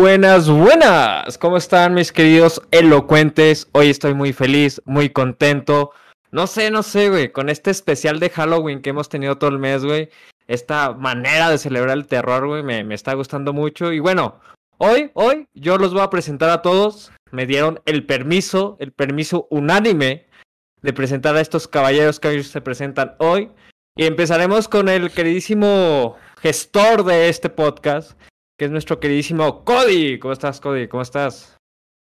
Buenas, buenas. ¿Cómo están mis queridos elocuentes? Hoy estoy muy feliz, muy contento. No sé, no sé, güey, con este especial de Halloween que hemos tenido todo el mes, güey. Esta manera de celebrar el terror, güey, me, me está gustando mucho. Y bueno, hoy, hoy, yo los voy a presentar a todos. Me dieron el permiso, el permiso unánime de presentar a estos caballeros que hoy se presentan hoy. Y empezaremos con el queridísimo gestor de este podcast, que es nuestro queridísimo Cody. ¿Cómo estás, Cody? ¿Cómo estás?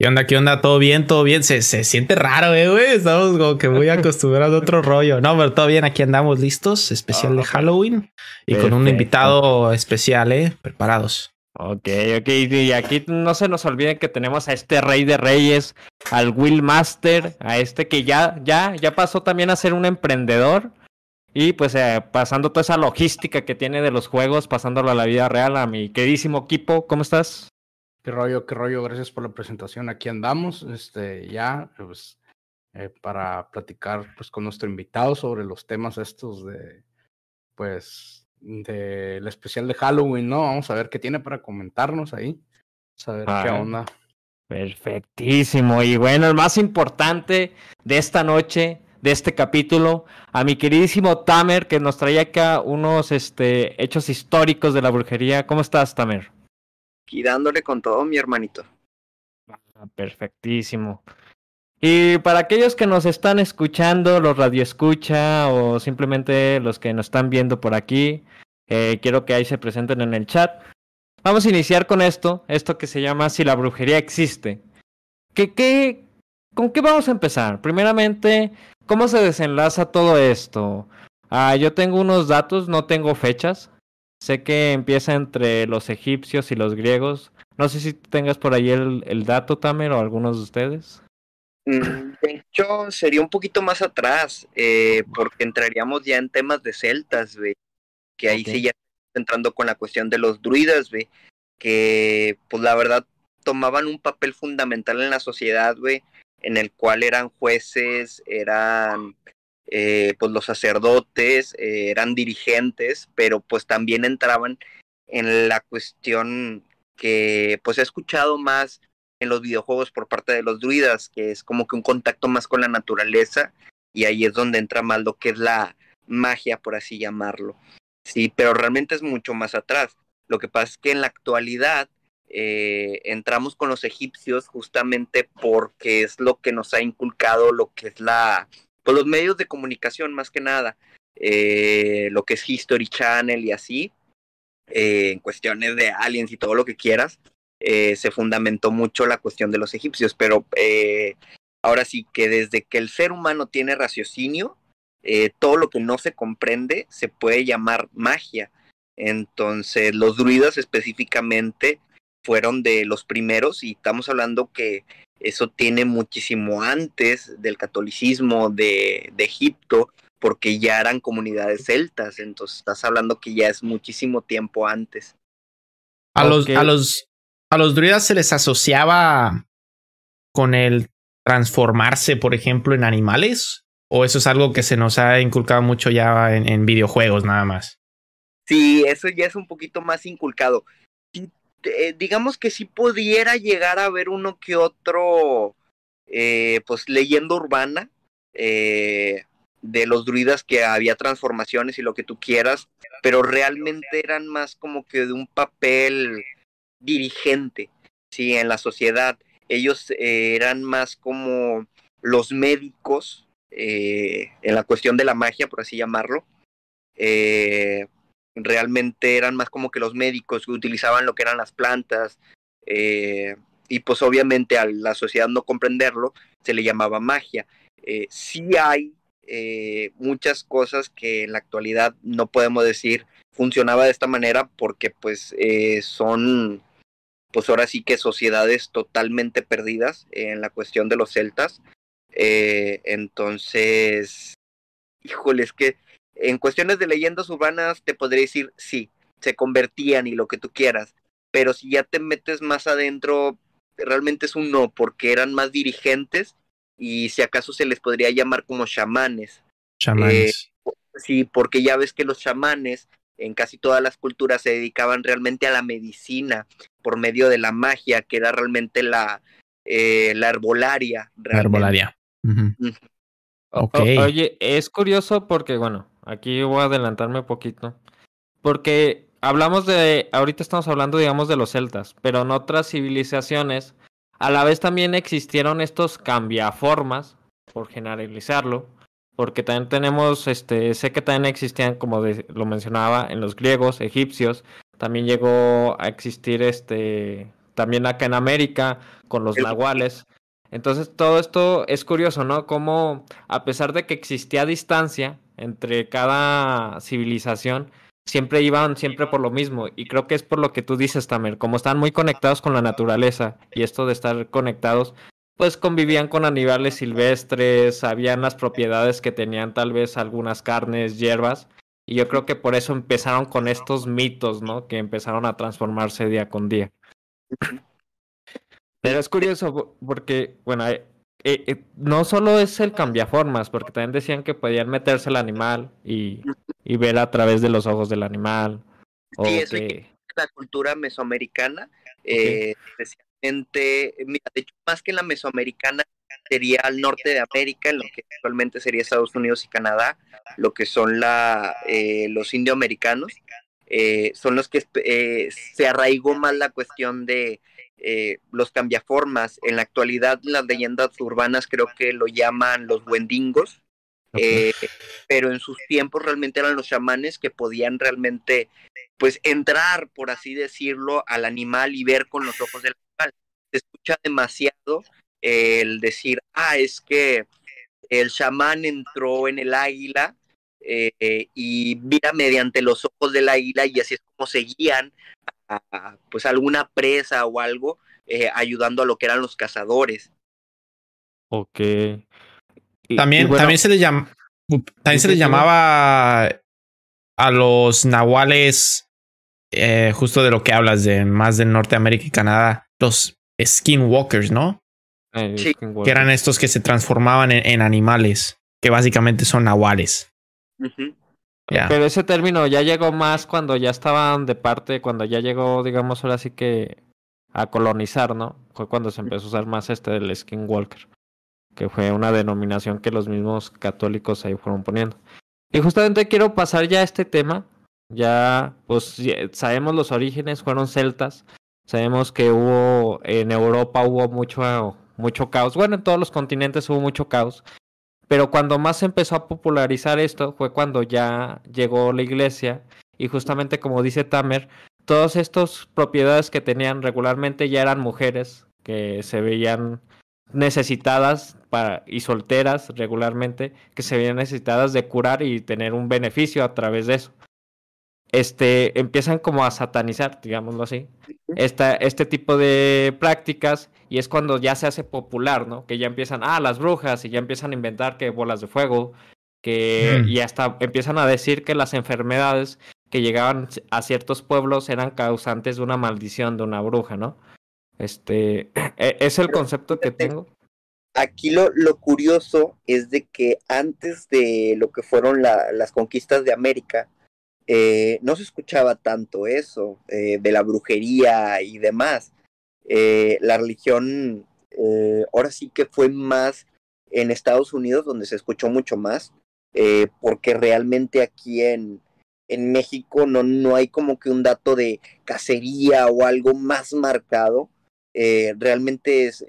¿Qué onda? ¿Qué onda? ¿Todo bien? ¿Todo bien? Se, se siente raro, eh, güey. Estamos como que muy acostumbrados a otro rollo. No, pero todo bien. Aquí andamos listos. Especial de Halloween. Y con un invitado especial, eh. Preparados. Ok, ok. Y aquí no se nos olviden que tenemos a este rey de reyes, al Will Master, a este que ya, ya, ya pasó también a ser un emprendedor. Y pues eh, pasando toda esa logística que tiene de los juegos, pasándolo a la vida real, a mi queridísimo equipo, ¿cómo estás? Qué rollo, qué rollo, gracias por la presentación. Aquí andamos, este, ya, pues, eh, para platicar pues con nuestro invitado sobre los temas estos de, pues, del especial de Halloween, ¿no? Vamos a ver qué tiene para comentarnos ahí. Vamos a ver qué Ah. onda. Perfectísimo. Y bueno, el más importante de esta noche, de este capítulo, a mi queridísimo Tamer, que nos traía acá unos este, hechos históricos de la brujería. ¿Cómo estás, Tamer? Aquí dándole con todo, mi hermanito. Ah, Perfectísimo. Y para aquellos que nos están escuchando, los radioescucha o simplemente los que nos están viendo por aquí, eh, quiero que ahí se presenten en el chat. Vamos a iniciar con esto, esto que se llama Si la brujería existe. ¿Qué, qué, ¿Con qué vamos a empezar? Primeramente, ¿cómo se desenlaza todo esto? Ah, yo tengo unos datos, no tengo fechas. Sé que empieza entre los egipcios y los griegos. No sé si tengas por ahí el, el dato, Tamer, o algunos de ustedes. Mm, De hecho, sería un poquito más atrás, eh, porque entraríamos ya en temas de celtas, ve, que ahí sí ya estamos entrando con la cuestión de los druidas, ve, que pues la verdad tomaban un papel fundamental en la sociedad, ve, en el cual eran jueces, eran eh, pues los sacerdotes, eh, eran dirigentes, pero pues también entraban en la cuestión que pues he escuchado más en los videojuegos por parte de los druidas, que es como que un contacto más con la naturaleza, y ahí es donde entra más lo que es la magia, por así llamarlo. Sí, pero realmente es mucho más atrás. Lo que pasa es que en la actualidad eh, entramos con los egipcios justamente porque es lo que nos ha inculcado lo que es la, pues los medios de comunicación más que nada, eh, lo que es History Channel y así, eh, en cuestiones de aliens y todo lo que quieras, se fundamentó mucho la cuestión de los egipcios, pero ahora sí que desde que el ser humano tiene raciocinio, todo lo que no se comprende se puede llamar magia. Entonces, los druidas específicamente fueron de los primeros y estamos hablando que eso tiene muchísimo antes del catolicismo de, de Egipto, porque ya eran comunidades celtas, entonces estás hablando que ya es muchísimo tiempo antes. A los, a los, a los druidas se les asociaba con el transformarse, por ejemplo, en animales. O eso es algo que se nos ha inculcado mucho ya en, en videojuegos, nada más. Sí, eso ya es un poquito más inculcado. Sí, eh, digamos que sí pudiera llegar a ver uno que otro, eh, pues leyenda urbana eh, de los druidas que había transformaciones y lo que tú quieras, pero realmente eran más como que de un papel dirigente, sí, en la sociedad. Ellos eran más como los médicos en la cuestión de la magia, por así llamarlo. Eh, realmente eran más como que los médicos que utilizaban lo que eran las plantas eh, y pues obviamente a la sociedad no comprenderlo se le llamaba magia. Eh, sí hay eh, muchas cosas que en la actualidad no podemos decir funcionaba de esta manera porque pues eh, son pues ahora sí que sociedades totalmente perdidas en la cuestión de los celtas. Entonces, híjole, es que en cuestiones de leyendas urbanas te podría decir sí, se convertían y lo que tú quieras, pero si ya te metes más adentro, realmente es un no, porque eran más dirigentes y si acaso se les podría llamar como chamanes. Chamanes. Eh, sí, porque ya ves que los chamanes en casi todas las culturas se dedicaban realmente a la medicina por medio de la magia, que era realmente la, eh, la herbolaria. La herbolaria. Oye, es curioso porque, bueno, aquí voy a adelantarme un poquito. Porque hablamos de, ahorita estamos hablando, digamos, de los celtas, pero en otras civilizaciones, a la vez también existieron estos cambiaformas, por generalizarlo, porque también tenemos, este, sé que también existían, como lo mencionaba, en los griegos, egipcios, también llegó a existir, este, también acá en América, con los nahuales. Entonces todo esto es curioso, ¿no? Como a pesar de que existía distancia entre cada civilización, siempre iban siempre por lo mismo. Y creo que es por lo que tú dices, Tamer, como están muy conectados con la naturaleza y esto de estar conectados, pues convivían con animales silvestres, sabían las propiedades que tenían tal vez algunas carnes, hierbas, y yo creo que por eso empezaron con estos mitos, ¿no? Que empezaron a transformarse día con día. Pero es curioso porque, bueno, eh, eh, no solo es el cambiaformas, porque también decían que podían meterse el animal y, y ver a través de los ojos del animal. Sí, eso que... la cultura mesoamericana, eh, mira, de hecho, más que en la mesoamericana, sería al norte de América, en lo que actualmente sería Estados Unidos y Canadá, lo que son la, eh, los indioamericanos, eh, son los que eh, se arraigó más la cuestión de eh, los cambiaformas. En la actualidad, las leyendas urbanas creo que lo llaman los buendingos, eh, pero en sus tiempos realmente eran los chamanes que podían realmente, pues, entrar, por así decirlo, al animal y ver con los ojos del se escucha demasiado el decir, ah, es que el chamán entró en el águila eh, y mira mediante los ojos del águila y así es como seguían a, pues alguna presa o algo eh, ayudando a lo que eran los cazadores. Ok. también, también se le llama también se le llamaba a los nahuales eh, justo de lo que hablas de más de Norteamérica y Canadá, los skinwalkers, ¿no? Sí. Que eran estos que se transformaban en, animales, que básicamente son nahuales. Pero ese término ya llegó más cuando ya estaban de parte, cuando ya llegó, digamos, ahora sí que a colonizar, ¿no? Fue cuando se empezó a usar más este del skinwalker, que fue una denominación que los mismos católicos ahí fueron poniendo. Y justamente quiero pasar ya a este tema. Ya, pues sabemos los orígenes, fueron celtas, Sabemos que hubo en Europa hubo mucho, mucho caos. Bueno, en todos los continentes hubo mucho caos. Pero cuando más se empezó a popularizar esto fue cuando ya llegó la iglesia y justamente como dice Tamer, todas estas propiedades que tenían regularmente ya eran mujeres que se veían necesitadas para, y solteras regularmente, que se veían necesitadas de curar y tener un beneficio a través de eso este, empiezan como a satanizar, digámoslo así, esta, este tipo de prácticas y es cuando ya se hace popular, ¿no? Que ya empiezan, ah, las brujas y ya empiezan a inventar que bolas de fuego, que y hasta empiezan a decir que las enfermedades que llegaban a ciertos pueblos eran causantes de una maldición de una bruja, ¿no? Este, e, es el concepto que tengo. Aquí lo, lo curioso es de que antes de lo que fueron la, las conquistas de América, eh, no se escuchaba tanto eso eh, de la brujería y demás. Eh, la religión ahora sí que fue más en Estados Unidos donde se escuchó mucho más, porque realmente aquí en, en México no, no hay como que un dato de cacería o algo más marcado. realmente es,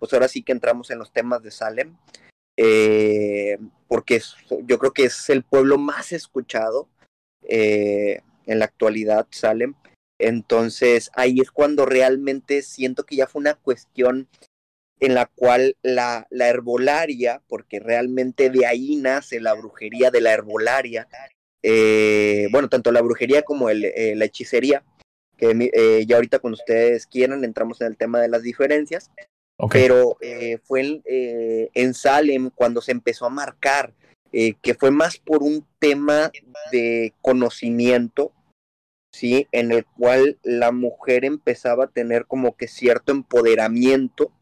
pues ahora sí que entramos en los temas de Salem, porque yo creo que es el pueblo más escuchado eh, en la actualidad salen. Entonces ahí es cuando realmente siento que ya fue una cuestión en la cual la, la herbolaria, porque realmente de ahí nace la brujería de la herbolaria, eh, bueno, tanto la brujería como el, eh, la hechicería, que eh, ya ahorita cuando ustedes quieran entramos en el tema de las diferencias, Okay. pero eh, fue en, eh, en Salem cuando se empezó a marcar, eh, que fue más por un tema de conocimiento, ¿sí? En el cual la mujer empezaba a tener como que cierto empoderamiento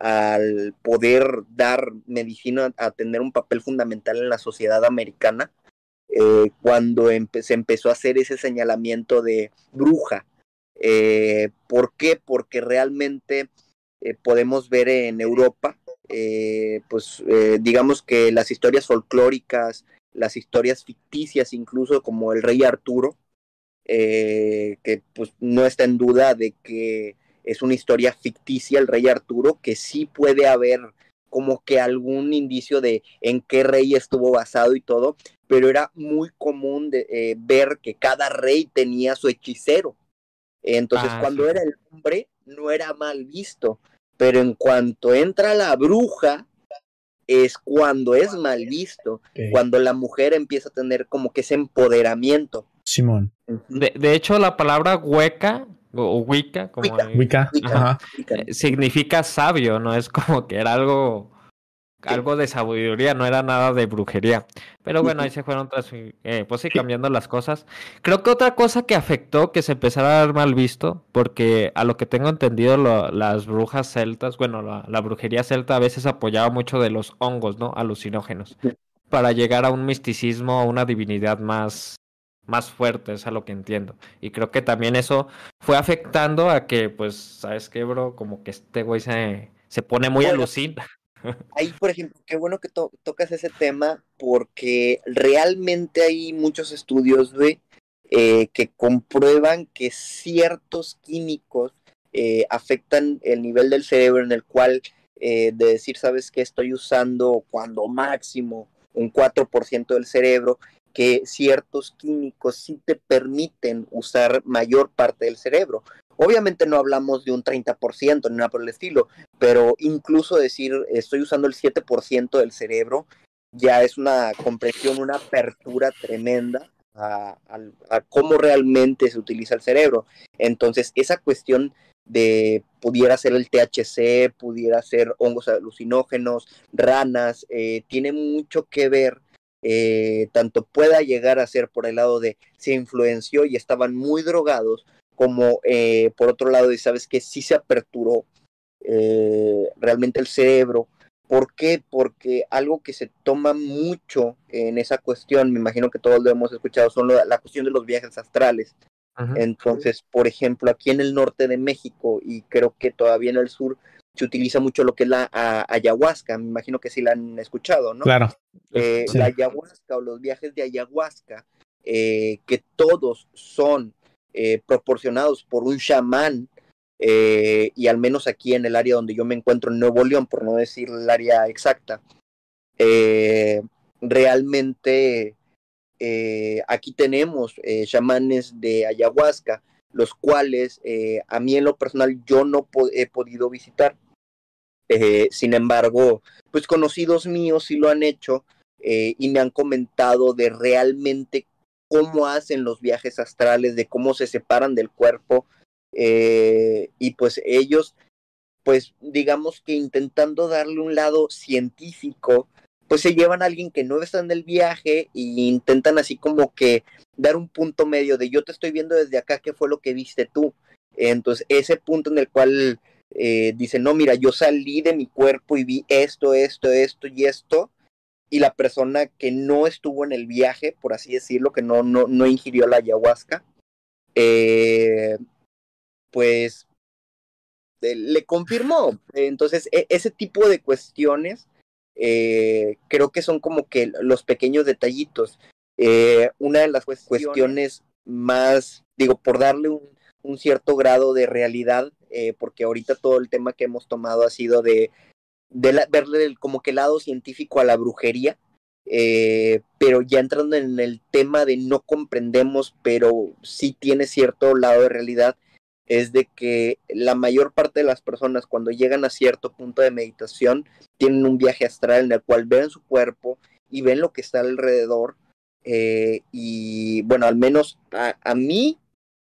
al poder dar medicina, a tener un papel fundamental en la sociedad americana, eh, cuando se empezó a hacer ese señalamiento de bruja. Eh, ¿Por qué? Porque realmente podemos ver en Europa, eh, pues eh, digamos que las historias folclóricas, las historias ficticias, incluso como el rey Arturo, eh, que pues no está en duda de que es una historia ficticia el rey Arturo, que sí puede haber como que algún indicio de en qué rey estuvo basado y todo, pero era muy común de, eh, ver que cada rey tenía su hechicero. Entonces, Ah, cuando sí. era el hombre, no era mal visto, pero en cuanto entra la bruja, es cuando es mal visto, cuando la mujer empieza a tener como que ese empoderamiento. Simón. De, de hecho, la palabra hueca o, o wicca, como Wicca. en- Wicca. Wicca. Ajá. eh, significa sabio, no es como que era algo algo de sabiduría, no era nada de brujería. Pero bueno, ahí se fueron tras, eh, pues sí, cambiando las cosas. Creo que otra cosa que afectó que se empezara a dar mal visto, porque a lo que tengo entendido, lo- las brujas celtas, bueno, la, la brujería celta a veces apoyaba mucho de los hongos, ¿no? Alucinógenos, Sí. para llegar a un misticismo, a una divinidad más, más fuerte, es a lo que entiendo. Y creo que también eso fue afectando a que, pues, ¿sabes qué, bro? Como que este güey se, se pone muy Bueno, alucin. Ahí, por ejemplo, qué bueno que to tocas ese tema porque realmente hay muchos estudios, eh, que comprueban que ciertos químicos eh, afectan el nivel del cerebro en el cual eh, de decir, sabes que estoy usando cuando máximo un 4% del cerebro, que ciertos químicos sí te permiten usar mayor parte del cerebro. Obviamente no hablamos de un 30% ni nada por el estilo, pero incluso decir estoy usando el 7% del cerebro ya es una comprensión, una apertura tremenda a, cómo realmente se utiliza el cerebro. Entonces, esa cuestión de pudiera ser el THC, pudiera ser hongos alucinógenos, ranas, eh, tiene mucho que ver. Eh, tanto pueda llegar a ser por el lado de se influenció y estaban muy drogados, como eh, por otro lado, y sabes que sí se aperturó eh, realmente el cerebro. ¿Por qué? Porque algo que se toma mucho en esa cuestión, me imagino que todos lo hemos escuchado, son lo, la cuestión de los viajes astrales. Entonces, por ejemplo, aquí en el norte de México y creo que todavía en el sur se utiliza mucho lo que es la a, ayahuasca, me imagino que sí la han escuchado, ¿no? Claro. Eh, sí. La ayahuasca o los viajes de ayahuasca, eh, que todos son eh, proporcionados por un chamán, eh, y al menos aquí en el área donde yo me encuentro, en Nuevo León, por no decir el área exacta, eh, realmente aquí tenemos chamanes de ayahuasca, los cuales a mí en lo personal yo no he podido visitar. Sin embargo, pues conocidos míos sí lo han hecho y me han comentado de realmente cómo hacen los viajes astrales, de cómo se separan del cuerpo eh, y pues ellos, pues digamos que intentando darle un lado científico, pues se llevan a alguien que no está en el viaje e intentan así como que dar un punto medio de yo te estoy viendo desde acá, ¿qué fue lo que viste tú? Entonces, ese punto en el cual eh, dice, no, mira, yo salí de mi cuerpo y vi esto, esto, esto y esto, y la persona que no estuvo en el viaje, por así decirlo, que no, no, no ingirió la ayahuasca, eh, pues eh, le confirmó. Entonces, e ese tipo de cuestiones eh, creo que son como que los pequeños detallitos. Eh, una de las cuestiones más, digo, por darle un, un cierto grado de realidad, eh, porque ahorita todo el tema que hemos tomado ha sido de, de la, verle como que el lado científico a la brujería, eh, pero ya entrando en el tema de no comprendemos, pero sí tiene cierto lado de realidad, es de que la mayor parte de las personas cuando llegan a cierto punto de meditación tienen un viaje astral en el cual ven su cuerpo y ven lo que está alrededor eh, y bueno, al menos a, a mí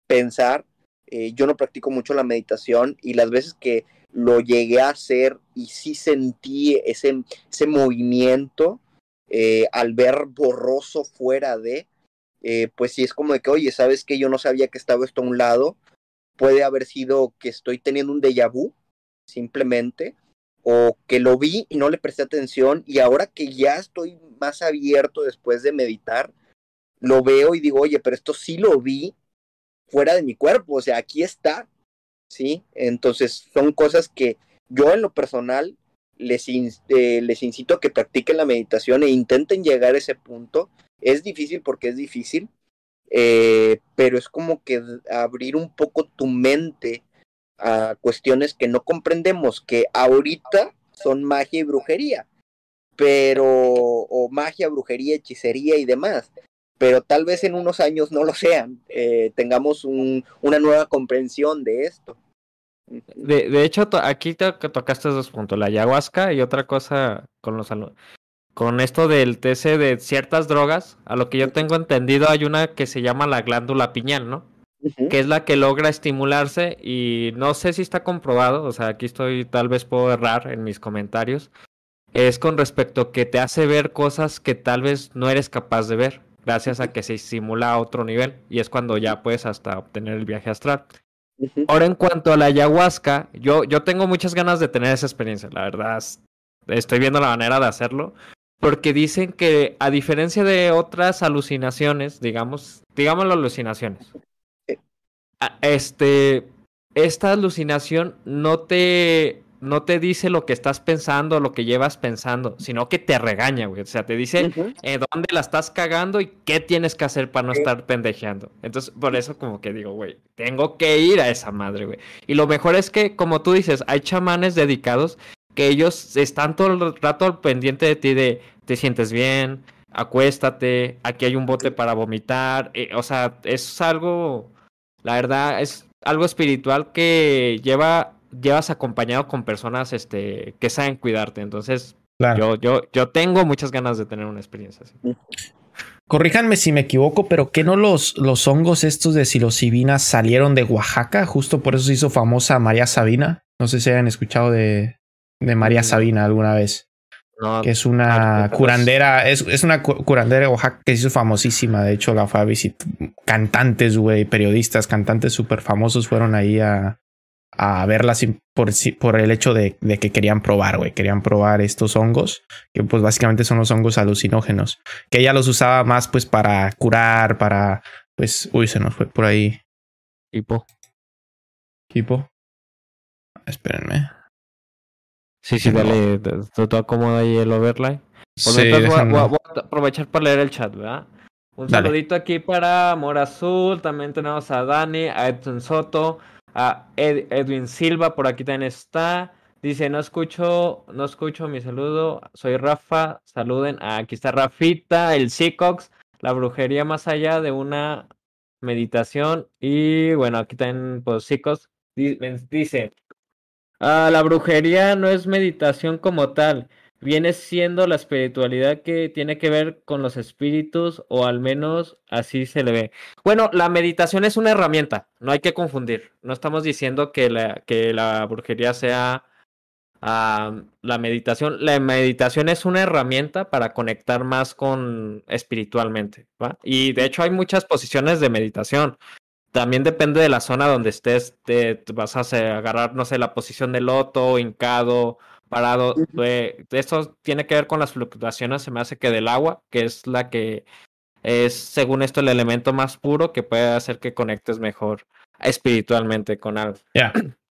pensar, eh, yo no practico mucho la meditación y las veces que lo llegué a hacer y sí sentí ese, ese movimiento eh, al ver borroso fuera de, eh, pues sí es como de que, oye, ¿sabes que Yo no sabía que estaba esto a un lado. Puede haber sido que estoy teniendo un déjà vu, simplemente, o que lo vi y no le presté atención y ahora que ya estoy más abierto después de meditar, lo veo y digo, oye, pero esto sí lo vi fuera de mi cuerpo, o sea, aquí está, ¿sí? Entonces son cosas que yo en lo personal les, eh, les incito a que practiquen la meditación e intenten llegar a ese punto. Es difícil porque es difícil, eh, pero es como que abrir un poco tu mente a cuestiones que no comprendemos, que ahorita son magia y brujería, pero, o magia, brujería, hechicería y demás, pero tal vez en unos años no lo sean, eh, tengamos un, una nueva comprensión de esto. De, de hecho, aquí te, tocaste dos puntos, la ayahuasca y otra cosa con los con esto del TC de ciertas drogas, a lo que yo tengo entendido hay una que se llama la glándula piñal, ¿no? Que es la que logra estimularse y no sé si está comprobado, o sea, aquí estoy, tal vez puedo errar en mis comentarios, es con respecto que te hace ver cosas que tal vez no eres capaz de ver, gracias a que se estimula a otro nivel y es cuando ya puedes hasta obtener el viaje astral. Ahora en cuanto a la ayahuasca, yo, yo tengo muchas ganas de tener esa experiencia, la verdad. Estoy viendo la manera de hacerlo. Porque dicen que a diferencia de otras alucinaciones, digamos, digamos las alucinaciones, este, esta alucinación no te, no te dice lo que estás pensando, lo que llevas pensando, sino que te regaña, güey. O sea, te dice eh, dónde la estás cagando y qué tienes que hacer para no estar pendejeando. Entonces, por eso como que digo, güey, tengo que ir a esa madre, güey. Y lo mejor es que, como tú dices, hay chamanes dedicados que ellos están todo el rato al pendiente de ti de, te sientes bien, acuéstate, aquí hay un bote para vomitar. Eh, o sea, es algo, la verdad, es algo espiritual que lleva llevas acompañado con personas este, que saben cuidarte. Entonces, yo, yo, yo tengo muchas ganas de tener una experiencia así. Corríjanme si me equivoco, pero que no los, los hongos estos de psilocibina salieron de Oaxaca? Justo por eso se hizo famosa María Sabina. No sé si hayan escuchado de, de María mm. Sabina alguna vez. que es una curandera, es, es, una curandera de Oaxaca que se hizo famosísima. De hecho, la fue a visitar. Cantantes, güey, periodistas, cantantes súper famosos fueron ahí a, a verlas por, por el hecho de, de que querían probar, güey. Querían probar estos hongos, que pues básicamente son los hongos alucinógenos. Que ella los usaba más pues para curar, para, pues, uy, se nos fue por ahí. Hipo. Hipo. Espérenme. Sí, sí, dale, todo acomoda ahí el overlay. sí, voy, a, aprovechar para leer el chat, ¿verdad? Un saludito aquí para Mora Azul, también tenemos a Dani, a Edson Soto, Edwin Silva, por aquí también está. Dice, no escucho, no escucho mi saludo. Soy Rafa. Saluden. aquí está Rafita, el Seacox, la brujería más allá de una meditación. Y bueno, aquí también, pues, Seacox dice, ah, la brujería no es meditación como tal viene siendo la espiritualidad que tiene que ver con los espíritus, o al menos así se le ve. Bueno, la meditación es una herramienta, no hay que confundir. No estamos diciendo que la, que la brujería sea la meditación. La meditación es una herramienta para conectar más con espiritualmente. Y de hecho hay muchas posiciones de meditación. También depende de la zona donde estés, te, vas a agarrar, no sé, la posición de loto, hincado, parado. esto tiene que ver con las fluctuaciones, se me hace que del agua, que es la que es, según esto, el elemento más puro que puede hacer que conectes mejor espiritualmente con algo. Ya.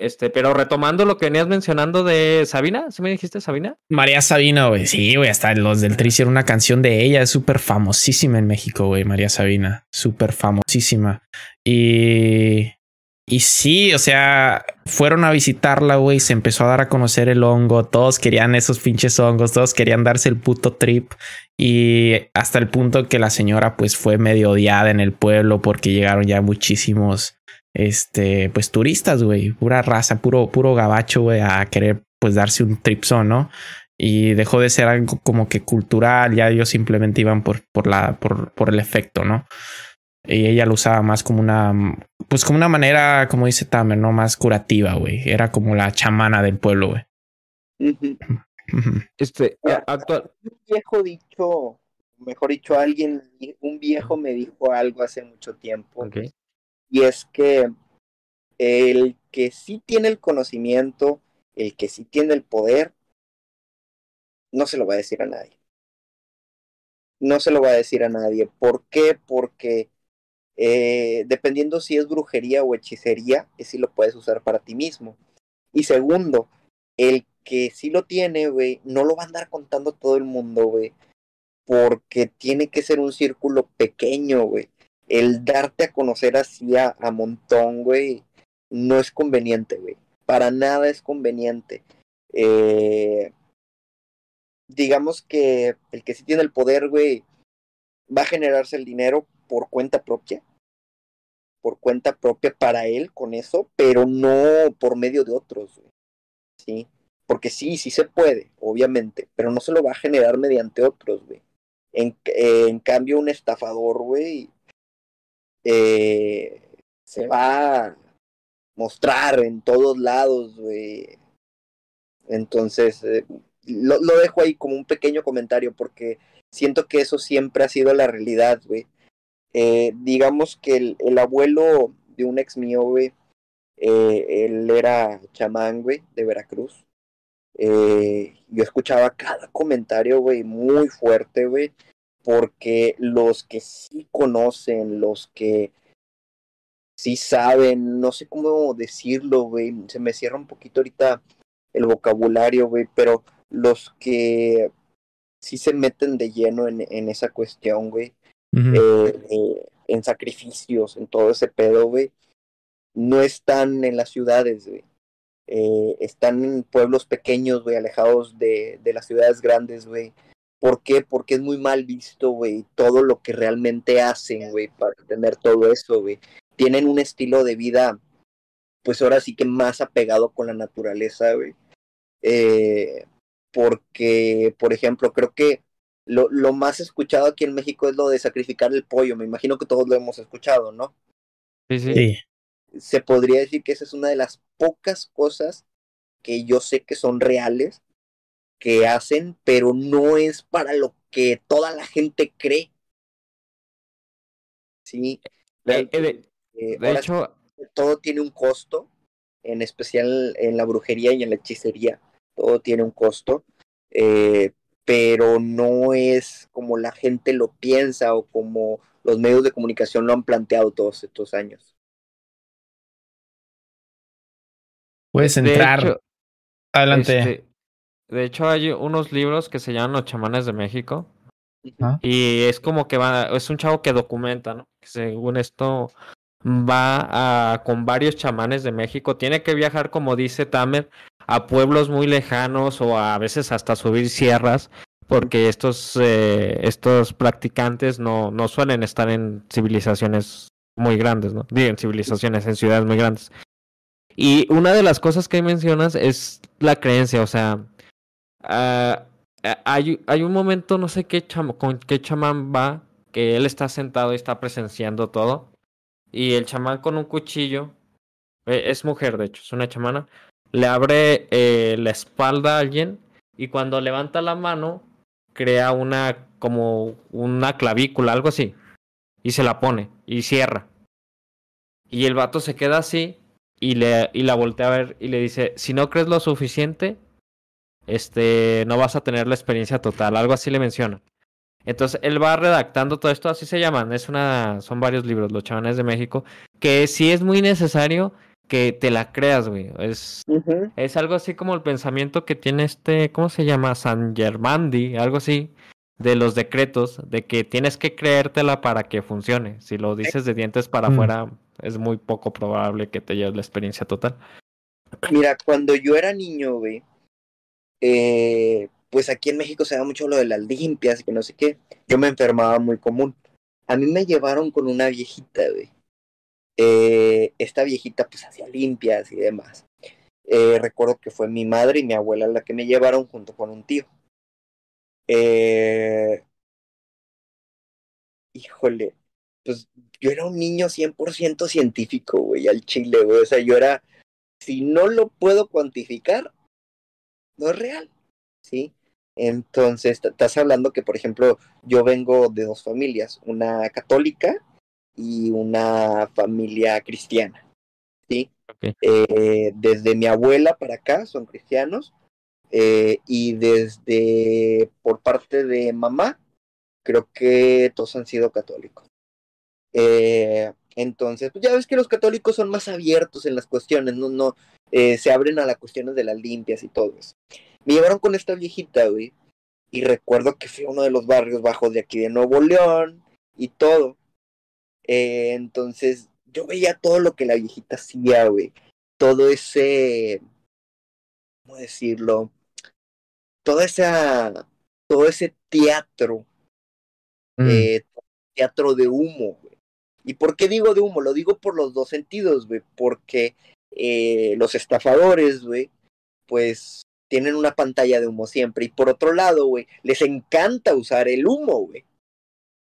Este, pero retomando lo que venías mencionando de Sabina, ¿sí me dijiste Sabina? María Sabina, güey. Sí, güey, hasta los del Tri hicieron una canción de ella, es súper famosísima en México, güey, María Sabina, súper famosísima. Y y sí, o sea, fueron a visitarla, güey, se empezó a dar a conocer el hongo, todos querían esos pinches hongos, todos querían darse el puto trip y hasta el punto que la señora pues fue medio odiada en el pueblo porque llegaron ya muchísimos, este, pues turistas, güey, pura raza, puro, puro gabacho, güey, a querer pues darse un tripson, ¿no? y dejó de ser algo como que cultural, ya ellos simplemente iban por, por, la, por, por el efecto, ¿no? Y ella lo usaba más como una, pues como una manera, como dice Tamer, ¿no? Más curativa, güey. Era como la chamana del pueblo, güey. Este, actual. Un viejo dicho, mejor dicho, alguien, un viejo me dijo algo hace mucho tiempo. Okay. Y es que el que sí tiene el conocimiento, el que sí tiene el poder, no se lo va a decir a nadie. No se lo va a decir a nadie. ¿Por qué? Porque eh, dependiendo si es brujería o hechicería, es si lo puedes usar para ti mismo. Y segundo, el que sí lo tiene, güey, no lo va a andar contando todo el mundo, güey. Porque tiene que ser un círculo pequeño, güey. El darte a conocer así a, montón, güey, no es conveniente, güey. Para nada es conveniente. Eh, digamos que el que sí tiene el poder, güey, va a generarse el dinero por cuenta propia, por cuenta propia para él con eso, pero no por medio de otros. ¿sí? Porque sí, sí se puede, obviamente, pero no se lo va a generar mediante otros, güey. En, en cambio, un estafador, güey, eh, se va a mostrar en todos lados, güey. Entonces, eh, lo, lo, dejo ahí como un pequeño comentario porque siento que eso siempre ha sido la realidad, güey. Eh, digamos que el, el, abuelo de un ex mío, güey, eh, él era chamán, de Veracruz. Eh, yo escuchaba cada comentario, güey, muy fuerte, güey, porque los que sí conocen, los que sí saben, no sé cómo decirlo, güey, se me cierra un poquito ahorita el vocabulario, güey, pero los que sí se meten de lleno en, en esa cuestión, güey, eh, eh, en sacrificios, en todo ese pedo, güey, no están en las ciudades, güey. Eh, están en pueblos pequeños, güey, alejados de, de las ciudades grandes, güey. ¿Por qué? Porque es muy mal visto, güey, todo lo que realmente hacen, güey, para tener todo eso, güey. Tienen un estilo de vida, pues ahora sí que más apegado con la naturaleza, güey. Porque, por ejemplo, creo que lo, lo, más escuchado aquí en México es lo de sacrificar el pollo. Me imagino que todos lo hemos escuchado, ¿no? Sí, sí. sí. Se podría decir que esa es una de las pocas cosas que yo sé que son reales, que hacen, pero no es para lo que toda la gente cree. Sí. De, de, eh, de hecho, todo tiene un costo, en especial en la brujería y en la hechicería todo tiene un costo, eh, pero no es como la gente lo piensa o como los medios de comunicación lo han planteado todos estos años. Puedes entrar. De hecho, Adelante. Este, de hecho, hay unos libros que se llaman Los chamanes de México. ¿Ah? Y es como que va, es un chavo que documenta, ¿no? Según esto, va a, con varios chamanes de México. Tiene que viajar, como dice Tamer, a pueblos muy lejanos o a veces hasta subir sierras, porque estos, eh, estos practicantes no, no suelen estar en civilizaciones muy grandes, ¿no? Digo, en civilizaciones, en ciudades muy grandes. Y una de las cosas que mencionas es la creencia, o sea, uh, hay, hay un momento, no sé qué, cham con qué chamán va, que él está sentado y está presenciando todo, y el chamán con un cuchillo, eh, es mujer de hecho, es una chamana, le abre eh, la espalda a alguien y cuando levanta la mano crea una como una clavícula, algo así, y se la pone y cierra. Y el vato se queda así y, le, y la voltea a ver y le dice, si no crees lo suficiente, este, no vas a tener la experiencia total, algo así le menciona. Entonces él va redactando todo esto, así se llaman, es una, son varios libros, Los Chamanes de México, que sí es muy necesario que te la creas, güey. Es, uh -huh. es algo así como el pensamiento que tiene este, ¿cómo se llama? San Germandi, algo así, de los decretos, de que tienes que creértela para que funcione. Si lo dices de dientes para Mm. afuera, es muy poco probable que te lleves la experiencia total. Mira, cuando yo era niño, güey, eh, pues aquí en México se da mucho lo de las limpias y que no sé qué. Yo me enfermaba muy común. A mí me llevaron con una viejita, güey. Eh, esta viejita pues hacía limpias y demás. Eh, recuerdo que fue mi madre y mi abuela la que me llevaron junto con un tío. Eh, híjole, pues yo era un niño 100% científico, güey, al chile, güey. O sea, yo era, si no lo puedo cuantificar, no es real, ¿sí? Entonces, estás hablando que, por ejemplo, yo vengo de dos familias, una católica y una familia cristiana, ¿sí? Eh, desde mi abuela para acá son cristianos eh, y desde por parte de mamá creo que todos han sido católicos. Eh, entonces, pues ya ves que los católicos son más abiertos en las cuestiones, no, no se abren a las cuestiones de las limpias y todo eso. Me llevaron con esta viejita, güey, y recuerdo que fue uno de los barrios bajos de aquí de Nuevo León y todo. entonces, yo veía todo lo que la viejita hacía, güey. Todo ese, ¿cómo decirlo? Todo esa, todo ese teatro, mm. eh, teatro de humo, güey. ¿Y por qué digo de humo? Lo digo por los dos sentidos, güey. Porque eh, los estafadores, güey, pues tienen una pantalla de humo siempre. Y por otro lado, güey, les encanta usar el humo, güey.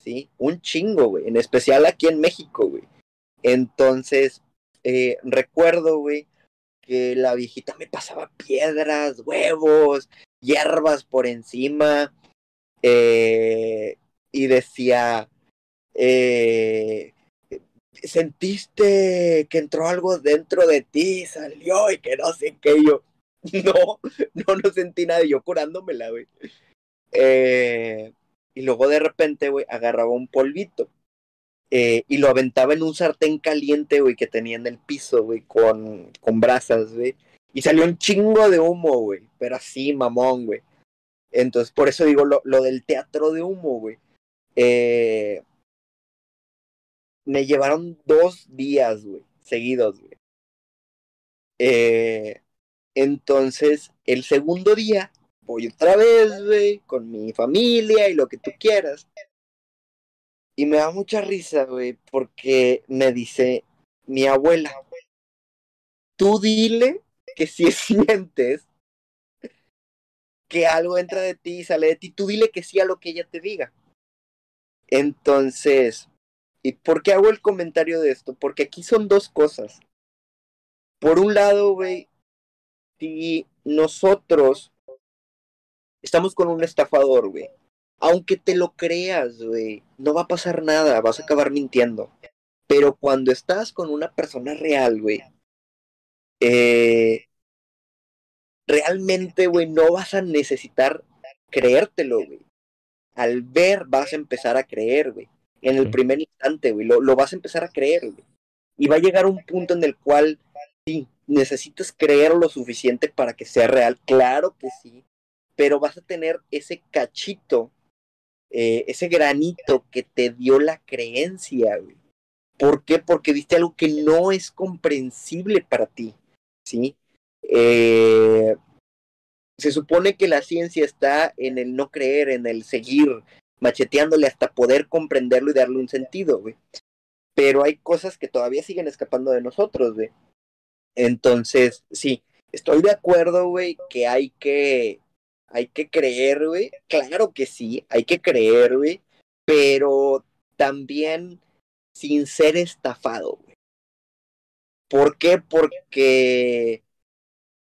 ¿Sí? Un chingo, güey. En especial aquí en México, güey. Entonces, eh, recuerdo, güey, que la viejita me pasaba piedras, huevos, hierbas por encima. Eh, y decía, eh, sentiste que entró algo dentro de ti, salió y que no sé qué yo. No, no, no sentí nada, yo curándomela, güey. Eh, y luego de repente, güey, agarraba un polvito eh, y lo aventaba en un sartén caliente, güey, que tenía en el piso, güey, con, con brasas, güey. Y salió un chingo de humo, güey, pero así, mamón, güey. Entonces, por eso digo lo, lo del teatro de humo, güey. Eh, me llevaron dos días, güey, seguidos, güey. Eh, entonces, el segundo día, voy otra vez, güey, con mi familia y lo que tú quieras. Y me da mucha risa, güey, porque me dice mi abuela, tú dile que si sientes que algo entra de ti y sale de ti, tú dile que sí a lo que ella te diga. Entonces, ¿y por qué hago el comentario de esto? Porque aquí son dos cosas. Por un lado, güey, si nosotros estamos con un estafador, güey, aunque te lo creas, güey, no va a pasar nada, vas a acabar mintiendo. Pero cuando estás con una persona real, güey, eh, realmente, güey, no vas a necesitar creértelo, güey. Al ver, vas a empezar a creer, güey. En el primer instante, güey, lo, lo vas a empezar a creer, güey. Y va a llegar un punto en el cual, sí, necesitas creer lo suficiente para que sea real. Claro que sí. Pero vas a tener ese cachito eh, ese granito que te dio la creencia, güey. ¿Por qué? Porque viste algo que no es comprensible para ti, ¿sí? Eh, se supone que la ciencia está en el no creer, en el seguir macheteándole hasta poder comprenderlo y darle un sentido, güey. Pero hay cosas que todavía siguen escapando de nosotros, güey. Entonces, sí, estoy de acuerdo, güey, que hay que hay que creer, güey. Claro que sí, hay que creer, güey. Pero también sin ser estafado, güey. ¿Por qué? Porque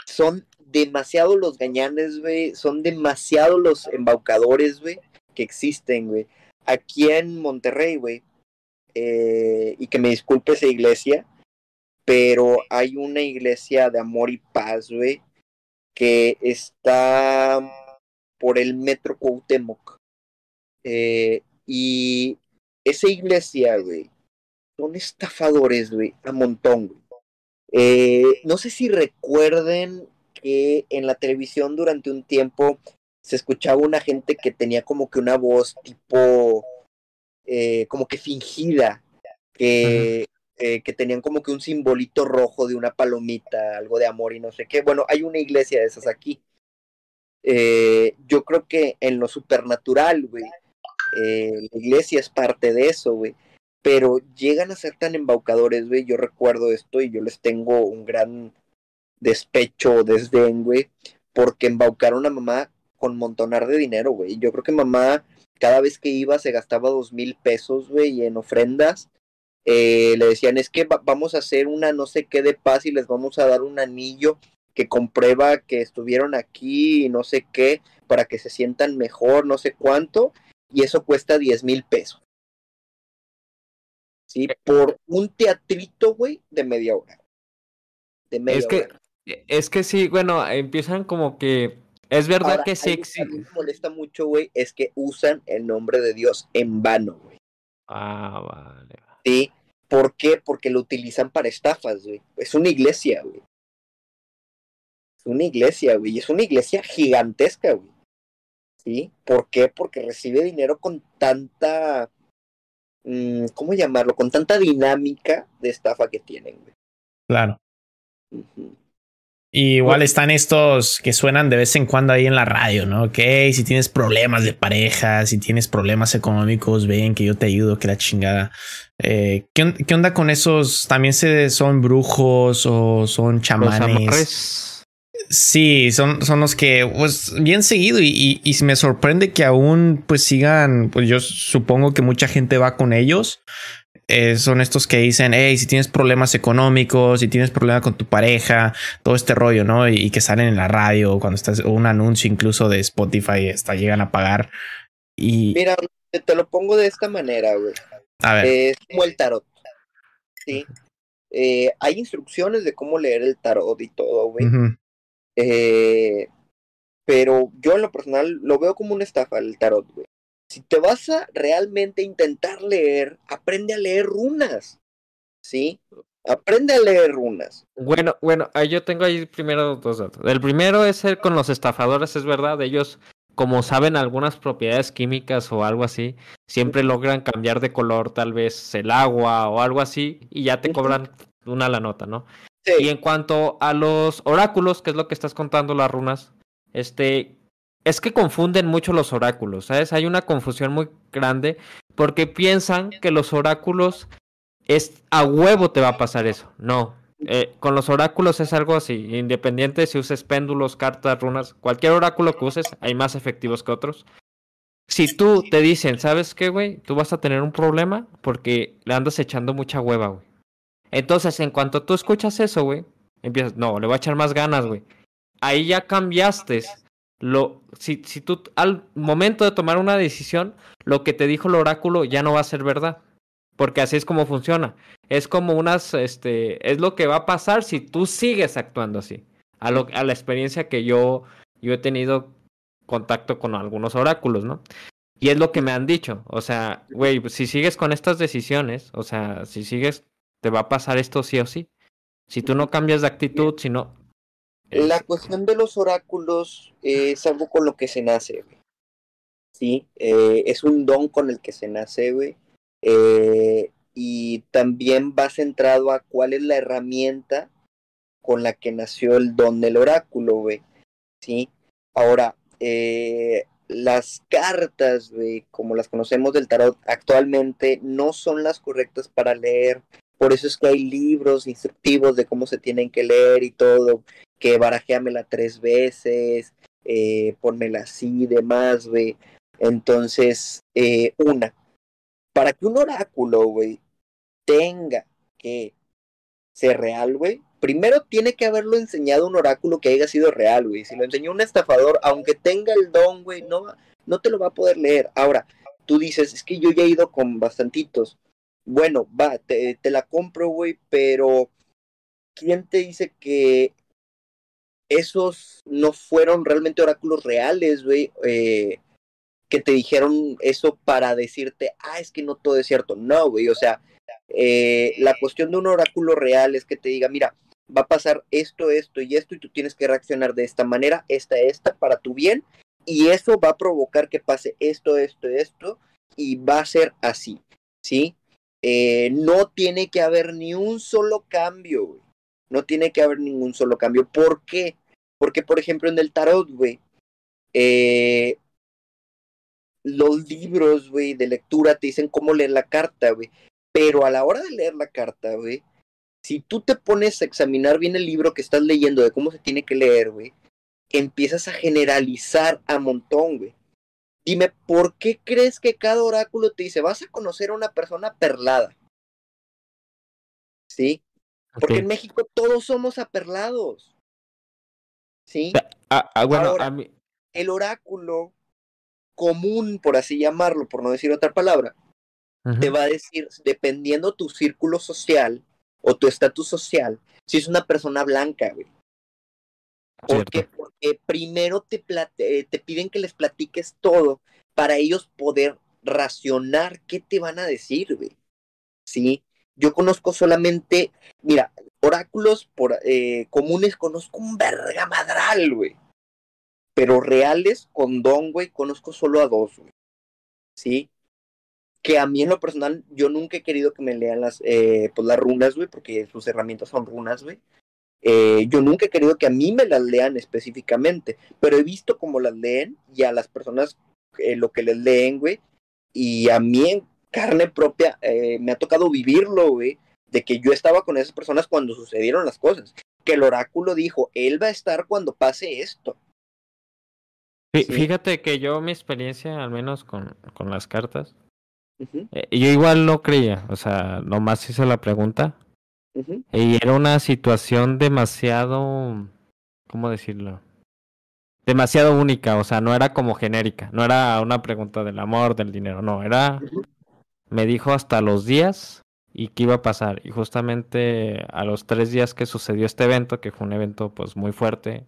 son demasiados los gañanes, güey. Son demasiados los embaucadores, güey, que existen, güey. Aquí en Monterrey, güey. Eh, y que me disculpe esa iglesia, pero hay una iglesia de amor y paz, güey, que está por el metro Cuauhtémoc. Eh, y esa iglesia, güey, son estafadores, güey, a montón, güey. Eh, no sé si recuerden que en la televisión durante un tiempo se escuchaba una gente que tenía como que una voz tipo, eh, como que fingida, que que tenían como que un simbolito rojo de una palomita, algo de amor y no sé qué. Bueno, hay una iglesia de esas aquí. Eh, yo creo que en lo supernatural, güey, eh, la iglesia es parte de eso, güey. Pero llegan a ser tan embaucadores, güey. Yo recuerdo esto y yo les tengo un gran despecho desdén, güey, porque embaucaron a mamá con montonar de dinero, güey. Yo creo que mamá cada vez que iba se gastaba dos mil pesos, güey, en ofrendas. Eh, le decían, es que vamos a hacer una no sé qué de paz y les vamos a dar un anillo que comprueba que estuvieron aquí y no sé qué, para que se sientan mejor, no sé cuánto, y eso cuesta diez mil pesos. ¿Sí? Por un teatrito, güey, de media hora. De media es que, Es que sí, bueno, empiezan como que es verdad que sí existe. Lo que me molesta mucho, güey, es que usan el nombre de Dios en vano, güey. Ah, vale. ¿Por qué? Porque lo utilizan para estafas, güey. Es una iglesia, güey. Es una iglesia, güey. Es una iglesia gigantesca, güey. ¿Sí? ¿Por qué? Porque recibe dinero con tanta. Mm, ¿Cómo llamarlo? Con tanta dinámica de estafa que tienen, güey. Claro igual están estos que suenan de vez en cuando ahí en la radio, ¿no? Ok, si tienes problemas de pareja, si tienes problemas económicos, ven que yo te ayudo, que la chingada. Eh, ¿qué, onda con esos? ¿También se, son brujos o son chamanes? Sí, son, son los que, pues, bien seguido y, y, me sorprende que aún, pues, sigan, pues yo supongo que mucha gente va con ellos, eh, son estos que dicen, hey, si tienes problemas económicos, si tienes problemas con tu pareja, todo este rollo, ¿no? Y, que salen en la radio, cuando estás, un anuncio incluso de Spotify, hasta llegan a pagar. Y... Mira, te lo pongo de esta manera, güey. A ver. es como el tarot. Sí. Eh, hay instrucciones de cómo leer el tarot y todo, güey. Eh, pero yo en lo personal lo veo como una estafa el tarot, güey si te vas a realmente intentar leer, aprende a leer runas. ¿Sí? Aprende a leer runas. Bueno, bueno, yo tengo ahí primero dos datos. El primero es el con los estafadores, es verdad, ellos como saben algunas propiedades químicas o algo así, siempre logran cambiar de color tal vez el agua o algo así y ya te cobran una la nota, ¿no? Y en cuanto a los oráculos, que es lo que estás contando las runas, este, es que confunden mucho los oráculos, ¿sabes? Hay una confusión muy grande porque piensan que los oráculos es a huevo te va a pasar eso. No. Eh, con los oráculos es algo así, independiente si uses péndulos, cartas, runas, cualquier oráculo que uses, hay más efectivos que otros. Si tú te dicen, ¿sabes qué, güey? Tú vas a tener un problema porque le andas echando mucha hueva, güey. Entonces, en cuanto tú escuchas eso, güey, empiezas, no, le voy a echar más ganas, güey. Ahí ya cambiaste lo, si, si tú al momento de tomar una decisión, lo que te dijo el oráculo ya no va a ser verdad. Porque así es como funciona. Es como unas, este, es lo que va a pasar si tú sigues actuando así. A, lo, a la experiencia que yo, yo he tenido contacto con algunos oráculos, ¿no? Y es lo que me han dicho. O sea, güey, si sigues con estas decisiones, o sea, si sigues, te va a pasar esto sí o sí. Si tú no cambias de actitud, si no, la cuestión de los oráculos es algo con lo que se nace, güey. Sí, eh, es un don con el que se nace, güey. Eh, y también va centrado a cuál es la herramienta con la que nació el don del oráculo, güey. Sí. Ahora, eh, las cartas, güey, como las conocemos del tarot actualmente, no son las correctas para leer. Por eso es que hay libros instructivos de cómo se tienen que leer y todo que barajéamela tres veces, eh, ponmela así, demás, güey. Entonces, eh, una, para que un oráculo, güey, tenga que ser real, güey, primero tiene que haberlo enseñado un oráculo que haya sido real, güey. Si lo enseñó un estafador, aunque tenga el don, güey, no, no te lo va a poder leer. Ahora, tú dices, es que yo ya he ido con bastantitos. Bueno, va, te, te la compro, güey, pero ¿quién te dice que esos no fueron realmente oráculos reales, güey, eh, que te dijeron eso para decirte, ah, es que no todo es cierto. No, güey, o sea, eh, la cuestión de un oráculo real es que te diga, mira, va a pasar esto, esto y esto, y tú tienes que reaccionar de esta manera, esta, esta, para tu bien, y eso va a provocar que pase esto, esto, esto, y va a ser así, ¿sí? Eh, no tiene que haber ni un solo cambio, güey. No tiene que haber ningún solo cambio. ¿Por qué? Porque, por ejemplo, en el tarot, güey, eh, los libros, güey, de lectura te dicen cómo leer la carta, güey. Pero a la hora de leer la carta, güey, si tú te pones a examinar bien el libro que estás leyendo de cómo se tiene que leer, güey, empiezas a generalizar a montón, güey. Dime, ¿por qué crees que cada oráculo te dice, vas a conocer a una persona perlada? ¿Sí? Porque en México todos somos aperlados. ¿Sí? Ah, ah, bueno, Ahora, a mí, El oráculo común, por así llamarlo, por no decir otra palabra, te va a decir, dependiendo tu círculo social o tu estatus social, si es una persona blanca, güey. ¿Por Porque primero eh, te piden que les platiques todo para ellos poder racionar qué te van a decir, güey. Sí, yo conozco solamente, mira, oráculos por, eh, comunes conozco un verga madral, güey. Pero reales con don, güey, conozco solo a dos, güey. Sí. Que a mí en lo personal, yo nunca he querido que me lean las, eh, pues las runas, güey, porque sus herramientas son runas, güey. Eh, yo nunca he querido que a mí me las lean específicamente, pero he visto cómo las leen y a las personas eh, lo que les leen, güey, y a mí en carne propia eh, me ha tocado vivirlo, güey, de que yo estaba con esas personas cuando sucedieron las cosas, que el oráculo dijo, él va a estar cuando pase esto. Sí. Fíjate que yo mi experiencia, al menos con, con las cartas, yo igual no creía, o sea, nomás hice la pregunta y era una situación demasiado, ¿cómo decirlo? Demasiado única, o sea, no era como genérica, no era una pregunta del amor, del dinero, no, era, me dijo hasta los días y qué iba a pasar. Y justamente a los tres días que sucedió este evento, que fue un evento pues muy fuerte,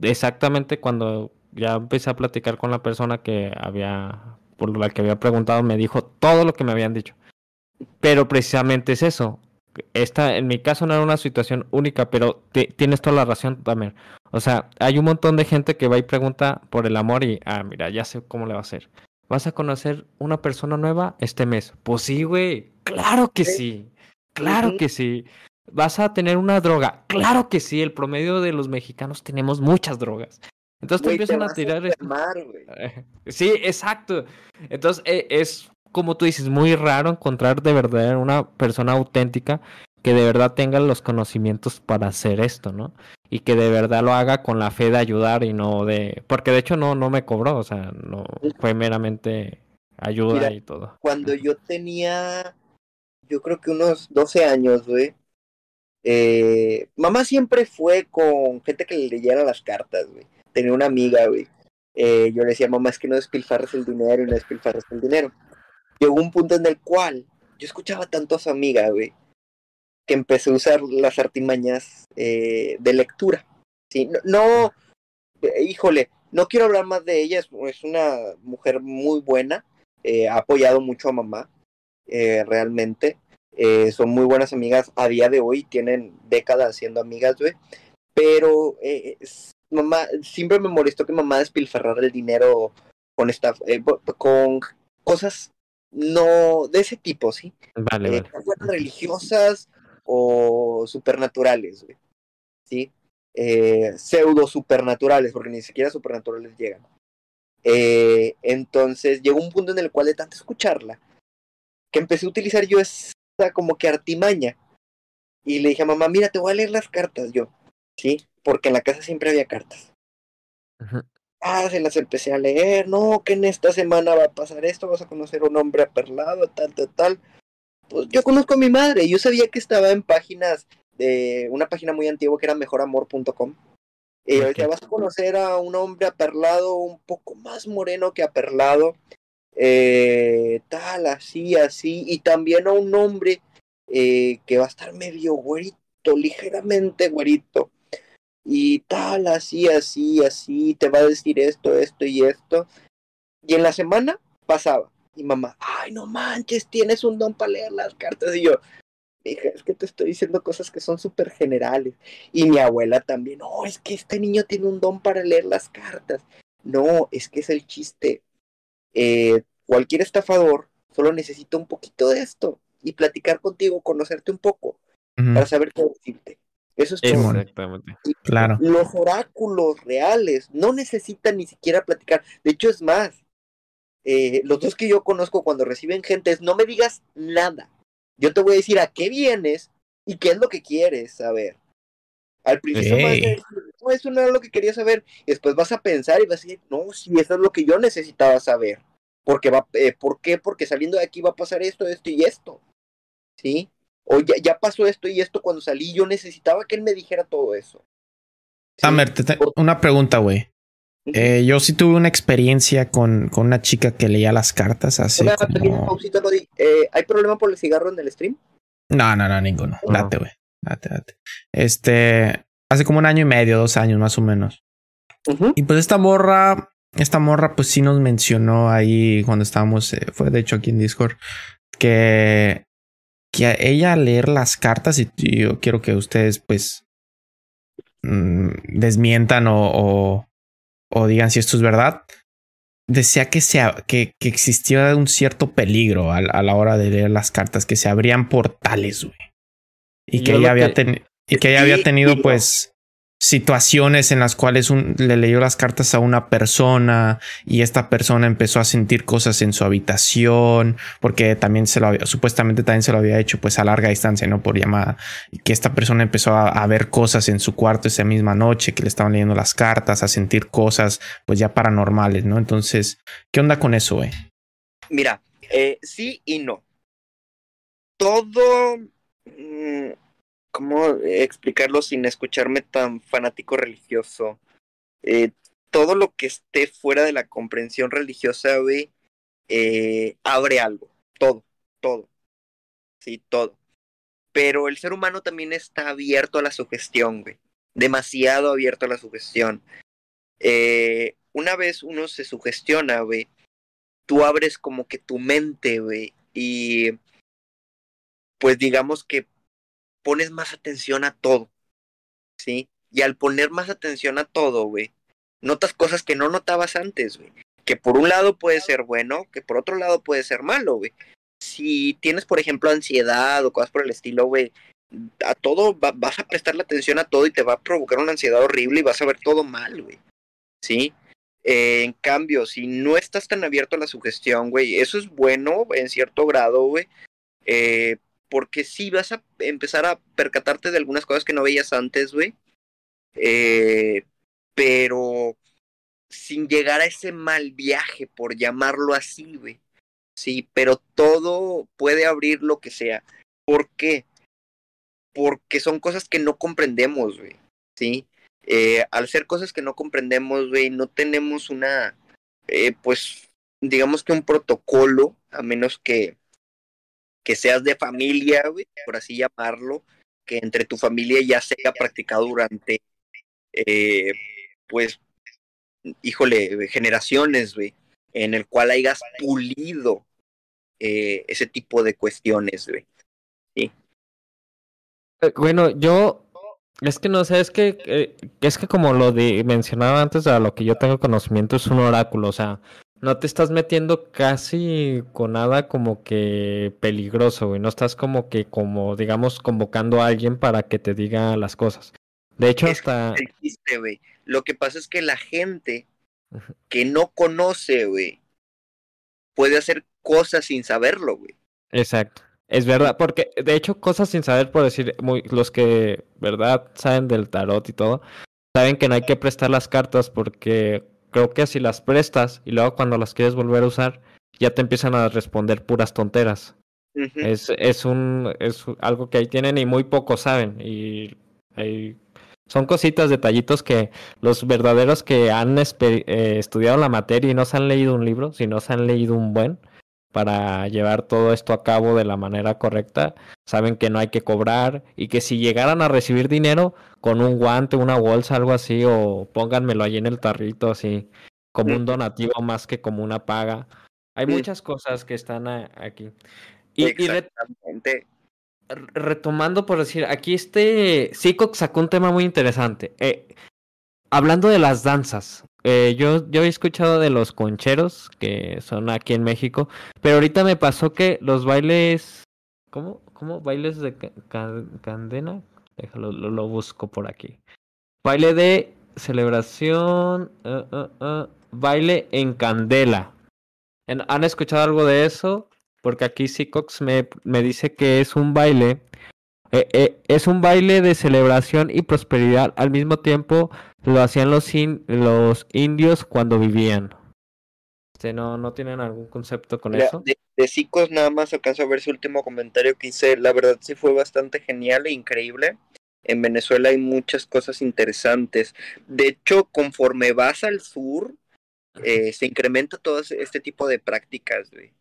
exactamente cuando ya empecé a platicar con la persona que había, por la que había preguntado, me dijo todo lo que me habían dicho. Pero precisamente es eso. Esta, en mi caso no era una situación única, pero te- tienes toda la razón también. O sea, hay un montón de gente que va y pregunta por el amor y, ah, mira, ya sé cómo le va a hacer. ¿Vas a conocer una persona nueva este mes? Pues sí, güey. Claro que Sí. Claro que sí. ¿Vas a tener una droga? Claro que sí. El promedio de los mexicanos tenemos muchas drogas. Entonces te empiezan a tirar enfermar, güey. Sí, exacto. Entonces eh, es como tú dices, muy raro encontrar de verdad una persona auténtica que de verdad tenga los conocimientos para hacer esto, ¿no? Y que de verdad lo haga con la fe de ayudar y no de... Porque de hecho no, no me cobró, o sea, no fue meramente ayuda Mira, y todo. Cuando yo tenía, yo creo que unos 12 años, güey, eh, mamá siempre fue con gente que le leyera las cartas, güey. Tenía una amiga, güey. Eh, yo le decía, mamá, es que no despilfarres el dinero y no despilfarres el dinero. Llegó un punto en el cual yo escuchaba tanto a su amiga, güey, que empecé a usar las artimañas eh, de lectura. Sí, no, eh, híjole, no quiero hablar más de ella, es, una mujer muy buena, eh, ha apoyado mucho a mamá, realmente. Son muy buenas amigas a día de hoy, tienen décadas siendo amigas, güey. Pero mamá, siempre me molestó que mamá despilfarrara el dinero con esta, con cosas no de ese tipo, ¿sí? Vale, Eh, vale. religiosas o supernaturales, güey. ¿Sí? Eh, pseudo supernaturales, porque ni siquiera supernaturales llegan. Eh, entonces llegó un punto en el cual de tanto escucharla, que empecé a utilizar yo esa como que artimaña. Y le dije a mamá, mira, te voy a leer las cartas yo. ¿Sí? Porque en la casa siempre había cartas. Ujú. Ah, se las empecé a leer, no, que en esta semana va a pasar esto, vas a conocer a un hombre aperlado, tal, tal, tal. Pues yo conozco a mi madre, yo sabía que estaba en páginas de una página muy antigua que era mejoramor.com. Y yo decía, Ok. vas a conocer a un hombre aperlado, un poco más moreno que aperlado, eh, tal, así, así, y también a un hombre eh, que va a estar medio güerito, ligeramente güerito, y tal, así, así, así, te va a decir esto, esto y esto. Y en la semana pasaba, y mamá, ay, no manches, tienes un don para leer las cartas, y yo, hija, es que te estoy diciendo cosas que son súper generales. Y mi abuela también, no, es que este niño tiene un don para leer las cartas. No, es que es el chiste. Eh, cualquier estafador solo necesita un poquito de esto y platicar contigo, conocerte un poco para saber qué decirte. Eso es todo. Exactamente. Claro. Los oráculos reales no necesitan ni siquiera platicar. De hecho, es más, eh, los dos que yo conozco cuando reciben gente es no me digas nada. Yo te voy a decir a qué vienes ¿Y qué es lo que quieres saber? Al principio vas a decir, no, eso no era lo que quería saber. Y después vas a pensar y vas a decir, no, sí, eso es lo que yo necesitaba saber. Porque va, eh, ¿Por qué? Porque saliendo de aquí va a pasar esto, esto y esto. ¿Sí? O ya, ya pasó esto y esto cuando salí. Yo necesitaba que él me dijera todo eso. ¿Sí? Tamer, te- te- una pregunta, güey. Eh, yo sí tuve una experiencia con, con una chica que leía las cartas hace Una pequeña como... pausita. Eh, ¿Hay problema por el cigarro en el stream? No, no, no, ninguno. No. Date, güey. Date, date. Este, hace como un año y medio, dos años más o menos. Y pues esta morra, esta morra pues sí nos mencionó ahí cuando estábamos, eh, fue de hecho aquí en Discord, que, que a ella al leer las cartas y, y yo quiero que ustedes pues mm, desmientan o, o, o digan si esto es verdad. Decía que, se, que, que existía un cierto peligro a, a la hora de leer las cartas, que se abrían portales, güey. Y que ella había, y que ella había tenido pues situaciones en las cuales un- le leyó las cartas a una persona y esta persona empezó a sentir cosas en su habitación porque también se lo había, supuestamente también se lo había hecho pues a larga distancia, no por llamada y que esta persona empezó a, ver cosas en su cuarto esa misma noche que le estaban leyendo las cartas, a sentir cosas pues ya paranormales, ¿no? Entonces, ¿qué onda con eso, güey? Mira, eh, sí y no. Todo, mm, ¿cómo explicarlo sin escucharme tan fanático religioso? Eh, todo lo que esté fuera de la comprensión religiosa, güey, eh, abre algo. Todo, todo. Sí, todo. Pero el ser humano también está abierto a la sugestión, güey. Demasiado abierto a la sugestión. Eh, una vez uno se sugestiona, güey, tú abres como que tu mente, güey, y pues digamos que pones más atención a todo, ¿sí? Y al poner más atención a todo, güey, notas cosas que no notabas antes, güey. Que por un lado puede ser bueno, que por otro lado puede ser malo, güey. Si tienes, por ejemplo, ansiedad o cosas por el estilo, güey, a todo va- vas a prestarle atención a todo y te va a provocar una ansiedad horrible y vas a ver todo mal, güey. ¿Sí? Eh, en cambio, si no estás tan abierto a la sugestión, güey, eso es bueno en cierto grado, güey. Eh, porque sí vas a empezar a percatarte de algunas cosas que no veías antes, güey. Eh, pero sin llegar a ese mal viaje, por llamarlo así, güey. Sí, pero todo puede abrir lo que sea. ¿Por qué? Porque son cosas que no comprendemos, güey. Sí. Eh, al ser cosas que no comprendemos, güey, no tenemos una, eh, pues, digamos que un protocolo, a menos que, que seas de familia, por así llamarlo, que entre tu familia ya se haya practicado durante, eh, pues, híjole, generaciones, güey, en el cual hayas pulido eh, ese tipo de cuestiones, güey. Eh, Bueno, yo es que no sé, es que es que como lo de mencionaba antes, a lo que yo tengo conocimiento es un oráculo, o sea, no te estás metiendo casi con nada como que peligroso, güey, no estás como que como digamos convocando a alguien para que te diga las cosas. De hecho, Es hasta el chiste, güey. Lo que pasa es que la gente que no conoce, güey, puede hacer cosas sin saberlo, güey. Exacto. Es verdad, porque de hecho cosas sin saber, por decir, muy, los que, ¿verdad? Saben del tarot y todo, saben que no hay que prestar las cartas porque creo que si las prestas y luego cuando las quieres volver a usar, ya te empiezan a responder puras tonteras. Es, es un, es algo que ahí tienen y muy pocos saben. Y hay- son cositas, detallitos que los verdaderos que han eh, estudiado la materia y no se han leído un libro, sino se han leído un buen para llevar todo esto a cabo de la manera correcta, saben que no hay que cobrar y que si llegaran a recibir dinero con un guante, una bolsa, algo así, o pónganmelo ahí en el tarrito, así, como un donativo más que como una paga. Hay muchas cosas que están aquí. Y, re- retomando por decir, aquí este Seacock sacó un tema muy interesante. Eh, hablando de las danzas, eh, yo, yo he escuchado de los concheros, que son aquí en México, pero ahorita me pasó que los bailes, ¿cómo? ¿Cómo? ¿Bailes de ca- ca- candena? Déjalo, lo, busco por aquí. Baile de celebración, eh, eh, eh, baile en candela. ¿Han escuchado algo de eso? Porque aquí Seacox me, me dice que es un baile Eh, eh, es un baile de celebración y prosperidad. Al mismo tiempo lo hacían los, los indios cuando vivían. Este, no, ¿No tienen algún concepto con eso? De, de Cicos nada más alcanzo a ver su último comentario que hice. La verdad sí fue bastante genial e increíble. En Venezuela hay muchas cosas interesantes. De hecho, conforme vas al sur, eh, se incrementa todo este tipo de prácticas, güey.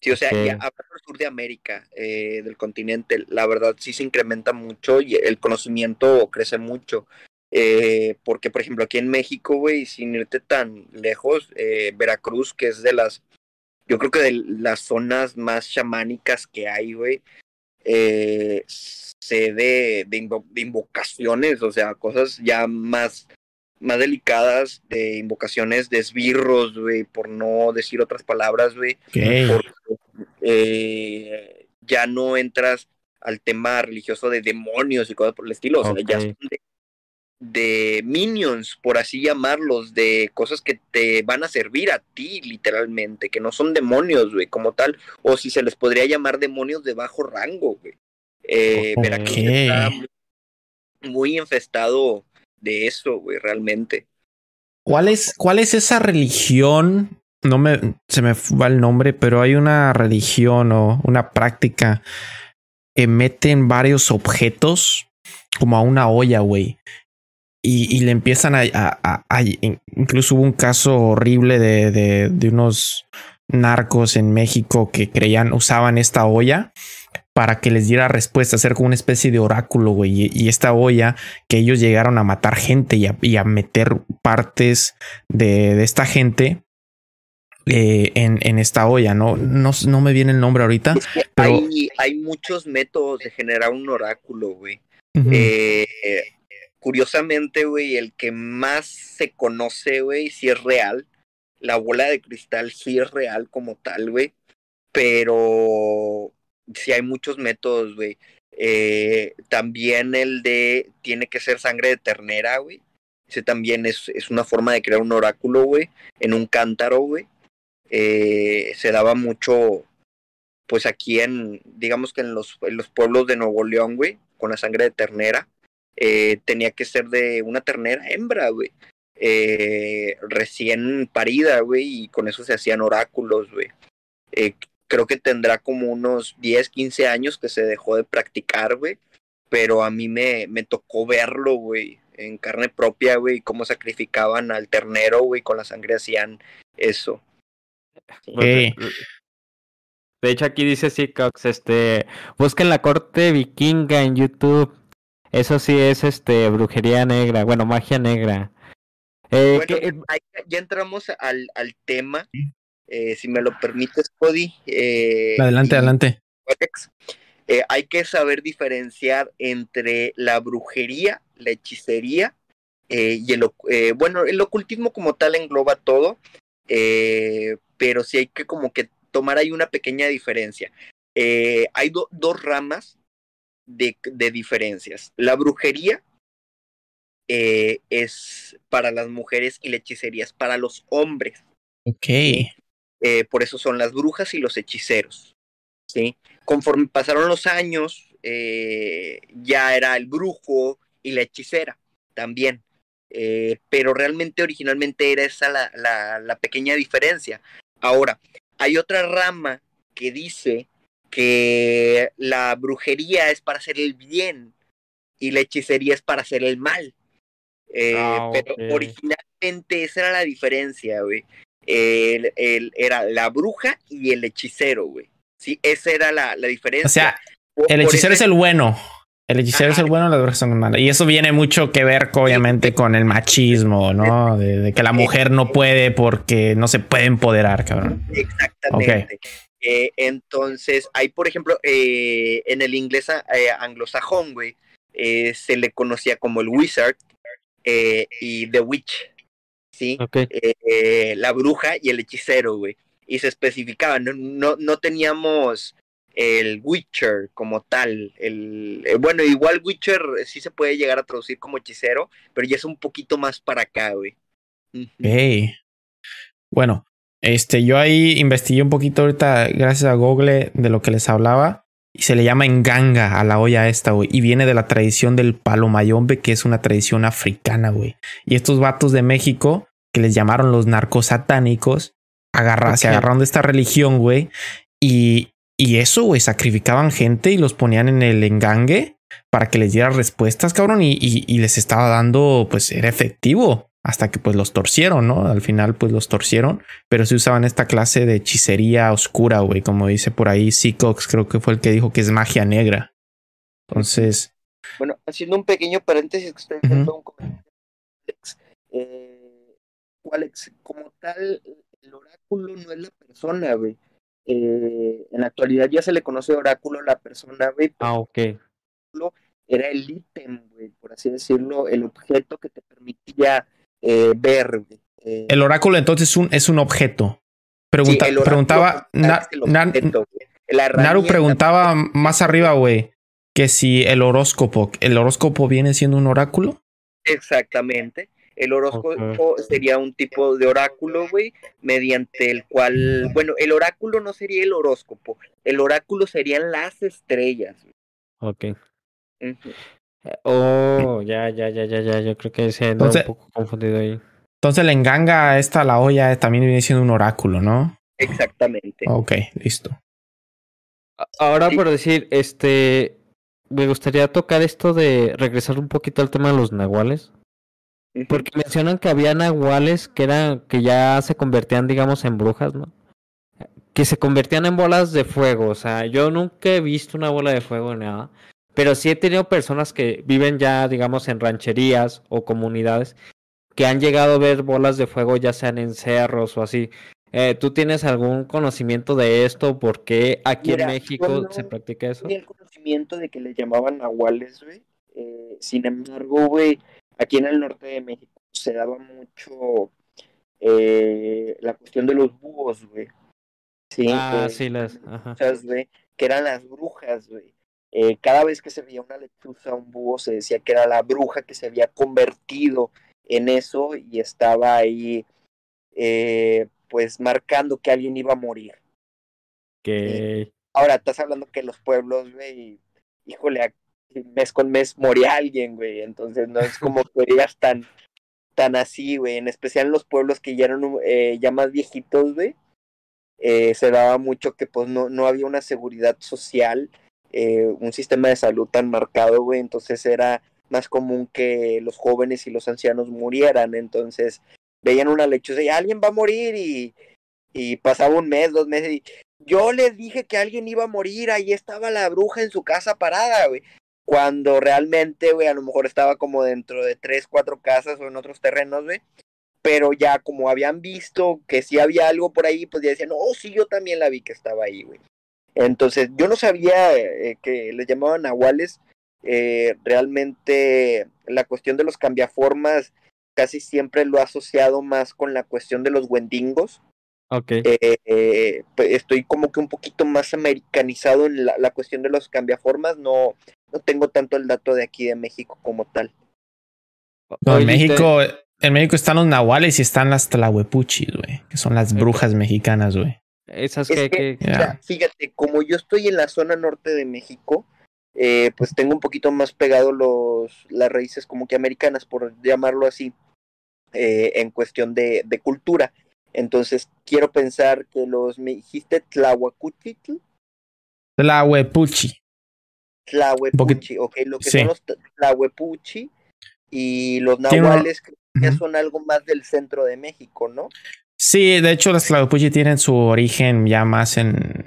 Sí, o sea, okay. ya sur de América, eh, del continente, la verdad sí se incrementa mucho y el conocimiento crece mucho. Eh, porque, por ejemplo, aquí en México, güey, sin irte tan lejos, eh, Veracruz, que es de las, yo creo que de las zonas más chamánicas que hay, güey, eh, sede de, invo de invocaciones, o sea, cosas ya más más delicadas de invocaciones de esbirros, güey, por no decir otras palabras, güey. Eh, ya no entras al tema religioso de demonios y cosas por el estilo, o sea, ya son de, de, minions, por así llamarlos, de cosas que te van a servir a ti, literalmente, que no son demonios, güey, como tal, o si se les podría llamar demonios de bajo rango, güey. Eh, okay. Veracruz está muy, muy infestado de eso, güey, realmente. ¿Cuál es, ¿Cuál es esa religión? No me se me va el nombre, pero hay una religión o una práctica que meten varios objetos como a una olla, güey. Y, y, le empiezan a, a, a, a, Incluso hubo un caso horrible de, de, de unos narcos en México que creían, usaban esta olla para que les diera respuesta, hacer como una especie de oráculo, güey. Y, y, esta olla que ellos llegaron a matar gente y a, y a meter partes de, de esta gente eh, en, en, esta olla, ¿no? ¿no? No me viene el nombre ahorita. Es que pero... hay, hay, muchos métodos de generar un oráculo, güey. Uh -huh. eh, curiosamente, güey, el que más se conoce, güey, si es real. La bola de cristal sí es real como tal, güey. Pero sí hay muchos métodos, güey. Eh, también el de tiene que ser sangre de ternera, güey. Ese también es, es, una forma de crear un oráculo, güey, en un cántaro, güey. Eh, se daba mucho, pues aquí en, digamos que en los, en los pueblos de Nuevo León, güey, con la sangre de ternera. Eh, tenía que ser de una ternera hembra, güey. Eh, recién parida, güey, y con eso se hacían oráculos, güey. Eh, creo que tendrá como unos 10, 15 años que se dejó de practicar, güey. Pero a mí me, me tocó verlo, güey, en carne propia, güey, cómo sacrificaban al ternero, güey, con la sangre hacían eso. Sí. De hecho, aquí dice Cox, este, busquen la corte vikinga en YouTube. Eso sí es este brujería negra, bueno, magia negra. Eh, bueno, que, ahí ya entramos al, al tema eh, si me lo permites, Cody. Eh, adelante, y, adelante. Eh, hay que saber diferenciar entre la brujería, la hechicería eh, y el, bueno, el ocultismo como tal engloba todo, pero sí hay que como que tomar ahí una pequeña diferencia. hay do, dos ramas de, de, diferencias. La brujería es para las mujeres y la hechicería es para los hombres. Ok. Eh, por eso son las brujas y los hechiceros. ¿sí? Conforme pasaron los años, eh, ya era el brujo y la hechicera también. Eh, pero realmente originalmente era esa la, la, la, pequeña diferencia. Ahora, hay otra rama que dice que la brujería es para hacer el bien y la hechicería es para hacer el mal. Ah, okay. Pero originalmente esa era la diferencia, güey el, el, era la bruja y el hechicero, güey. Sí, esa era la, la diferencia. O sea, el hechicero ese... es el bueno. El hechicero Ajá. es el bueno, las brujas son malas. Y eso viene mucho que ver, obviamente, con el machismo, ¿no? De, de, que la mujer no puede porque no se puede empoderar, cabrón. Exactamente. Okay. Eh, entonces, hay, por ejemplo, eh, en el inglés eh, anglosajón, güey, eh, se le conocía como el wizard eh, y the witch. ¿sí? Okay. Eh, la bruja y el hechicero, güey. Y se especificaba, no, no, no teníamos el Witcher como tal. El, eh, bueno, igual Witcher sí se puede llegar a traducir como hechicero, pero ya es un poquito más para acá, güey. Hey. Bueno, este, yo ahí investigué un poquito ahorita, gracias a Google, de lo que les hablaba. y se le llama enganga a la olla esta, güey. Y viene de la tradición del palo mayombe, que es una tradición africana, güey. Y estos vatos de México, que les llamaron los narcos satánicos, se agarraron de esta religión, güey. Y, y eso, güey, sacrificaban gente y los ponían en el engangue para que les diera respuestas, cabrón. Y, y les estaba dando, pues era efectivo hasta que pues los torcieron, ¿no? Al final pues los torcieron, pero se usaban esta clase de hechicería oscura, güey, como dice por ahí Seacox, creo que fue el que dijo que es magia negra. Entonces... Bueno, haciendo un pequeño paréntesis que estoy haciendo un comentario. Eh, Alex, como tal, el oráculo no es la persona, güey. Eh, en la actualidad ya se le conoce oráculo a la persona, güey. Ah, ok. Era el ítem, güey, por así decirlo, el objeto que te permitía eh, ver. Eh, el oráculo entonces es un, es un objeto. Pregunta, preguntaba, Naru preguntaba más arriba, güey, que si el horóscopo, ¿el horóscopo viene siendo un oráculo? Exactamente. El horóscopo sería un tipo de oráculo, güey, mediante el cual, bueno, el oráculo no sería el horóscopo, el oráculo serían las estrellas. Ok. Oh, ya, ya, ya, ya, ya. Yo creo que se un poco confundido ahí. Entonces la enganga esta, la olla, también viene siendo un oráculo, ¿no? Exactamente. Ok, listo. Ahora por decir, este, me gustaría tocar esto de regresar un poquito al tema de los nahuales. Porque mencionan que había nahuales que eran, que ya se convertían, digamos, en brujas, ¿no? Que se convertían en bolas de fuego. O sea, yo nunca he visto una bola de fuego ni nada. Pero sí he tenido personas que viven ya, digamos, en rancherías o comunidades que han llegado a ver bolas de fuego, ya sean en cerros o así. Eh, ¿Tú tienes algún conocimiento de esto? ¿Por qué aquí en México se practica eso? el conocimiento de que le llamaban nahuales, güey. Eh, sin embargo, güey, aquí en el norte de México se daba mucho eh, la cuestión de los búhos, güey. Sí, ah, sí, las. Ajá. que eran las brujas, güey. Eh, cada vez que se veía una lechuza, un búho, se decía que era la bruja que se había convertido en eso y estaba ahí, eh, pues marcando que alguien iba a morir. Que... ahora estás hablando que los pueblos, güey, híjole, mes con mes moría alguien, güey, entonces no es como que digas tan, tan así, güey, en especial en los pueblos que ya eran eh, ya más viejitos, güey, se daba mucho que pues no, no había una seguridad social eh, un sistema de salud tan marcado, güey, entonces era más común que los jóvenes y los ancianos murieran, entonces veían una lechuza y alguien va a morir y, y pasaba un mes, dos meses y yo les dije que alguien iba a morir, ahí estaba la bruja en su casa parada, güey. Cuando realmente, güey, a lo mejor estaba como dentro de tres, cuatro casas o en otros terrenos, güey. Pero ya como habían visto que sí había algo por ahí, pues ya decían, oh, sí, yo también la vi que estaba ahí, güey. Entonces, yo no sabía eh, que les llamaban nahuales. Eh, realmente la cuestión de los cambiaformas casi siempre lo he asociado más con la cuestión de los wendingos. Ok. Eh, estoy como que un poquito más americanizado en la, cuestión de los cambiaformas. No, no tengo tanto el dato de aquí de México como tal. en México, en México están los nahuales y están las tlahuepuchis, güey, que son las brujas mexicanas, güey. Esas que, fíjate, como yo estoy en la zona norte de México, eh, pues tengo un poquito más pegado los, las raíces como que americanas, por llamarlo así, eh, en cuestión de, de, cultura. Entonces, quiero pensar que los, me dijiste Tlahuacuchitl. Tlahuepuchi. Tlahuepuchi, ok, lo que son los Tlahuepuchi y los nahuales que son algo más del centro de México, ¿no? Sí, de hecho, las Tlahuepuchi tienen su origen ya más en,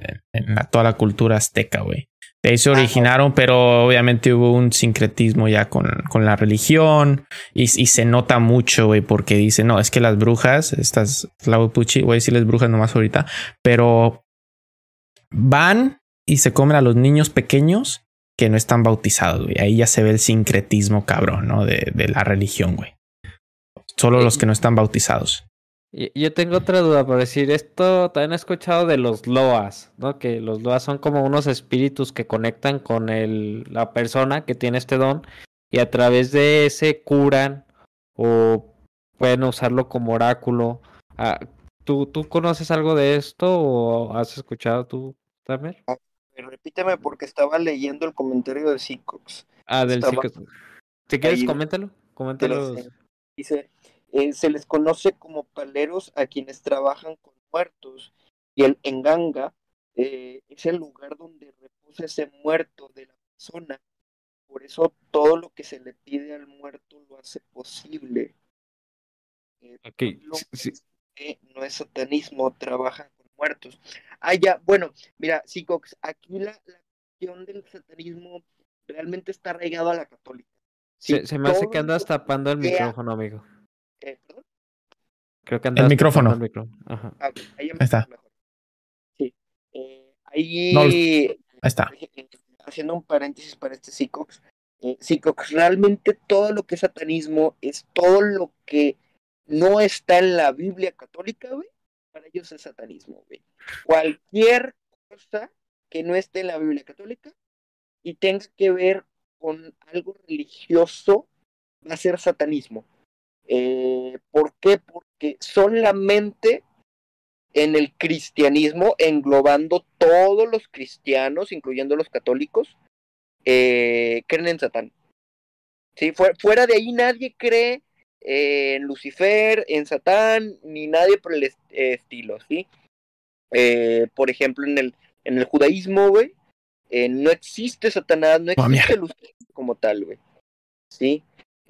toda la cultura azteca, güey. De ahí se originaron, pero obviamente hubo un sincretismo ya con, con la religión y, se nota mucho, güey, porque dicen, no, es que las brujas, estas Tlahuepuchi, voy a decirles brujas nomás ahorita, pero van y se comen a los niños pequeños que no están bautizados, güey. Ahí ya se ve el sincretismo cabrón, ¿no? De, de la religión, güey. Solo los que no están bautizados. Yo tengo otra duda por decir, esto también he escuchado de los loas, ¿no? Que los loas son como unos espíritus que conectan con el, la persona que tiene este don y a través de ese curan o pueden usarlo como oráculo. Ah, ¿Tú, ¿Tú conoces algo de esto o has escuchado tú, Tamer? repíteme porque estaba leyendo el comentario de Seacox. Ah, del Estaba-. Si quieres, ahí- coméntalo. Coméntalo. Dice, eh, se les conoce como paleros a quienes trabajan con muertos y el enganga eh, es el lugar donde reposa ese muerto de la persona. Por eso todo lo que se le pide al muerto lo hace posible. Eh, lo sí, sí. que no es satanismo, trabajan con muertos. Ah, ya, bueno, mira, Sicox, aquí la, la cuestión del satanismo realmente está arraigado a la católica. Sí, Se, se me hace que andas tapando el micrófono, amigo. Eh, ¿perdón? Creo que andas micrófono. el micrófono. Ajá. Ah, ahí está. escucho mejor. Sí. Eh, ahí, No, Ahí está. eh, haciendo un paréntesis para este Sicox, eh, Sicox, realmente todo lo que es satanismo es todo lo que no está en la Biblia católica, güey. Para ellos es satanismo, güey. Cualquier cosa que no esté en la Biblia católica y tenga que ver con algo religioso va a ser satanismo. Eh, ¿Por qué? Porque solamente en el cristianismo, englobando todos los cristianos, incluyendo los católicos, eh, creen en Satán. Sí, fuera, fuera de ahí nadie cree eh, en Lucifer, en Satán, ni nadie por el est- estilo, ¿sí? Eh, por ejemplo, en el, en el judaísmo, güey, eh, no existe Satanás, no Oh, existe Lucifer como tal, güey. ¿Sí?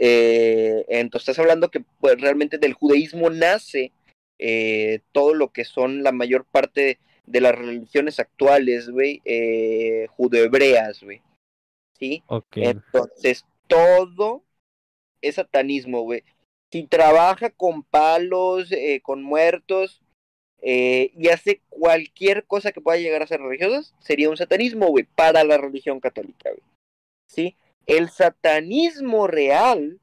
Eh, entonces estás hablando que pues, realmente del judaísmo nace eh, todo lo que son la mayor parte de las religiones actuales, güey, eh, judeobreas, güey. ¿Sí? Ok. Entonces, todo es satanismo, güey. Si trabaja con palos, eh, con muertos, eh, y hace cualquier cosa que pueda llegar a ser religiosa, sería un satanismo, güey, para la religión católica, güey. ¿Sí? El satanismo real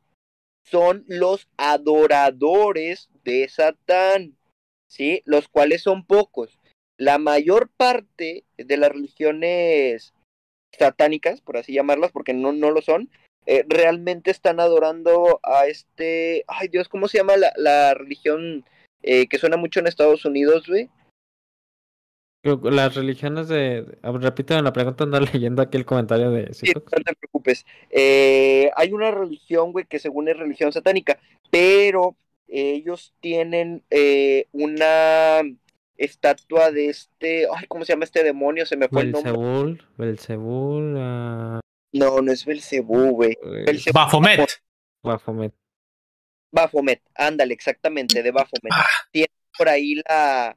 son los adoradores de Satán, ¿sí? Los cuales son pocos. La mayor parte de las religiones satánicas, por así llamarlas, porque no, no lo son, eh, realmente están adorando a este, ay Dios, ¿cómo se llama la, la religión eh, que suena mucho en Estados Unidos, güey? Las religiones de. ver, Repíteme la pregunta, andar leyendo aquí el comentario de Sí, no te preocupes. Eh, hay una religión, güey, que según es religión satánica, pero ellos tienen eh, una estatua de este, ay, ¿cómo se llama este demonio? Se me fue el nombre. Belzebul, Belzebul, ah, No, no es Belcebú, güey. eh, Belcebú, Bafomet. Baphomet. Baphomet, ándale, exactamente, de Baphomet. Tiene por ahí la,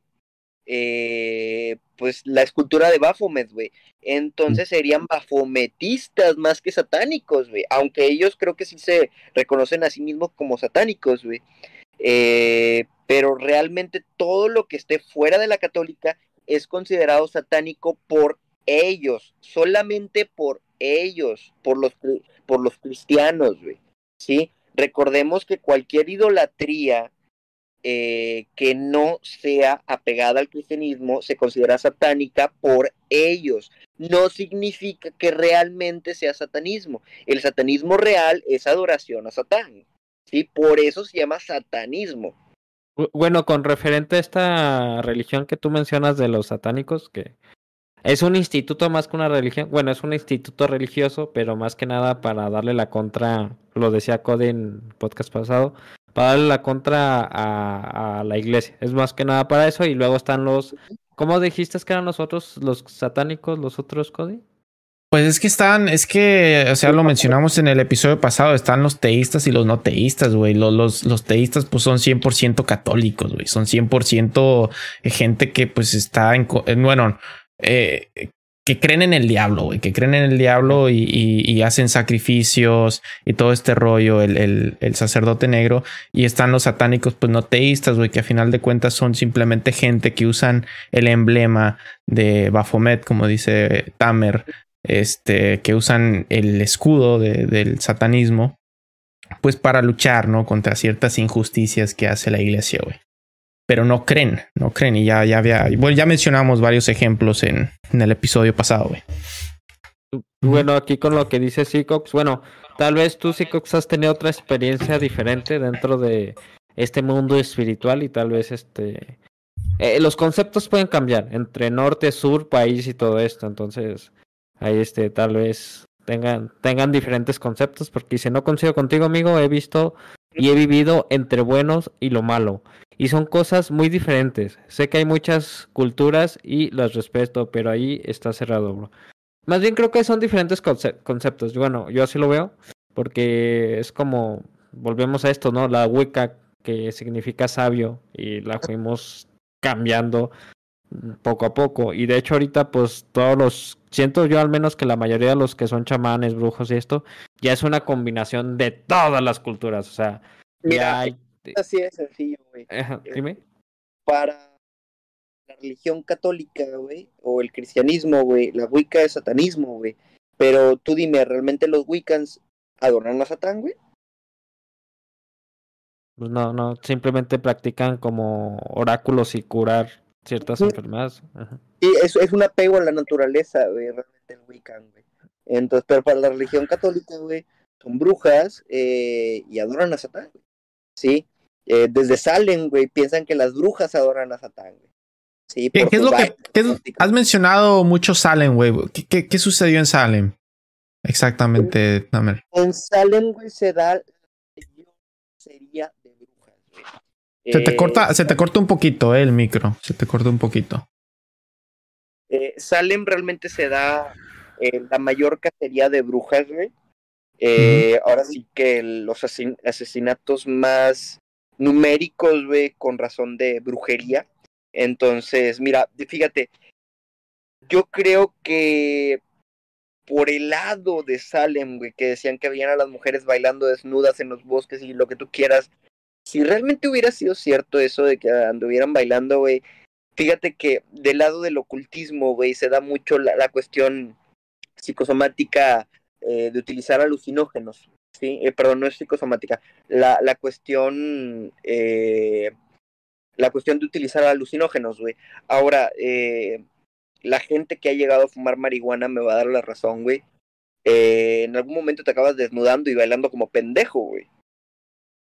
eh, pues la escultura de Baphomet, güey. Entonces serían bafometistas más que satánicos, güey. Aunque ellos creo que sí se reconocen a sí mismos como satánicos, güey. Eh, pero realmente todo lo que esté fuera de la católica es considerado satánico por ellos, solamente por ellos, por los, por los cristianos, güey. ¿Sí? Recordemos que cualquier idolatría eh, que no sea apegada al cristianismo se considera satánica por ellos. No significa que realmente sea satanismo. El satanismo real es adoración a Satán. ¿sí? Por eso se llama satanismo. Bu- Bueno, con referente a esta religión que tú mencionas de los satánicos, que es un instituto más que una religión, bueno, es un instituto religioso, pero más que nada para darle la contra, lo decía Cody en podcast pasado, para darle la contra a, la iglesia. Es más que nada para eso, y luego están los, ¿cómo dijiste que eran los otros, los satánicos, los otros Cody? Pues es que están, es que, o sea, lo mencionamos en el episodio pasado, están los teístas y los no teístas, güey. Los, los, los teístas pues son 100% católicos, güey. Son 100% gente que pues está en- bueno, eh, que creen en el diablo, güey. Que creen en el diablo y, hacen sacrificios y todo este rollo, el, sacerdote negro. Y están los satánicos pues no teístas, güey, que a final de cuentas son simplemente gente que usan el emblema de Baphomet, como dice Tamer este, que usan el escudo de- del satanismo, pues para luchar, ¿no? Contra ciertas injusticias que hace la iglesia, güey. Pero no creen, no creen. Y ya, ya había, bueno, ya mencionamos varios ejemplos en, en el episodio pasado, güey. Bueno, aquí con lo que dice Seacox, bueno, tal vez tú, Seacox, has tenido otra experiencia diferente dentro de este mundo espiritual y tal vez este eh, los conceptos pueden cambiar entre norte, sur, país y todo esto. Entonces, ahí este, tal vez tengan, tengan diferentes conceptos, porque si no coincido contigo, amigo, he visto y he vivido entre buenos y lo malo. Y son cosas muy diferentes. Sé que hay muchas culturas y las respeto, pero ahí está cerrado, bro. Más bien creo que son diferentes conceptos. Bueno, yo así lo veo, porque es como, volvemos a esto, ¿no? La Wicca, que significa sabio, y la fuimos cambiando poco a poco. Y de hecho ahorita, pues todos los, siento yo al menos que la mayoría de los que son chamanes, brujos y esto, ya es una combinación de todas las culturas. O sea, hay Así es sencillo, güey. dime. Para la religión católica, güey, o el cristianismo, güey, la Wicca es satanismo, güey. Pero tú dime, ¿realmente los Wiccans adoran a Satán, güey? Pues no, no, simplemente practican como oráculos y curar ciertas enfermedades. Sí, es, es un apego a la naturaleza, güey, realmente el Wiccan, güey. Entonces, pero para la religión católica, güey, son brujas eh, y adoran a Satán, güey. Sí, eh, desde Salem, güey, piensan que las brujas adoran a Satán, güey. Sí, ¿Qué, es lo que has mencionado mucho Salem, güey? ¿Qué, ¿Qué, sucedió en Salem? Exactamente, Tamer. En Salem, güey, se da sería de brujas, güey. Se te corta, se te corta un poquito, eh, el micro. Se te corta un poquito. Eh, Salem realmente se da eh, la mayor cacería de brujas, güey. Eh, ahora sí que los asesinatos más numéricos, güey, con razón de brujería. Entonces, mira, fíjate, yo creo que por el lado de Salem, güey, que decían que habían a las mujeres bailando desnudas en los bosques y lo que tú quieras, si realmente hubiera sido cierto eso de que anduvieran bailando, güey, fíjate que del lado del ocultismo, güey, se da mucho la, la cuestión psicosomática eh, de utilizar alucinógenos, ¿sí? Eh, perdón, no es psicosomática. La, la cuestión, eh, la cuestión de utilizar alucinógenos, güey. Ahora, la gente que ha llegado a fumar marihuana me va a dar la razón, güey. En algún momento te acabas desnudando y bailando como pendejo, güey.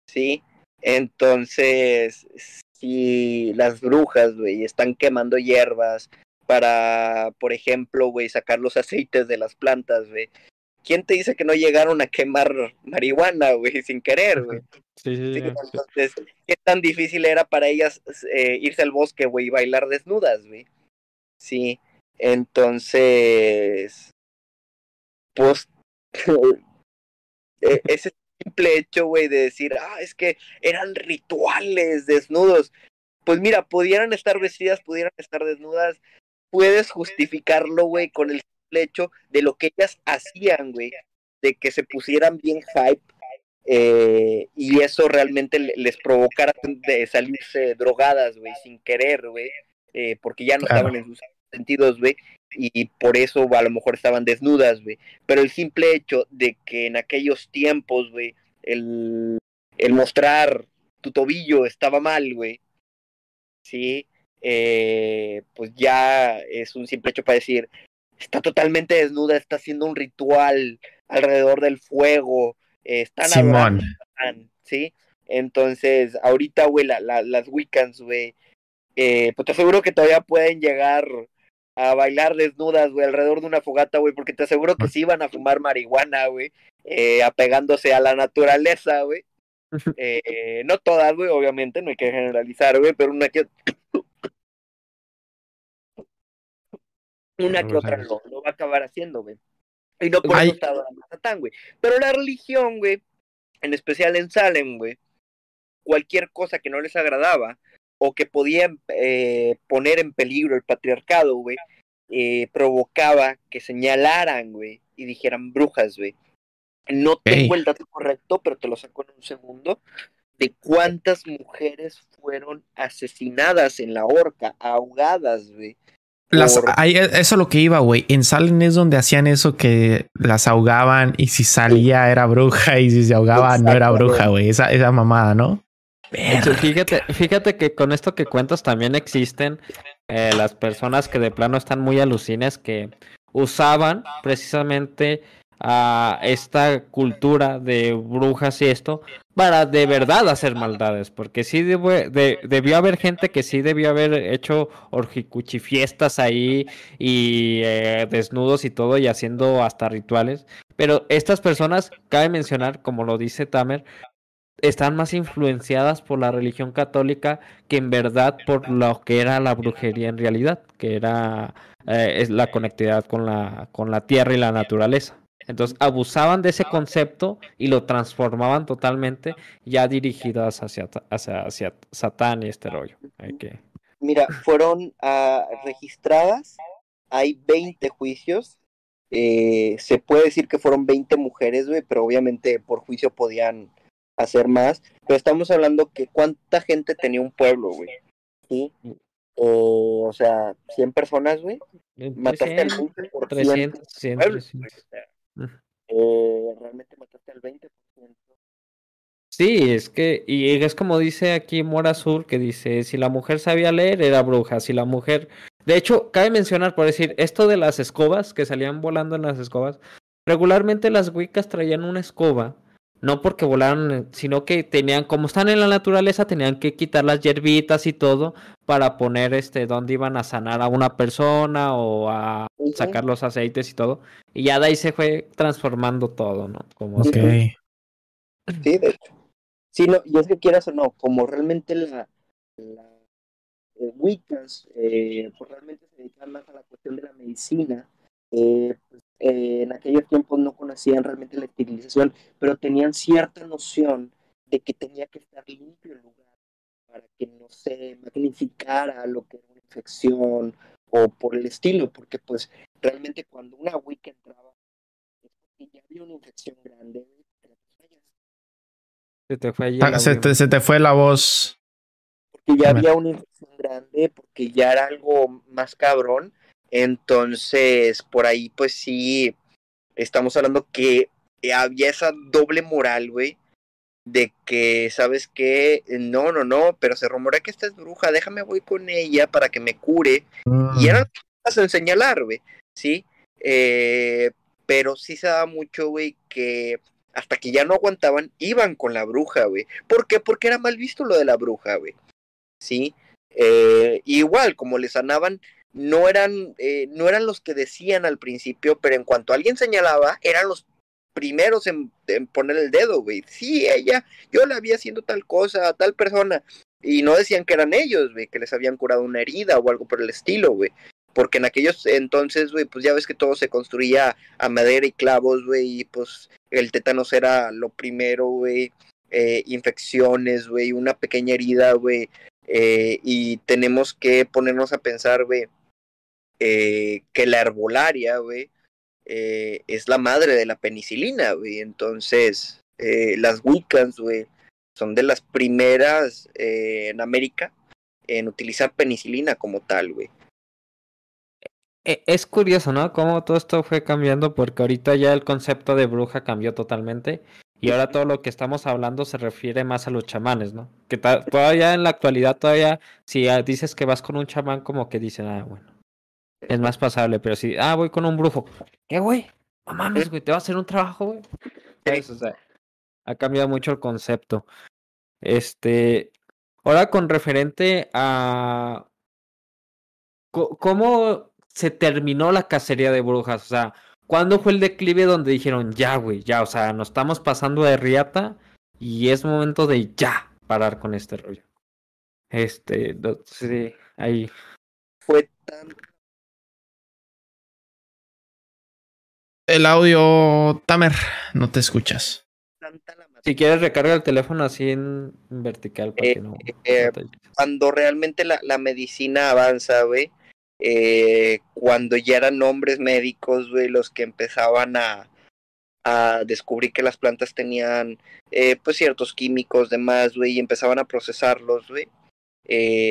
¿Sí? Entonces, si las brujas, güey, están quemando hierbas para, por ejemplo, güey, sacar los aceites de las plantas, güey, ¿quién te dice que no llegaron a quemar marihuana, güey, sin querer, güey? Sí, sí, sí, Entonces, ¿qué tan difícil era para ellas eh, irse al bosque, güey, y bailar desnudas, güey? Sí, entonces, pues, e, ese simple hecho, güey, de decir, ah, es que eran rituales desnudos. Pues mira, pudieran estar vestidas, pudieran estar desnudas, puedes justificarlo, güey, con el hecho de lo que ellas hacían, güey, de que se pusieran bien hype eh, y eso realmente les provocara de salirse drogadas, güey, sin querer, güey, eh, porque ya no estaban en sus sentidos, güey, y por eso a lo mejor estaban desnudas, güey. Pero el simple hecho de que en aquellos tiempos, güey, el, el mostrar tu tobillo estaba mal, güey, sí, eh, pues ya es un simple hecho para decir, está totalmente desnuda, está haciendo un ritual alrededor del fuego, eh, están Simón. hablando, ¿sí? Entonces, ahorita, güey, la, la, las Wiccans, güey, eh, pues te aseguro que todavía pueden llegar a bailar desnudas, güey, alrededor de una fogata, güey, porque te aseguro que sí iban a fumar marihuana, güey, eh, apegándose a la naturaleza, güey. Eh, no todas, güey, obviamente, no hay que generalizar, güey, pero una que una que otra lo, lo va a acabar haciendo, güey. Y no por eso está Satán, güey. Pero la religión, güey, en especial en Salem, güey, cualquier cosa que no les agradaba o que podía eh, poner en peligro el patriarcado, güey, eh, provocaba que señalaran, güey, y dijeran brujas, güey. No tengo el dato correcto, pero te lo saco en un segundo, de cuántas mujeres fueron asesinadas en la horca, ahogadas, güey. Las, ahí, eso es lo que iba, güey. En Salem es donde hacían eso que las ahogaban y si salía era bruja y si se ahogaba no era bruja, güey. Esa, esa mamada, ¿no? De hecho, fíjate, fíjate que con esto que cuentas también existen eh, las personas que de plano están muy alucines que usaban precisamente a esta cultura de brujas y esto para de verdad hacer maldades, porque sí debió haber gente que sí debió haber hecho orgicuchifiestas ahí y eh, desnudos y todo y haciendo hasta rituales, pero estas personas, cabe mencionar, como lo dice Tamer, están más influenciadas por la religión católica que en verdad por lo que era la brujería en realidad, que era eh, la conectividad con la, con la tierra y la naturaleza. Entonces abusaban de ese concepto y lo transformaban totalmente ya dirigidas hacia, hacia, Satán y este rollo. que... Mira, fueron uh, registradas, hay 20 juicios. Eh, se puede decir que fueron 20 mujeres, güey, pero obviamente por juicio podían hacer más. Pero estamos hablando que cuánta gente tenía un pueblo, güey. ¿Sí? o sea, 100 personas, güey. Mataste al 20%. 300, 100, 300. Eh, realmente mataste al 20%. Sí, es que, y es como dice aquí Mora Azul, que dice, si la mujer sabía leer, era bruja, si la mujer... De hecho, cabe mencionar, por decir, esto de las escobas, que salían volando en las escobas, regularmente las wicas traían una escoba, no porque volaran, sino que tenían, como están en la naturaleza, tenían que quitar las hierbitas y todo para poner este donde iban a sanar a una persona o a sacar los aceites y todo. Y ya de ahí se fue transformando todo, ¿no? Como Sí, de hecho. Sí, no, y es que quieras o no, como realmente la, la eh, Wiccas, eh, pues realmente se dedican más a la cuestión de la medicina, eh, pues, eh, en aquellos tiempos no conocían realmente la esterilización, pero tenían cierta noción de que tenía que estar limpio el lugar para que no se magnificara lo que era una infección o por el estilo, porque pues realmente cuando una Wicca entraba, ya había una infección grande. Se te fue, ah, se, te, se te fue la voz. Porque ya había una infección grande, porque ya era algo más cabrón entonces, por ahí, pues sí, estamos hablando que había esa doble moral, güey, de que, ¿sabes qué? No, no, no, pero se rumora que esta es bruja, déjame voy con ella para que me cure. Y eran cosas en señalar, güey, ¿sí? Eh, pero sí se daba mucho, güey, que hasta que ya no aguantaban, iban con la bruja, güey. ¿Por qué? Porque era mal visto lo de la bruja, güey. ¿Sí? Eh, igual, como le sanaban, no eran, eh, no eran los que decían al principio, pero en cuanto alguien señalaba, eran los primeros en, poner el dedo, güey. Sí, ella, yo le había haciendo tal cosa a tal persona. Y no decían que eran ellos, güey, que les habían curado una herida o algo por el estilo, güey. Porque en aquellos entonces, güey, pues ya ves que todo se construía a madera y clavos, güey, y pues el tétanos era lo primero, güey. Eh, infecciones, güey, una pequeña herida, güey. Eh, y tenemos que ponernos a pensar, güey, eh, que la herbolaria, güey, eh, es la madre de la penicilina, güey. Entonces, eh, las Wiccans, güey, son de las primeras en América en utilizar penicilina como tal, güey. E, es curioso, ¿no? Cómo todo esto fue cambiando, porque ahorita ya el concepto de bruja cambió totalmente. Y ahora todo lo que estamos hablando se refiere más a los chamanes, ¿no? Que todavía en la actualidad, todavía, si dices que vas con un chamán, como que dicen, ah, bueno, es más pasable, pero si, ah, voy con un brujo. ¿Qué, güey? No mames, güey, te va a hacer un trabajo, güey. O sea, ha cambiado mucho el concepto. Este, ahora con referente a cómo se terminó la cacería de brujas, o sea, ¿cuándo fue el declive donde dijeron, ya, güey, ya, o sea, nos estamos pasando de riata y es momento de ya parar con este rollo? Este, sí, ahí. Fue tan el audio, Tamer, no te escuchas. Si quieres recarga el teléfono así en vertical. Para eh, eh, cuando realmente la, la medicina avanza, güey, eh, cuando ya eran hombres médicos, güey, los que empezaban a, a descubrir que las plantas tenían, pues, ciertos químicos, demás, güey, y empezaban a procesarlos, güey,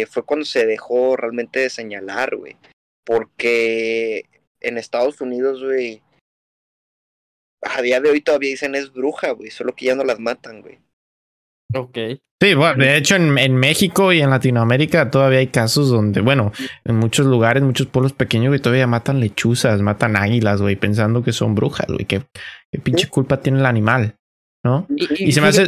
fue cuando se dejó realmente de señalar, güey, porque en Estados Unidos, güey, a día de hoy todavía dicen es bruja, güey, solo que ya no las matan, güey. Ok. Sí, bueno, de hecho en, en, México y en Latinoamérica todavía hay casos donde, bueno, en muchos lugares, muchos pueblos pequeños, güey, todavía matan lechuzas, matan águilas, güey, pensando que son brujas, güey, ¿Qué, qué pinche culpa tiene el animal, ¿no? Y, se me hace...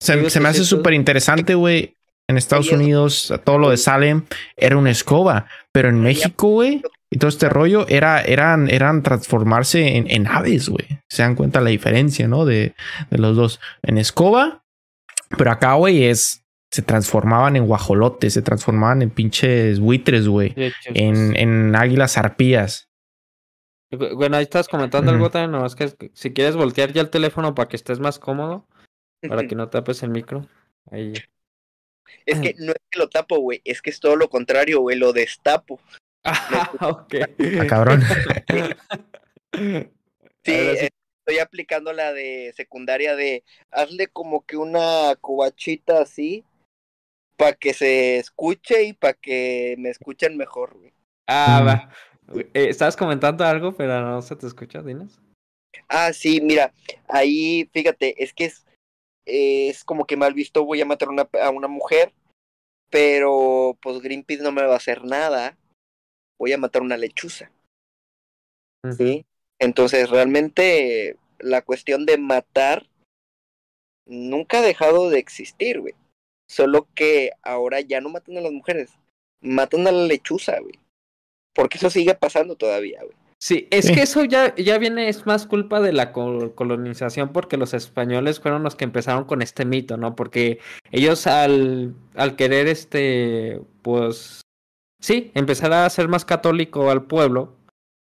Se, se me hace súper interesante, güey. En Estados Unidos, todo lo de Salem era una escoba, pero en México, güey, y todo este rollo era, eran, eran transformarse en, en aves, güey. Se dan cuenta la diferencia, ¿no? De, de los dos. En escoba pero acá, güey, es. Se transformaban en guajolotes, se transformaban en pinches buitres, güey. En, en águilas arpías. Bueno, ahí estás comentando algo también, nomás que si quieres voltear ya el teléfono para que estés más cómodo, para que no tapes el micro. Ahí. Es que no es que lo tapo, güey, es que es todo lo contrario, güey, lo destapo. Ah, ok. Ah, cabrón. sí, estoy aplicando la de secundaria de hazle como que una cobachita así para que se escuche y para que me escuchen mejor, güey. Ah, va. Eh, estabas comentando algo, pero no se te escucha, dinos. Ah, sí, mira, ahí, fíjate, es que es, es como que mal visto voy a matar una, a una mujer, pero pues Greenpeace no me va a hacer nada. Voy a matar una lechuza. Sí. Entonces, realmente la cuestión de matar nunca ha dejado de existir, güey. Solo que ahora ya no matan a las mujeres, matan a la lechuza, güey. Porque eso sigue pasando todavía, güey. Sí, es que eso ya, ya viene, es más culpa de la colonización porque los españoles fueron los que empezaron con este mito, ¿no? Porque ellos al, al querer este, pues, sí, empezar a ser más católico al pueblo,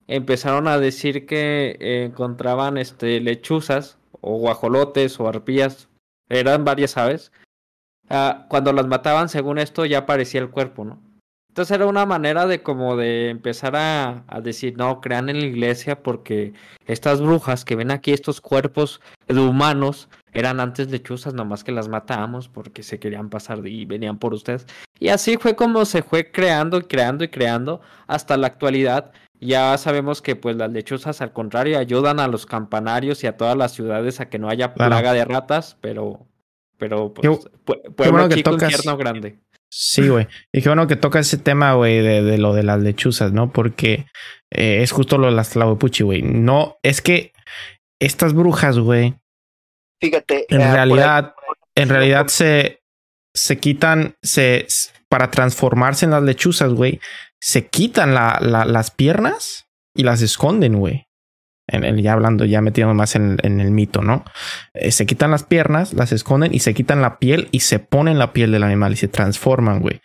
empezaron a decir que encontraban este, lechuzas o guajolotes o arpías, eran varias aves. Ah, cuando las mataban, según esto, ya aparecía el cuerpo, ¿no? Entonces era una manera de como de empezar a, a, decir, no, crean en la iglesia porque estas brujas que ven aquí, estos cuerpos de humanos, eran antes lechuzas, nomás que las matamos porque se querían pasar y venían por ustedes. Y así fue como se fue creando y creando y creando hasta la actualidad, ya sabemos que pues las lechuzas al contrario ayudan a los campanarios y a todas las ciudades a que no haya plaga de ratas, pero pero pues pueblo chico, infierno grande. Sí, güey. Y qué bueno que toca ese tema, güey, de, de, lo de las lechuzas, ¿no? Porque eh, es justo lo de las Tlahuepuchi, güey. No, es que estas brujas, güey. Fíjate. En uh, realidad, en realidad se, se quitan, se, para transformarse en las lechuzas, güey, se quitan la, la, las piernas y las esconden, güey. En ya hablando, ya metiendo más en, en el mito, ¿no? Eh, se quitan las piernas, las esconden y se quitan la piel y se ponen la piel del animal y se transforman, güey.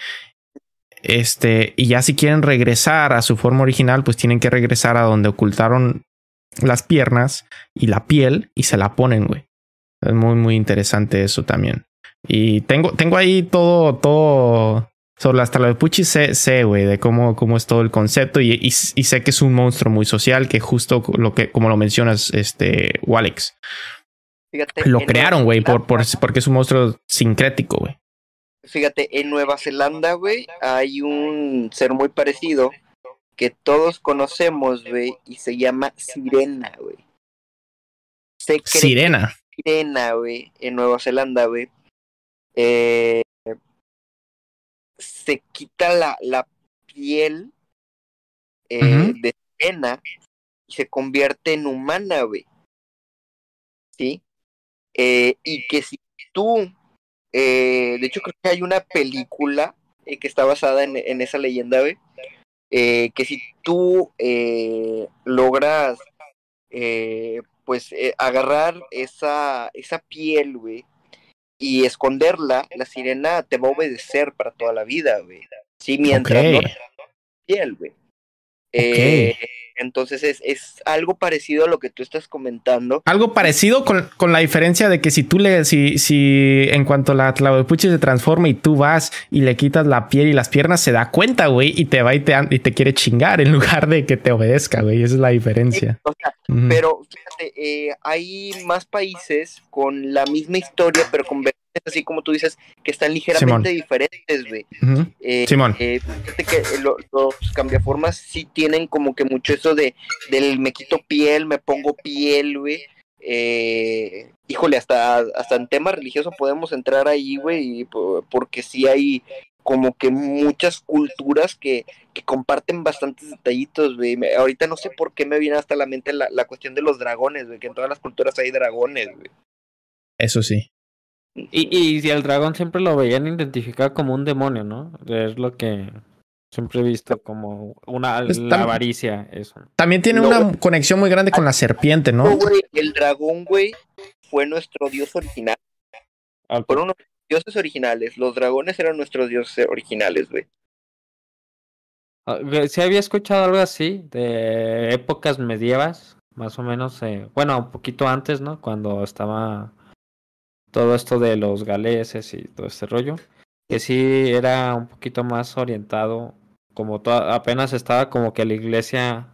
Este, y ya si quieren regresar a su forma original, pues tienen que regresar a donde ocultaron las piernas y la piel y se la ponen, güey. Es muy, muy interesante eso también. Y tengo, tengo ahí todo, todo sobre las Tlahuepuchi sé, sé, güey, de cómo, cómo es todo el concepto y, y, sé que es un monstruo muy social que justo lo que, como lo mencionas, este, Walex. Fíjate, lo crearon, güey, por, por, porque es un monstruo sincrético, güey. Fíjate, en Nueva Zelanda, güey, hay un ser muy parecido que todos conocemos, güey, y se llama Sirena, güey. Sirena. Sirena, güey, en Nueva Zelanda, güey. Eh, se quita la, la piel eh, de pena y se convierte en humana, güey. ¿Sí? Eh, y que si tú, eh, de hecho creo que hay una película eh, que está basada en, en esa leyenda, güey, eh, que si tú eh, logras, eh, pues, agarrar esa, esa piel, güey, y esconderla, la sirena te va a obedecer para toda la vida, güey. Sí, mientras okay. no te piel, güey. Eh, okay. Entonces es, es, algo parecido a lo que tú estás comentando. Algo parecido con, con la diferencia de que si tú le, si, si en cuanto la Tlahuepuchi se transforma y tú vas y le quitas la piel y las piernas, se da cuenta, güey, y te va y te, y te quiere chingar en lugar de que te obedezca, güey. Esa es la diferencia. O sea, uh -huh. Pero fíjate, eh, hay más países con la misma historia, pero con así como tú dices, que están ligeramente Simón. diferentes, güey. Uh -huh. eh, Simón. Eh, fíjate que lo, los cambiaformas sí tienen como que mucho eso de del me quito piel, me pongo piel, güey. eh, híjole, hasta, hasta en tema religioso podemos entrar ahí, güey, porque sí hay como que muchas culturas que, que comparten bastantes detallitos, güey. Ahorita no sé por qué me viene hasta la mente la, la cuestión de los dragones, güey, que en todas las culturas hay dragones, güey. Eso sí. Y, y si el dragón siempre lo veían identificado como un demonio, ¿no? Es lo que siempre he visto como una Pues la avaricia, eso. También tiene No, una conexión muy grande con la serpiente, No, el dragón, güey, fue nuestro dios original. Fueron nuestros dioses originales. Los dragones eran nuestros dioses originales, güey. Ah, güey, Sí había escuchado algo así de épocas medievas, más o menos, eh, bueno, un poquito antes, ¿no? Cuando estaba todo esto de los galeses y todo este rollo, que sí era un poquito más orientado, como apenas estaba como que la iglesia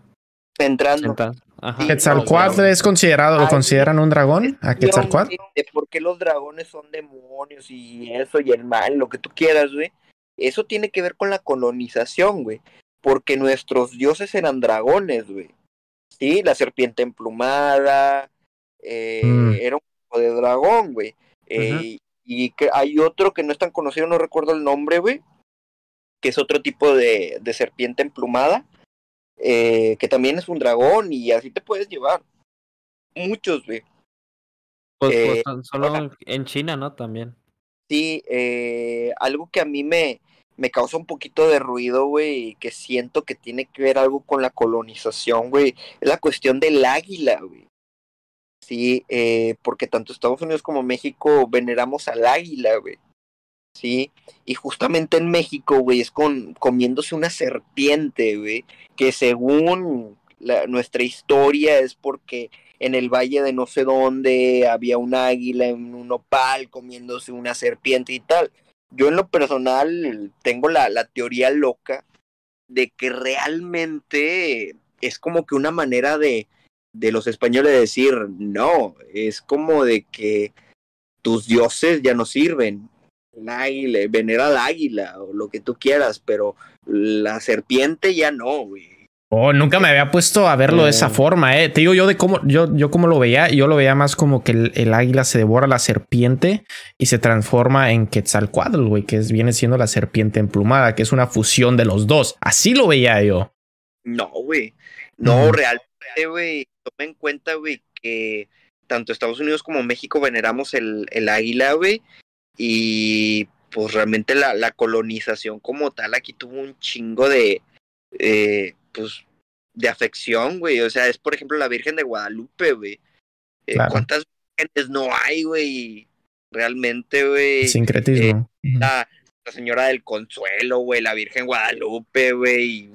Entrando. Ajá. Quetzalcoatl no. es considerado, lo Ay, consideran un dragón, a Quetzalcoatl. De por qué los dragones son demonios y eso y el mal, lo que tú quieras, güey. Eso tiene que ver con la colonización, güey. Porque nuestros dioses eran dragones, güey. Sí, la serpiente emplumada. eh, Mm. Era un tipo de dragón, güey. Eh, Y que hay otro que no es tan conocido, no recuerdo el nombre, güey. Que es otro tipo de, de serpiente emplumada. eh, que también es un dragón y así te puedes llevar. Muchos, güey. Pues, pues, eh, solo en, China, ¿no? También. Sí, eh, algo que a mí me, me causa un poquito de ruido, güey, y que siento que tiene que ver algo con la colonización, güey, es la cuestión del águila, güey. Sí, eh, porque tanto Estados Unidos como México veneramos al águila, güey. Sí, y justamente en México, güey, es con comiéndose una serpiente, güey, que según nuestra historia es porque en el valle de no sé dónde había un águila en un opal comiéndose una serpiente y tal. Yo en lo personal tengo la, la teoría loca de que realmente es como que una manera de, de los españoles de decir, no, es como de que tus dioses ya no sirven. El águila, venera al águila o lo que tú quieras, pero la serpiente ya no, güey. Oh, nunca me había puesto a verlo de esa forma, eh. Te digo yo de cómo, yo, yo cómo lo veía, yo lo veía más como que el, el águila se devora a la serpiente y se transforma en Quetzalcoatl, güey, que es, viene siendo la serpiente emplumada, que es una fusión de los dos. Así lo veía yo. No, güey. No, Ujú. Realmente, güey. Toma en cuenta, güey, que tanto Estados Unidos como México veneramos el, el águila, güey. Y pues realmente la, la colonización como tal aquí tuvo un chingo de, eh, pues, de afección, güey. O sea, es por ejemplo la Virgen de Guadalupe, güey. Eh, Claro. ¿Cuántas vírgenes no hay, güey? Realmente, güey Sincretismo. Ujú. la, la señora del consuelo, güey, la Virgen Guadalupe, güey,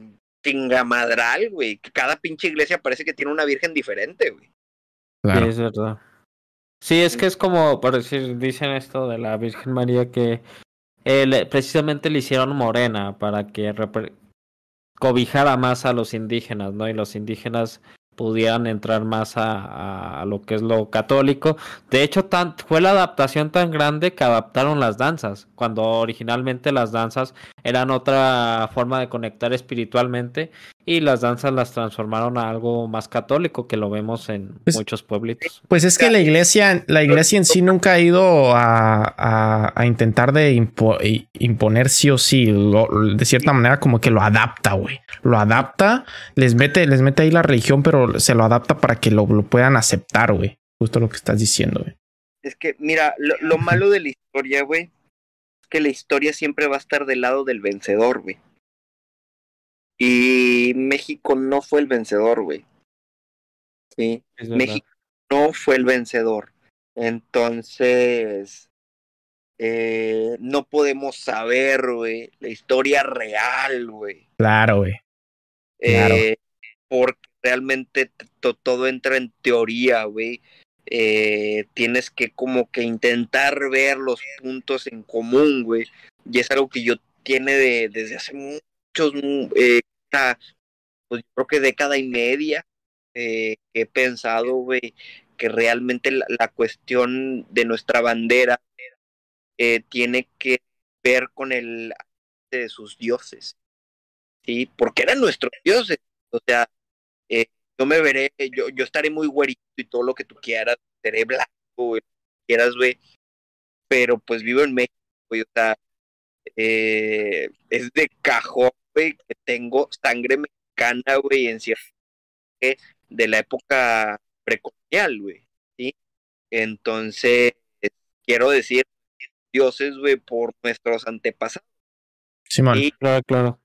chingamadral, güey. que Cada pinche iglesia parece que tiene una virgen diferente, güey. Claro. Sí, es verdad. Sí, es que es como, por decir, dicen esto de la Virgen María que eh, le- precisamente le hicieron morena para que cobijara más a los indígenas, ¿no? Y los indígenas pudieran entrar más a, a- lo que es lo católico. De hecho, tan, fue la adaptación tan grande que adaptaron las danzas, cuando originalmente las danzas eran otra forma de conectar espiritualmente y las danzas las transformaron a algo más católico que lo vemos en Pues- muchos pueblitos. Pues es que la iglesia, la iglesia en sí nunca ha ido a, a- a intentar de impo- imponer sí o sí. Lo- de cierta manera, como que lo adapta, güey. Lo adapta, les mete, les mete ahí la religión, pero se lo adapta para que lo, lo puedan aceptar, güey. Justo lo que estás diciendo, güey. Es que, mira, lo, lo malo de la historia, güey, es que la historia siempre va a estar del lado del vencedor, güey. Y México no fue el vencedor, güey. Sí. México no fue el vencedor. Entonces, eh, no podemos saber, güey, la historia real, güey. Claro, güey. Claro. Eh, porque realmente todo entra en teoría, güey. Eh, tienes que como que intentar ver los puntos en común, güey. Y es algo que yo tiene de, desde hace muchos, mu- eh, pues yo creo que década y media, eh, he pensado, güey, que realmente la, la cuestión de nuestra bandera eh, tiene que ver con el de sus dioses, ¿sí? Porque eran nuestros dioses, o sea, eh, yo me veré, yo, yo estaré muy güerito y todo lo que tú quieras, seré blanco, güey, quieras, güey, pero pues vivo en México, güey, o sea, eh, es de cajón, güey, que tengo sangre mexicana, güey, en cierto de la época precolonial, güey, ¿sí? Entonces, quiero decir, dioses, güey, por nuestros antepasados. Simón. Y Claro, claro.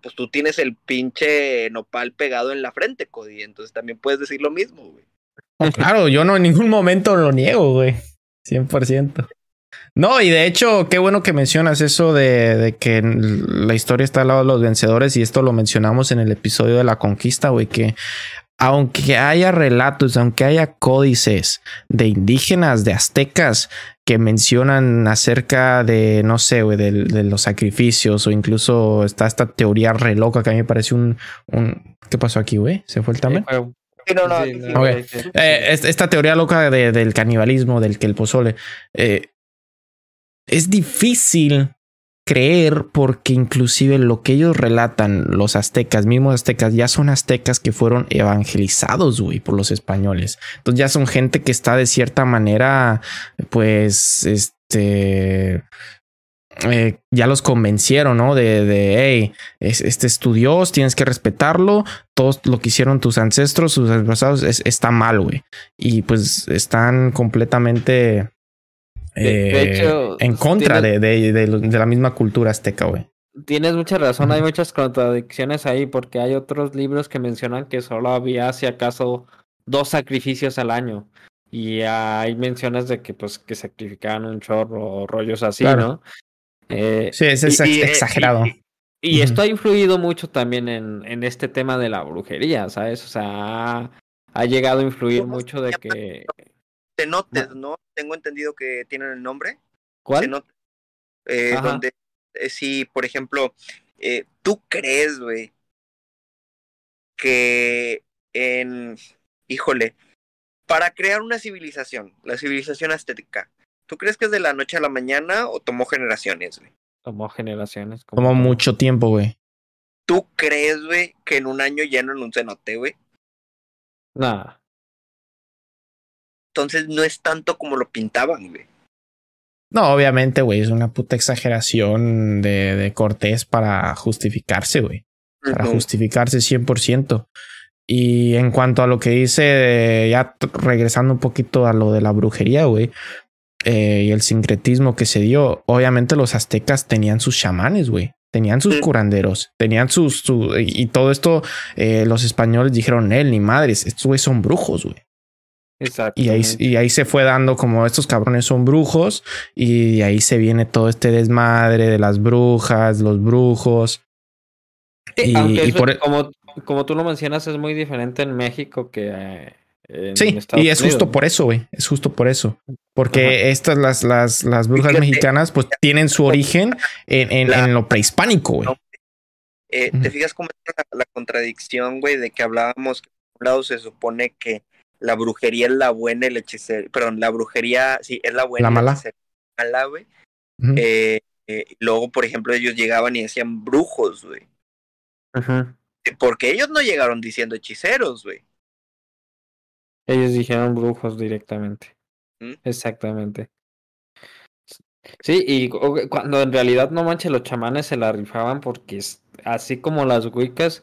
Pues tú tienes el pinche nopal pegado en la frente, Cody, entonces también puedes decir lo mismo, güey. Oh, claro, yo no en ningún momento lo niego, güey. 100%. No, y de hecho, qué bueno que mencionas eso de, de que la historia está al lado de los vencedores y esto lo mencionamos en el episodio de la conquista, güey, que aunque haya relatos, aunque haya códices de indígenas, de aztecas que mencionan acerca de, no sé, de, de los sacrificios o incluso está esta teoría re loca que a mí me parece un... un ¿Qué pasó aquí, güey? ¿Se fue el? Sí, no, no, sí, no. Eh, es- esta teoría loca de- del canibalismo, del que el pozole. eh, es difícil creer porque inclusive lo que ellos relatan, los aztecas, mismos aztecas, ya son aztecas que fueron evangelizados, güey, por los españoles. Entonces ya son gente que está de cierta manera, pues, este... eh, ya los convencieron, ¿no? De, de este es tu Dios, tienes que respetarlo, todo lo que hicieron tus ancestros, sus antepasados, es- está mal, güey. Y pues están completamente De- de eh, hecho, en contra tiene- de, de- de- de la misma cultura azteca, güey. Tienes mucha razón, hay muchas contradicciones ahí porque hay otros libros que mencionan que solo había, si acaso, dos sacrificios al año. Y hay menciones de que pues que sacrificaban un chorro o rollos así, Claro. ¿no? Eh, Sí, es, es y- y, eh, exagerado. Y, y esto ha influido mucho también en, en este tema de la brujería, ¿sabes? O sea, ha, ha llegado a influir ¿Cómo se mucho de que... Cenotes, ¿no? Tengo entendido que tienen el nombre. ¿Cuál? Cenotes. Eh, donde, eh, si, por ejemplo, eh, tú crees, güey, que en, híjole, para crear una civilización, la civilización azteca, ¿tú crees que es de la noche a la mañana o tomó generaciones, güey? Tomó generaciones. como Tomó mucho tiempo, güey. ¿Tú crees, güey, que en un año llenan un cenote, güey? Nah. Entonces no es tanto como lo pintaban, güey. No, obviamente, güey, es una puta exageración de, de Cortés para justificarse, güey. Para justificarse 100%. Y en cuanto a lo que dice, ya t- regresando un poquito a lo de la brujería, güey, eh, y el sincretismo que se dio, obviamente los aztecas tenían sus chamanes, güey. Tenían sus curanderos, tenían sus, su- y todo esto, eh, los españoles dijeron, él, ni madres, estos güeyes son brujos, güey. Exacto. Y ahí, y ahí se fue dando como estos cabrones son brujos y ahí se viene todo este desmadre de las brujas, los brujos. Y, Aunque y eso, por, e como, como tú lo mencionas, es muy diferente en México que eh, en sí, Estados y es Unidos, justo por eso, güey. Es justo por eso. Porque estas, las, las, las brujas mexicanas, pues tienen su origen en, en, La- en lo prehispánico, güey. Eh. ¿Te fijas cómo es la, la contradicción, güey, de que hablábamos que por un lado se supone que la brujería es la buena y la hechicería, perdón, la brujería, sí, es la buena La y mala. es mala, güey. Eh, eh, y luego, por ejemplo, ellos llegaban y decían brujos, güey. Ujú. Porque ellos no llegaron diciendo hechiceros, güey. Ellos dijeron brujos directamente. ¿Mm? Exactamente. Sí, y cu- cuando en realidad no manches, los chamanes se la rifaban porque así como las wicas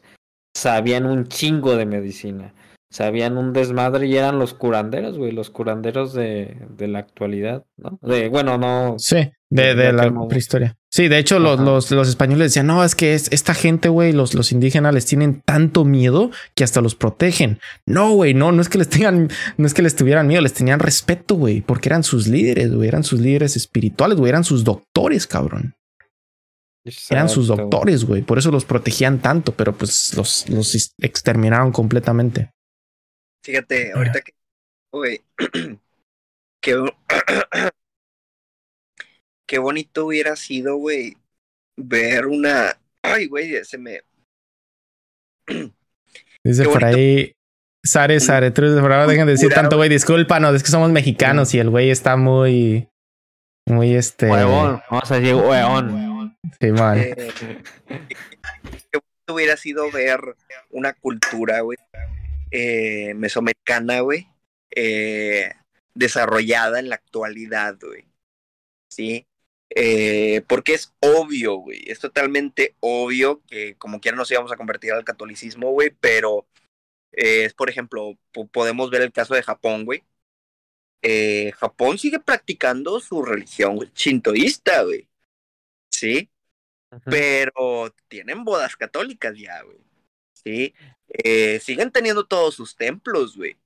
sabían un chingo de medicina. Sabían un desmadre y eran los curanderos, güey, los curanderos de, de la actualidad, ¿no? De, bueno, no. Sí, de, de de la prehistoria. Sí, de hecho, los, los, los españoles decían, no, es que es, esta gente, güey, los, los indígenas les tienen tanto miedo que hasta los protegen. No, güey, no, no es que les tengan, no es que les tuvieran miedo, les tenían respeto, güey, porque eran sus líderes, güey, eran sus líderes espirituales, güey, eran sus doctores, cabrón. Eran sus doctores, güey, por eso los protegían tanto, pero pues los, los ex- exterminaron completamente. Fíjate, ahorita que, güey, qué, bo- qué bonito hubiera sido, güey, ver una, ay, güey, se me, Dice por ahí, Sare, Sare, tú, por favor, dejen de decir tanto, güey, discúlpanos, es que somos mexicanos y el güey está muy, muy este. Huevón, vamos a decir huevón. Simón. eh, qué bonito hubiera sido ver una cultura, güey, eh, mesoamericana, güey, eh, desarrollada en la actualidad, güey. ¿Sí? Eh, porque es obvio, güey, es totalmente obvio que como quiera nos íbamos a convertir al catolicismo, güey, pero es, por ejemplo, podemos ver el caso de Japón, güey. Japón sigue practicando su religión güey, shintoísta, güey. ¿Sí? Pero tienen bodas católicas ya, güey. ¿Sí? Eh, siguen teniendo todos sus templos, güey.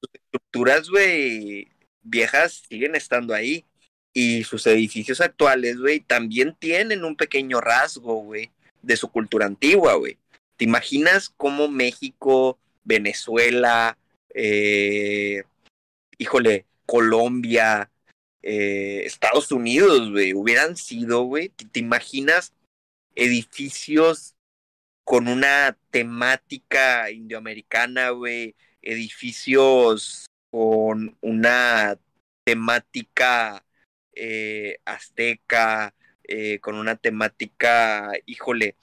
Sus estructuras, güey, viejas siguen estando ahí. Y sus edificios actuales, güey, también tienen un pequeño rasgo, güey, de su cultura antigua, güey. ¿Te imaginas cómo México, Venezuela, eh, híjole, Colombia, eh, Estados Unidos, güey, hubieran sido, güey, ¿te, ¿te, imaginas edificios con una temática indioamericana, güey, edificios con una temática eh, azteca, eh, con una temática, híjole,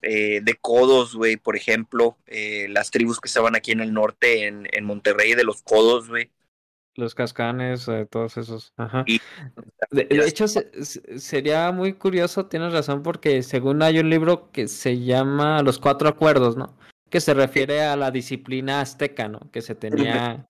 eh, de codos, güey, por ejemplo, eh, las tribus que estaban aquí en el norte, en, en Monterrey, de los codos, güey. Los cascanes, eh, todos esos. Ajá. Y, de, de, hecho, se, sería muy curioso, tienes razón, porque según hay un libro que se llama Los Cuatro Acuerdos, ¿no? Que se refiere a la disciplina azteca, ¿no? Que se tenía.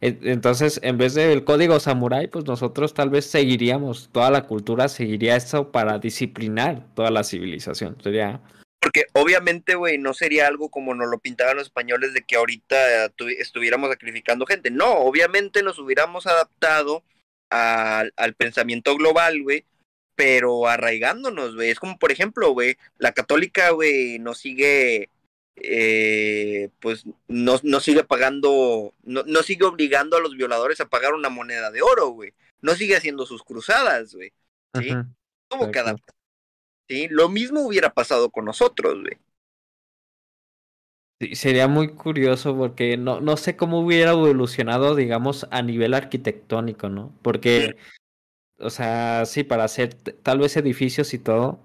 Entonces, en vez del código samurái, pues nosotros tal vez seguiríamos, toda la cultura seguiría eso para disciplinar toda la civilización. Sería porque obviamente, güey, no sería algo como nos lo pintaban los españoles de que ahorita estuviéramos sacrificando gente. No, obviamente nos hubiéramos adaptado al, al pensamiento global, güey, pero arraigándonos, güey. Es como, por ejemplo, güey, la católica, güey, nos sigue, eh, pues, no, no sigue pagando, no, no sigue obligando a los violadores a pagar una moneda de oro, güey. No sigue haciendo sus cruzadas, güey. ¿Sí? Tuvo que adaptar ¿sí? Lo mismo hubiera pasado con nosotros, güey. Sí, sería muy curioso porque no, no sé cómo hubiera evolucionado, digamos, a nivel arquitectónico, ¿no? Porque, o sea, sí, para hacer tal vez edificios y todo,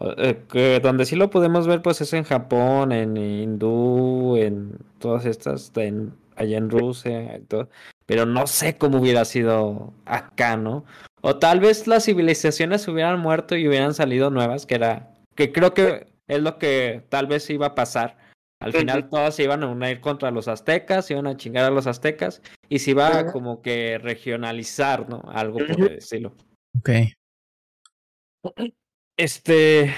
eh, que donde sí lo podemos ver, pues es en Japón, en hindú, en todas estas, en, allá en Rusia, y todo. pero no sé cómo hubiera sido acá, ¿no? O tal vez las civilizaciones hubieran muerto y hubieran salido nuevas, que era, que creo que es lo que tal vez iba a pasar. Al final todas se iban a unir contra los aztecas, iban a chingar a los aztecas y se iba a como que regionalizar, ¿no? Algo por el estilo. Ok. Este,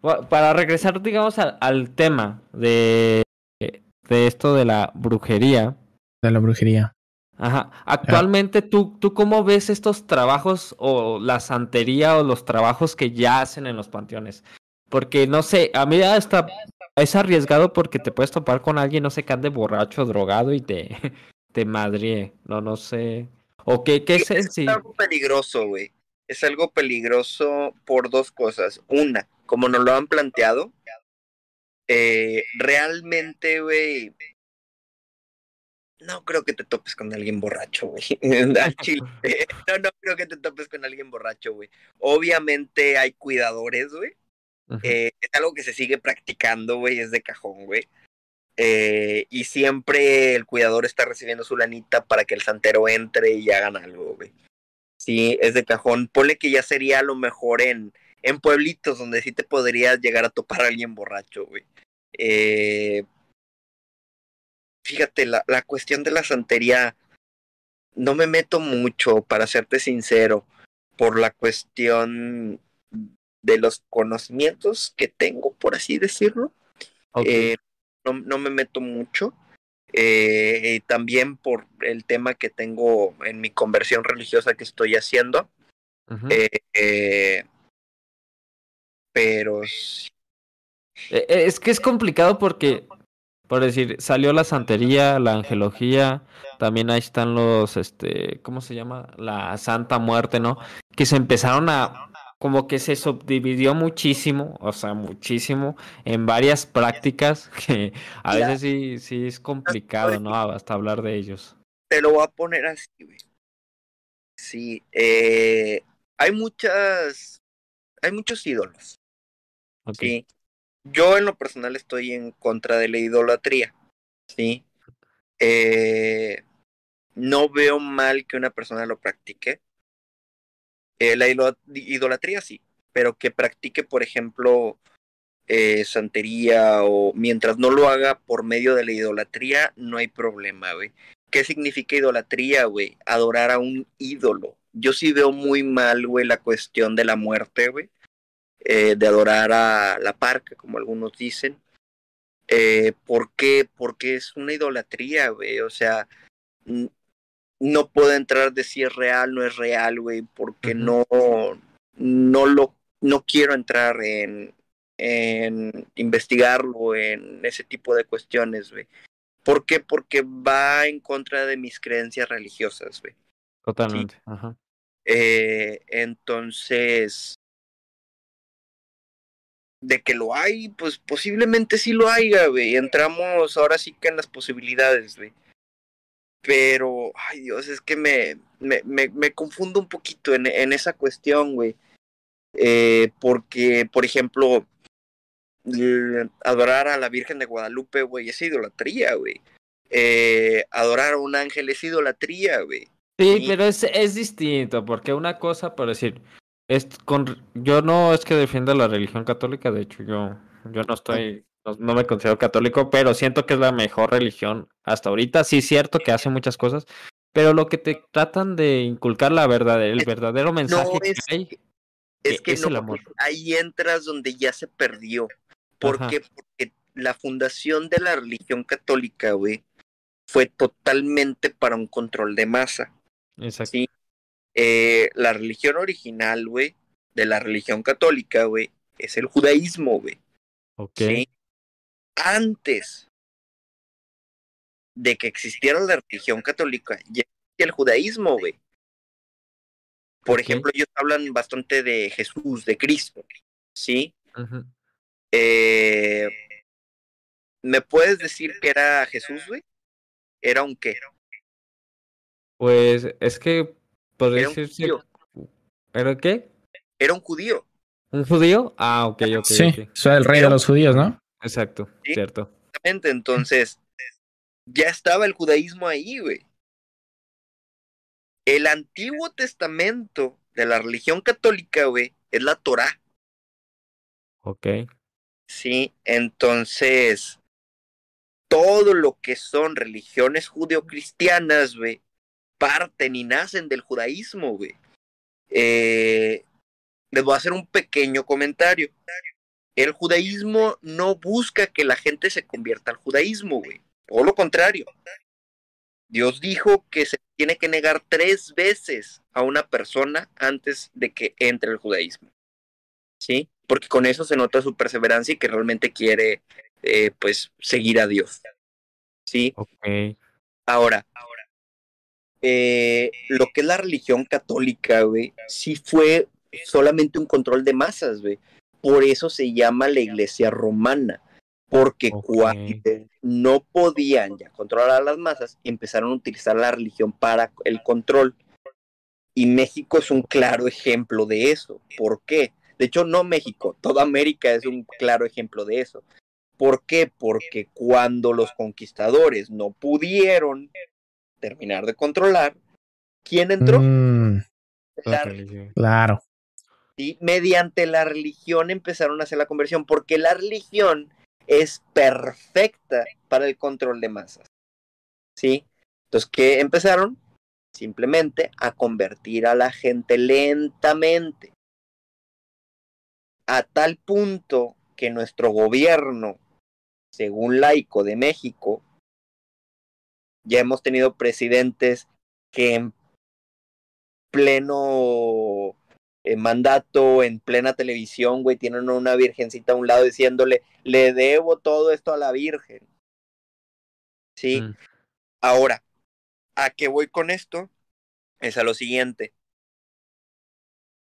para regresar, digamos, al, al tema de, de esto de la brujería. De la brujería. Ajá. Actualmente, ¿tú, ¿tú cómo ves estos trabajos o la santería o los trabajos que ya hacen en los panteones? Porque, no sé, a mí hasta es arriesgado porque te puedes topar con alguien, no sé, que ande borracho, drogado y te, te madrie. No, no sé. ¿O qué, qué es, es sí? algo peligroso, güey. Es algo peligroso por dos cosas. Una, como nos lo han planteado, eh, realmente, güey, no creo que te topes con alguien borracho, güey. no, no creo que te topes con alguien borracho, güey. Obviamente hay cuidadores, güey. Uh -huh. eh, es algo que se sigue practicando, güey, es de cajón, güey. Eh, y siempre el cuidador está recibiendo su lanita para que el santero entre y hagan algo, güey. Sí, es de cajón. Ponle que ya sería a lo mejor en, en pueblitos donde sí te podrías llegar a topar a alguien borracho, güey. Eh, fíjate, la, la cuestión de la santería no me meto mucho, para serte sincero, por la cuestión de los conocimientos que tengo, por así decirlo. Okay. Eh, no, no, me meto mucho. Eh, también por el tema que tengo en mi conversión religiosa que estoy haciendo. Uh -huh. eh, pero... Es que es complicado porque por decir, salió la santería, la angelología, también ahí están los, este, ¿cómo se llama? La Santa Muerte, ¿no? Que se empezaron a, como que se subdividió muchísimo, o sea, muchísimo, en varias prácticas que a veces sí, sí es complicado, ¿no? Hasta hablar de ellos. Te lo voy a poner así, güey. Sí, eh, hay muchas, hay muchos ídolos. Okay. Sí yo en lo personal estoy en contra de la idolatría, ¿sí? Eh, no veo mal que una persona lo practique. Eh, la idolatría sí, pero que practique, por ejemplo, eh, santería o mientras no lo haga por medio de la idolatría, no hay problema, güey. ¿Qué significa idolatría, güey? Adorar a un ídolo. Yo sí veo muy mal, güey, la cuestión de la muerte, güey. Eh, de adorar a la parca, como algunos dicen. Eh, ¿Por qué? Porque es una idolatría, güey. O sea, no puedo entrar de si es real, no es real, güey, porque no, no lo, no quiero entrar en, en investigarlo, en ese tipo de cuestiones, güey. ¿Por qué? Porque va en contra de mis creencias religiosas, güey. Totalmente. Ajá. Eh, entonces, de que lo hay, pues posiblemente sí lo haya, güey. Entramos ahora sí que en las posibilidades, güey. Pero, ay Dios, es que me, me, me, me confundo un poquito en, en esa cuestión, güey. Eh, porque, por ejemplo, adorar a la Virgen de Guadalupe, güey, es idolatría, güey. Eh, adorar a un ángel es idolatría, güey. Sí, pero es, es distinto, porque una cosa, por decir, es con, yo no es que defienda la religión católica, de hecho yo, yo no estoy, no, me considero católico, pero siento que es la mejor religión hasta ahorita. Sí, es cierto que hace muchas cosas, pero lo que te tratan de inculcar la verdad, el verdadero mensaje que hay, es que es el amor. ahí entras donde ya se perdió. ¿Por qué? Porque la fundación de la religión católica, güey, fue totalmente para un control de masa. Exacto. ¿sí? Eh, la religión original, güey, de la religión católica, güey, es el judaísmo, güey. Ok. Antes de que existiera la religión católica, ya existía el judaísmo, güey. Por ejemplo, ellos hablan bastante de Jesús, de Cristo, ¿sí? eh, ¿Me puedes decir que era Jesús, güey? ¿Era un qué? Pues es que podría decirse. ¿Era qué? Era un judío. ¿Un judío? Ah, ok, ok. Sí, okay. el rey de los judíos, ¿no? Exacto, cierto. Exactamente, entonces ya estaba el judaísmo ahí, güey. El Antiguo Testamento de la religión católica, güey, es la Torah. Ok. Sí, entonces todo lo que son religiones judeocristianas, güey, parten y nacen del judaísmo, güey. Eh, les voy a hacer un pequeño comentario. El judaísmo no busca que la gente se convierta al judaísmo, güey. Todo lo contrario. Dios dijo que se tiene que negar tres veces a una persona antes de que entre el judaísmo. ¿Sí? Porque con eso se nota su perseverancia y que realmente quiere, eh, pues, seguir a Dios. ¿Sí? Ok. Ahora, eh, lo que es la religión católica, güey, sí fue solamente un control de masas, güey. Por eso se llama la iglesia romana porque cuando no podían ya controlar a las masas, empezaron a utilizar la religión para el control. Y México es un claro ejemplo de eso. ¿Por qué? De hecho, no México, toda América es un claro ejemplo de eso. ¿Por qué? Porque cuando los conquistadores no pudieron terminar de controlar, ¿quién entró? Mm, claro. Y mediante la religión empezaron a hacer la conversión, porque la religión es perfecta para el control de masas. ¿Sí? Entonces, ¿qué empezaron? Simplemente a convertir a la gente lentamente. A tal punto que nuestro gobierno, según laico de México, ya hemos tenido presidentes que en pleno en mandato en plena televisión, güey, tienen una virgencita a un lado diciéndole, le debo todo esto a la Virgen. Sí. Mm. Ahora, ¿a qué voy con esto? Es a lo siguiente.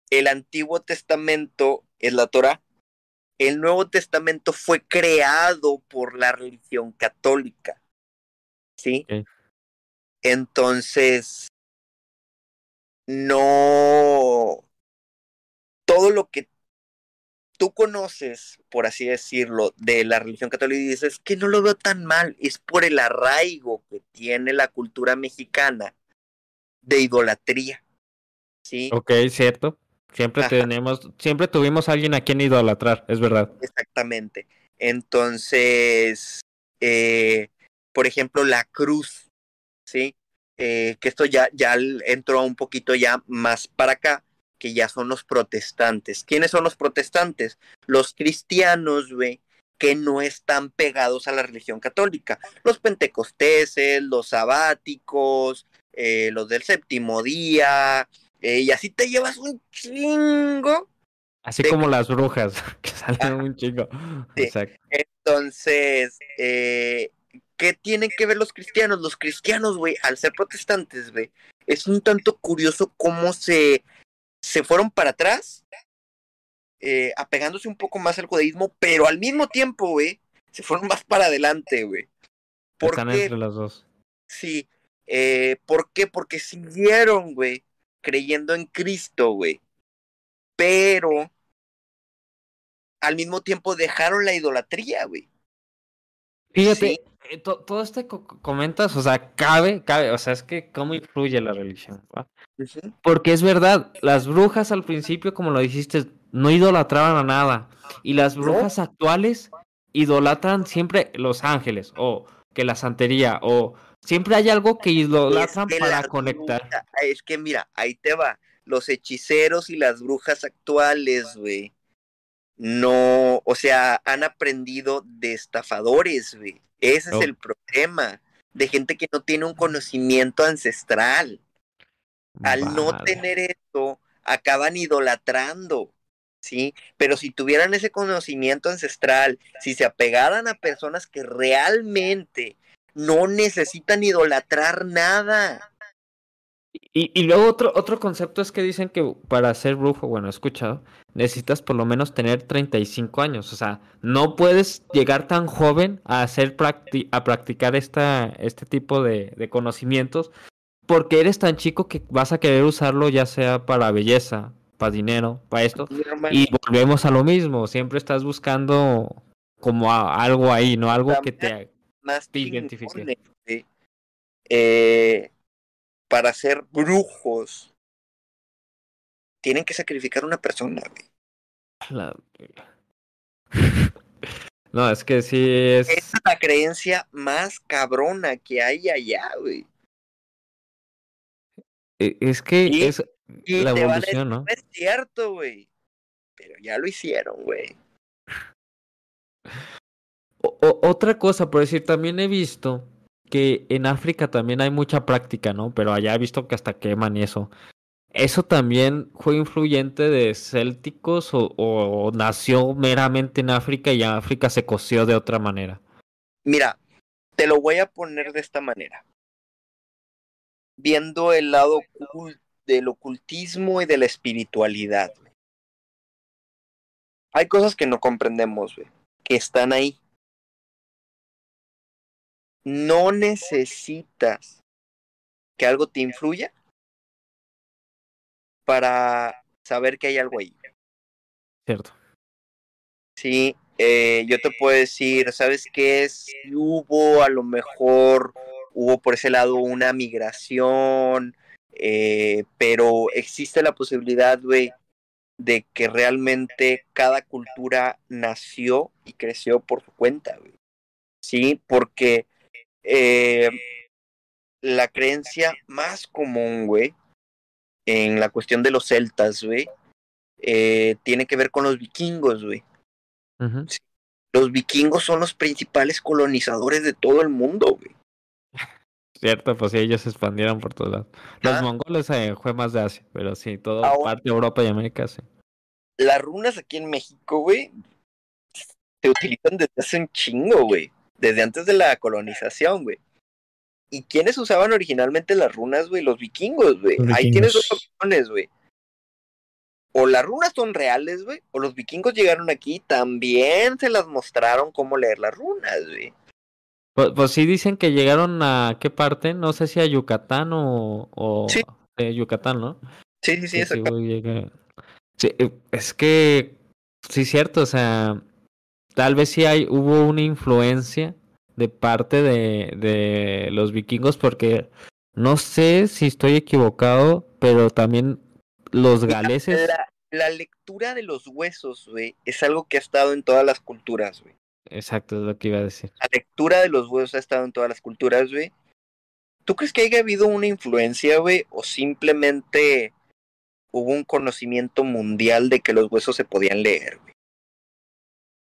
El Antiguo Testamento es la Torah. El Nuevo Testamento fue creado por la religión católica. ¿Sí? Entonces, no todo lo que tú conoces, por así decirlo, de la religión católica y dices que no lo veo tan mal, es por el arraigo que tiene la cultura mexicana de idolatría. ¿Sí? Ok, cierto. Siempre tenemos, siempre tuvimos a alguien a quien idolatrar, es verdad. Exactamente. Entonces, eh, por ejemplo, la cruz, ¿sí? Eh, que esto ya, ya entró un poquito ya más para acá, que ya son los protestantes. ¿Quiénes son los protestantes? Los cristianos, güey, que no están pegados a la religión católica. Los pentecosteses, los sabáticos, eh, los del séptimo día, eh, y así te llevas un chingo. Así como las brujas, que salen un chingo. Exacto. Entonces, eh, ¿qué tienen que ver los cristianos? Los cristianos, güey, al ser protestantes, güey, es un tanto curioso cómo se se fueron para atrás, eh, apegándose un poco más al judaísmo, pero al mismo tiempo, güey, se fueron más para adelante, güey. ¿Por Están entre las dos. Sí. Eh, ¿Por qué? Porque siguieron, güey, creyendo en Cristo, güey. Pero al mismo tiempo dejaron la idolatría, güey. Fíjate, eh, todo este comentas, o sea, cabe, cabe, o sea, es que cómo influye la religión. Porque es verdad, las brujas al principio, como lo dijiste, no idolatraban a nada. Y las brujas actuales idolatran siempre los ángeles, o que la santería, o siempre hay algo que idolatran para conectar. es que mira, ahí te va. Los hechiceros y las brujas actuales, güey. No, o sea, han aprendido de estafadores, güey. Ese es el problema de gente que no tiene un conocimiento ancestral. Al no tener eso, acaban idolatrando, ¿sí? Pero si tuvieran ese conocimiento ancestral, si se apegaran a personas que realmente no necesitan idolatrar nada. Y, y luego otro, otro concepto es que dicen que para ser brujo, bueno, he escuchado, necesitas por lo menos tener 35 años. O sea, no puedes llegar tan joven a hacer a practicar esta, este tipo de, de, conocimientos porque eres tan chico que vas a querer usarlo ya sea para belleza, para dinero, para esto. Y volvemos a lo mismo, siempre estás buscando como algo ahí, ¿no? Algo que te, más identifique. Eh, para ser brujos tienen que sacrificar a una persona, No, es que sí es. Es la creencia más cabrona que hay allá, güey. E, es que es la evolución, ¿no? es cierto, güey. Pero ya lo hicieron, güey. otra cosa, por decir, también he visto que en África también hay mucha práctica, ¿no? Pero allá he visto que hasta queman y eso. ¿Eso también fue influyente de célticos o, nació meramente en África y África se coció de otra manera? Mira, te lo voy a poner de esta manera. Viendo el lado del ocultismo y de la espiritualidad. Hay cosas que no comprendemos, que están ahí. No necesitas que algo te influya para saber que hay algo ahí. Cierto. Sí, eh, yo te puedo decir, ¿sabes qué es? Hubo a lo mejor, hubo por ese lado una migración, eh, pero existe la posibilidad, güey, de que realmente cada cultura nació y creció por su cuenta, güey. Sí, porque eh, la creencia más común, güey, en la cuestión de los celtas, güey, eh, tiene que ver con los vikingos, güey. Los vikingos son los principales colonizadores de todo el mundo, güey. Cierto, pues sí, ellos se expandieron por todos lados. Los ah. mongoles eh, fue más de Asia, pero sí, todo parte de Europa y América, sí. Las runas aquí en México, güey, se utilizan desde hace un chingo, güey. Desde antes de la colonización, güey. ¿Y quiénes usaban originalmente las runas, güey? Los vikingos, güey. Ahí tienes dos opciones, güey. O las runas son reales, güey, o los vikingos llegaron aquí también se las mostraron cómo leer las runas, güey. Pues, pues sí dicen que llegaron a qué parte, no sé si a Yucatán o, o sí. Eh, Yucatán, ¿no? Sí, sí, sí, sí, sí, eh, es que sí, cierto, o sea, tal vez sí hay, hubo una influencia de parte de, de los vikingos porque no sé si estoy equivocado, pero también los galeses... La, la lectura de los huesos, güey, es algo que ha estado en todas las culturas, güey. Exacto, es lo que iba a decir. La lectura de los huesos ha estado en todas las culturas, güey. ¿Tú crees que haya habido una influencia, güey? ¿O simplemente hubo un conocimiento mundial de que los huesos se podían leer, güey?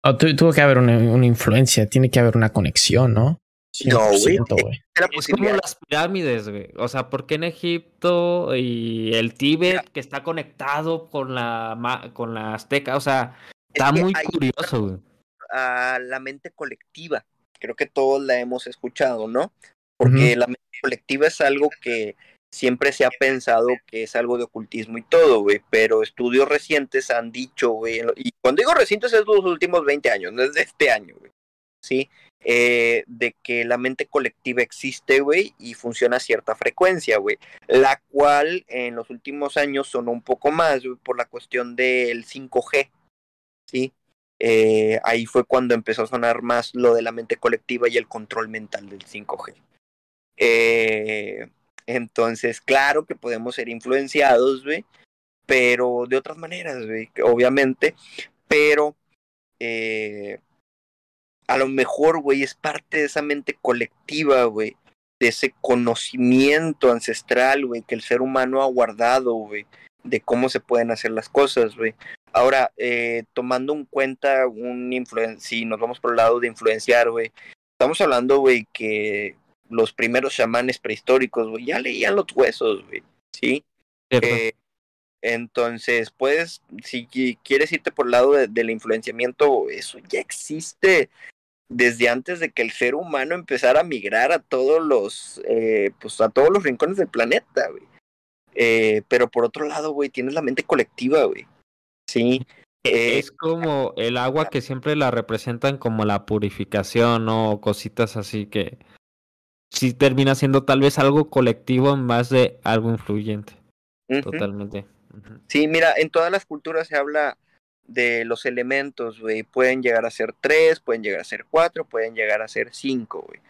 Oh, tuvo que haber una, una, influencia, tiene que haber una conexión, ¿no? No, güey. Es como las pirámides, güey. O sea, ¿por qué en Egipto y el Tíbet que está conectado con la con la Azteca? O sea, está muy curioso, güey. A la mente colectiva. Creo que todos la hemos escuchado, ¿no? Porque uh -huh. la mente colectiva es algo que siempre se ha pensado que es algo de ocultismo y todo, güey, pero estudios recientes han dicho, güey, y cuando digo recientes es los últimos 20 años, no es de este año, güey, ¿sí? Eh, de que la mente colectiva existe, güey, y funciona a cierta frecuencia, güey, la cual en los últimos años sonó un poco más, güey, por la cuestión del 5G, ¿sí? Eh, ahí fue cuando empezó a sonar más lo de la mente colectiva y el control mental del 5G. Eh, entonces, claro que podemos ser influenciados, güey, pero de otras maneras, güey, obviamente, pero eh, a lo mejor, güey, es parte de esa mente colectiva, güey, de ese conocimiento ancestral, güey, que el ser humano ha guardado, güey, de cómo se pueden hacer las cosas, güey. Ahora, eh, tomando en cuenta un influencia, si nos vamos por el lado de influenciar, güey, estamos hablando, güey, que los primeros chamanes prehistóricos, güey, ya leían los huesos, güey, ¿sí? Eh, entonces, puedes, si quieres irte por el lado de, del influenciamiento, eso ya existe desde antes de que el ser humano empezara a migrar a todos los, eh, pues a todos los rincones del planeta, güey. Eh, pero por otro lado, güey, tienes la mente colectiva, güey. Sí. Eh, es como el agua que siempre la representan como la purificación, ¿no? O cositas así que sí termina siendo tal vez algo colectivo en más de algo influyente. Uh -huh. Totalmente. Uh -huh. Sí, mira, en todas las culturas se habla de los elementos, güey. Pueden llegar a ser tres, pueden llegar a ser cuatro, pueden llegar a ser cinco, güey.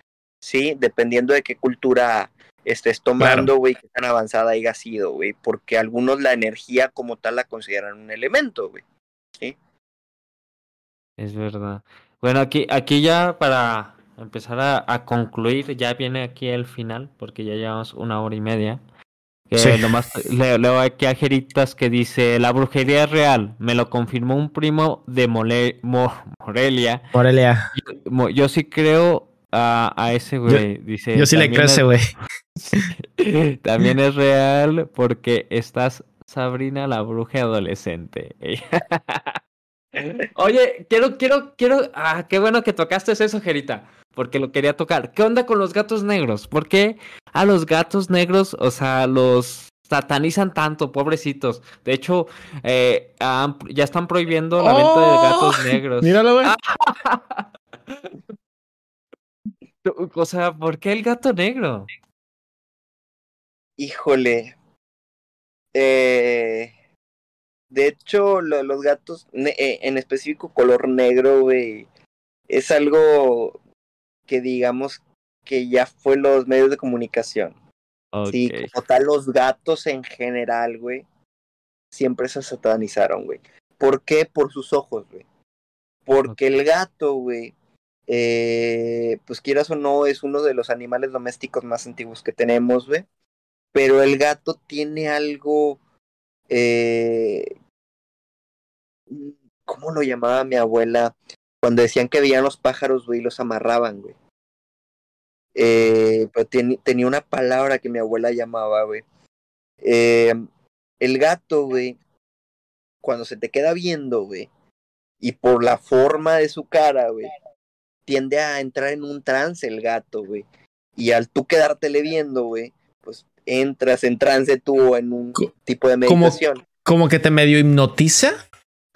Sí, dependiendo de qué cultura estés tomando, güey, claro. qué tan avanzada haya sido, güey. Porque algunos la energía como tal la consideran un elemento, güey. Sí. Es verdad. Bueno, aquí, aquí ya para empezar a, a, concluir, ya viene aquí el final, porque ya llevamos una hora y media. Que sí. nomás leo, leo, aquí a Jeritas que dice, la brujería es real, me lo confirmó un primo de Mole, Mo, Morelia. Morelia. Yo, yo, sí creo a, a ese güey. Dice, yo sí le creo a ese güey. también es real porque estás Sabrina la bruja adolescente. Oye, quiero, quiero, quiero. Ah, qué bueno que tocaste eso, Jerita. Porque lo quería tocar. ¿Qué onda con los gatos negros? ¿Por qué a los gatos negros, o sea, los satanizan tanto, pobrecitos? De hecho, eh, ya están prohibiendo la oh, venta de gatos negros. Míralo, güey. o sea, ¿por qué el gato negro? Híjole. Eh, de hecho, lo, los gatos, eh, en específico color negro, güey, es algo que digamos que ya fue los medios de comunicación. Okay. Sí, como tal, los gatos en general, güey, siempre se satanizaron, güey. ¿Por qué? Por sus ojos, güey. Porque okay. el gato, güey, eh, pues quieras o no, es uno de los animales domésticos más antiguos que tenemos, güey. Pero el gato tiene algo eh, ¿Cómo lo llamaba mi abuela? Cuando decían que veían los pájaros, güey, los amarraban, güey. Eh, pero ten, tenía una palabra que mi abuela llamaba, güey. Eh, el gato, güey, cuando se te queda viendo, güey, y por la forma de su cara, güey, tiende a entrar en un trance el gato, güey. Y al tú quedártele viendo, güey, pues entras en trance tú en un tipo de meditación. ¿Como, como que te medio hipnotiza?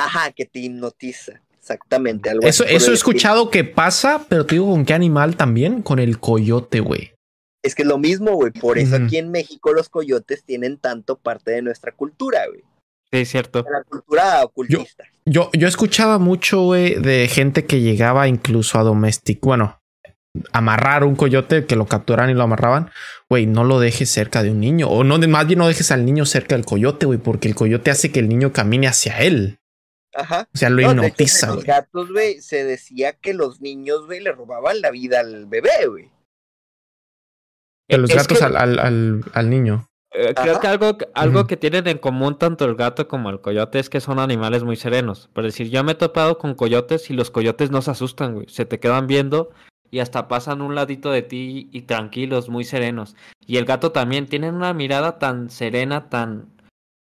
Ajá, que te hipnotiza. Exactamente. Algo eso eso he escuchado que pasa, pero te digo con qué animal también, con el coyote, güey. Es que es lo mismo, güey. Por eso aquí en México los coyotes tienen tanto parte de nuestra cultura, güey. Sí, cierto. De la cultura ocultista. Yo, yo escuchaba mucho, güey, de gente que llegaba incluso a domesticar, bueno, amarrar un coyote, que lo capturaran y lo amarraban. Güey, no lo dejes cerca de un niño. O no, más bien no dejes al niño cerca del coyote, güey, porque el coyote hace que el niño camine hacia él. Ajá. O sea, lo No, hipnotiza, güey. los gatos, güey, se decía que los niños, güey, le robaban la vida al bebé, güey. De los Es gatos que- al, al, al, al niño. Eh, creo Ajá. que algo, algo que tienen en común tanto el gato como el coyote es que son animales muy serenos. Por decir, yo me he topado con coyotes y los coyotes no se asustan, güey. Se te quedan viendo y hasta pasan un ladito de ti y tranquilos, muy serenos. Y el gato también tienen una mirada tan serena, tan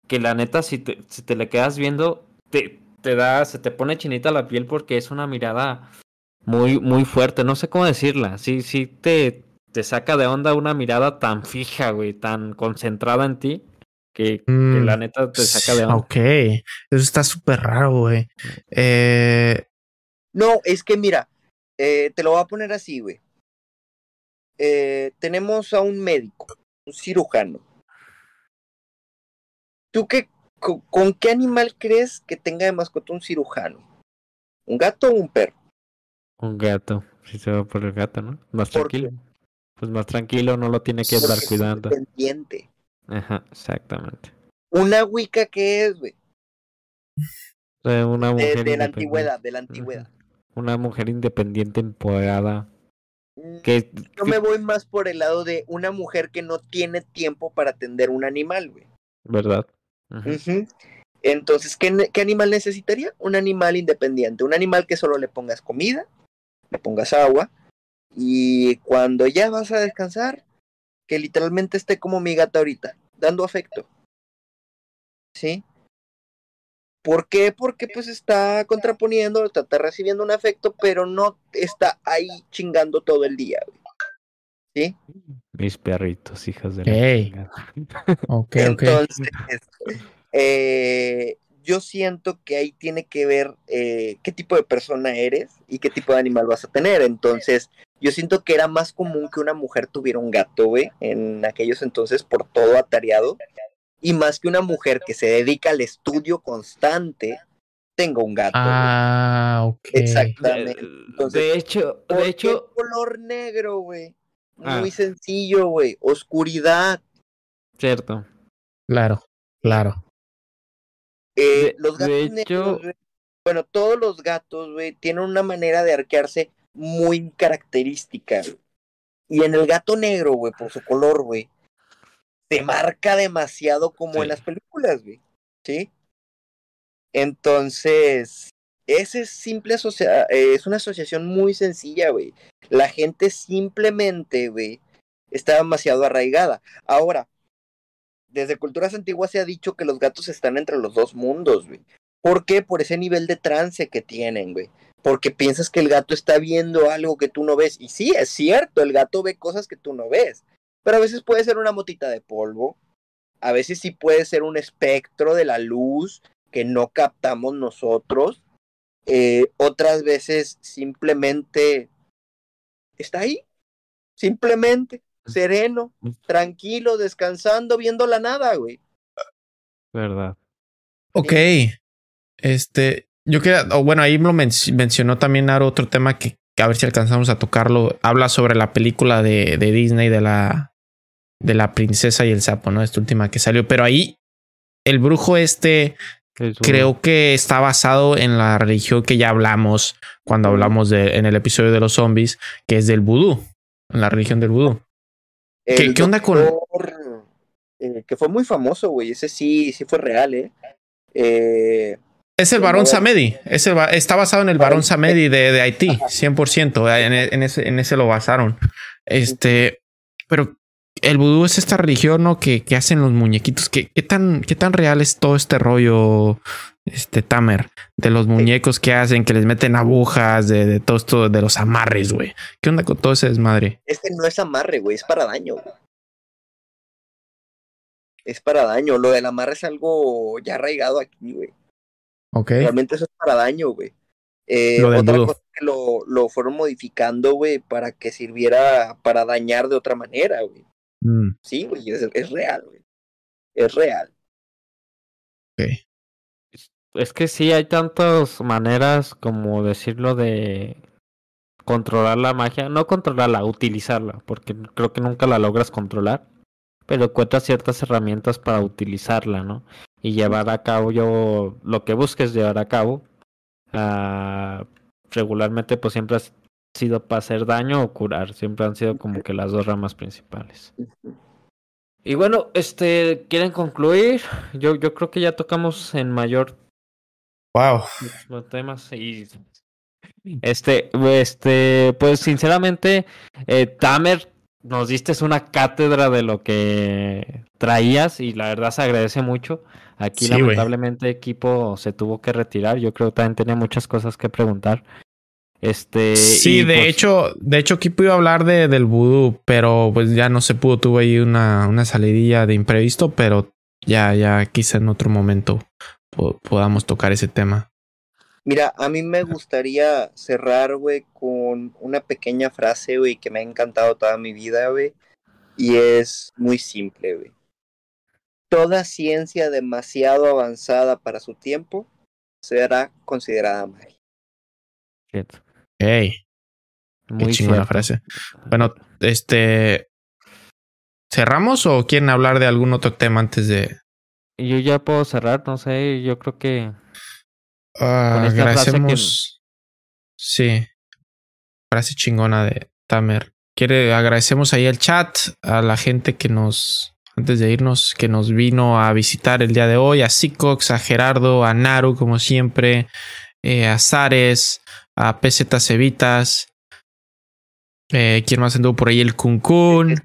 que la neta si te, si te le quedas viendo te, te da, se te pone chinita la piel porque es una mirada muy, muy fuerte. No sé cómo decirla. Sí, sí te, te saca de onda una mirada tan fija, güey, tan concentrada en ti, que, que Mm, la neta te saca de onda. Ok, eso está súper raro, güey. Eh, No, es que mira, eh, te lo voy a poner así, güey. Eh, tenemos a un médico, un cirujano. ¿Tú qué, co- con, qué animal crees que tenga de mascota un cirujano? ¿Un gato o un perro? Un gato, si se va por el gato, ¿no? Más tranquilo. Pues más tranquilo, no lo tiene que Porque estar es cuidando. independiente. Ajá, exactamente. ¿Una Wicca qué es, güey? Sea, una De, mujer de la antigüedad, de la antigüedad. Una mujer independiente, empoderada. Mm, Que, Yo me voy más por el lado de una mujer que no tiene tiempo para atender un animal, güey. ¿Verdad? Entonces, ¿qué, ne- ¿qué animal necesitaría? Un animal independiente, un animal que solo le pongas comida, le pongas agua, y cuando ya vas a descansar, que literalmente esté como mi gata ahorita, dando afecto. ¿Sí? ¿Por qué? Porque pues está contraponiendo, está, está recibiendo un afecto, pero no está ahí chingando todo el día. güey. ¿Sí? Mis perritos, hijas de la Ey. chingada. ok, ok. Entonces, eh, yo siento que ahí tiene que ver eh, qué tipo de persona eres y qué tipo de animal vas a tener. Entonces, yo siento que era más común que una mujer tuviera un gato, güey, en aquellos entonces por todo atareado. Y más que una mujer que se dedica al estudio constante tenga un gato. Ah, ok. Exactamente. De, Entonces, de hecho, ¿Por de qué hecho, color negro, güey. Ah. Muy sencillo, güey. Oscuridad. cierto. Claro, claro. Eh, De- los de gatos hecho- negros, güey, bueno, todos los gatos, güey, tienen una manera de arquearse muy característica. Y en el gato negro, güey, por su color, güey, se marca demasiado como Sí. en las películas, güey. ¿Sí? Entonces, ese es simple eh, es una asociación muy sencilla, güey. La gente simplemente, güey, está demasiado arraigada. Ahora, desde culturas antiguas se ha dicho que los gatos están entre los dos mundos, güey. ¿Por qué? Por ese nivel de trance que tienen, güey. Porque piensas que el gato está viendo algo que tú no ves. Y sí, es cierto, el gato ve cosas que tú no ves. Pero a veces puede ser una motita de polvo. A veces sí puede ser un espectro de la luz que no captamos nosotros. Eh, otras veces simplemente está ahí. Simplemente, sereno, tranquilo, descansando, viendo la nada, güey. ¿Verdad? Ok. Este, yo quería, o bueno, ahí lo men- mencionó también otro tema que, que a ver si alcanzamos a tocarlo. Habla sobre la película de, de Disney de la de la princesa y el sapo, ¿no? Esta última que salió. Pero ahí el brujo este creo que está basado en la religión que ya hablamos cuando hablamos de en el episodio de los zombies, que es del vudú, en la religión del vudú. ¿Qué- onda con- doctor, eh, que fue muy famoso, güey. Ese sí, sí fue real, ¿eh? eh Es el de- Samedi. Es el está basado en el varón Varón Samedi de, de Haití, 100%. En, en ese, en ese lo basaron. Este, pero el vudú es esta religión ¿no? que, que hacen los muñequitos. ¿Qué, qué, tan, ¿Qué tan real es todo este rollo, este Tamer, de los muñecos que hacen, que les meten agujas, de, de todo esto, de los amarres, güey? ¿Qué onda con todo ese desmadre? Este no es amarre, güey, es para daño, güey. Es para daño. Lo del amarre es algo ya arraigado aquí, güey. Ok. Realmente eso es para daño, güey. Eh, Lo otra cosa que lo, lo fueron modificando, güey, para que sirviera para dañar de otra manera, güey. Mm, Sí, güey, es, es real, güey. Es real. ok. es que sí, hay tantas maneras, como decirlo, de controlar la magia. No controlarla, utilizarla, porque creo que nunca la logras controlar. Pero encuentras ciertas herramientas para utilizarla, ¿no? Y llevar a cabo yo lo que busques llevar a cabo. ah, regularmente, pues siempre ha sido para hacer daño o curar. Siempre han sido como que las dos ramas principales. Y bueno, este, ¿quieren concluir? Yo, yo creo que ya tocamos en mayor Wow. los temas y este, este, pues sinceramente, eh, Tamer, nos diste una cátedra de lo que traías y la verdad se agradece mucho. Aquí Sí, lamentablemente equipo se tuvo que retirar. Yo creo que también tenía muchas cosas que preguntar. Este, Sí, y, de pues, hecho, de hecho, Kipo iba a hablar de, del vudú, pero pues ya no se pudo. Tuve ahí una, una salidilla de imprevisto, pero ya, ya quizá en otro momento po- podamos tocar ese tema. Mira, a mí me gustaría cerrar, güey, con una pequeña frase, güey, que me ha encantado toda mi vida, güey. Y es muy simple, güey. Toda ciencia demasiado avanzada para su tiempo será considerada magia. Hey, qué muy chingona cierto. frase. Bueno, este. ¿Cerramos o quieren hablar de algún otro tema antes de. Yo ya puedo cerrar, no sé, yo creo que que- agradecemos. Sí. Frase chingona de Tamer. Quiere, agradecemos ahí al chat, a la gente que nos, antes de irnos, que nos vino a visitar el día de hoy, a Sikox, a Gerardo, a Naru, como siempre, eh, a Zares, a PZ Cevitas. Eh, ¿Quién más anduvo por ahí? El Kun Kun.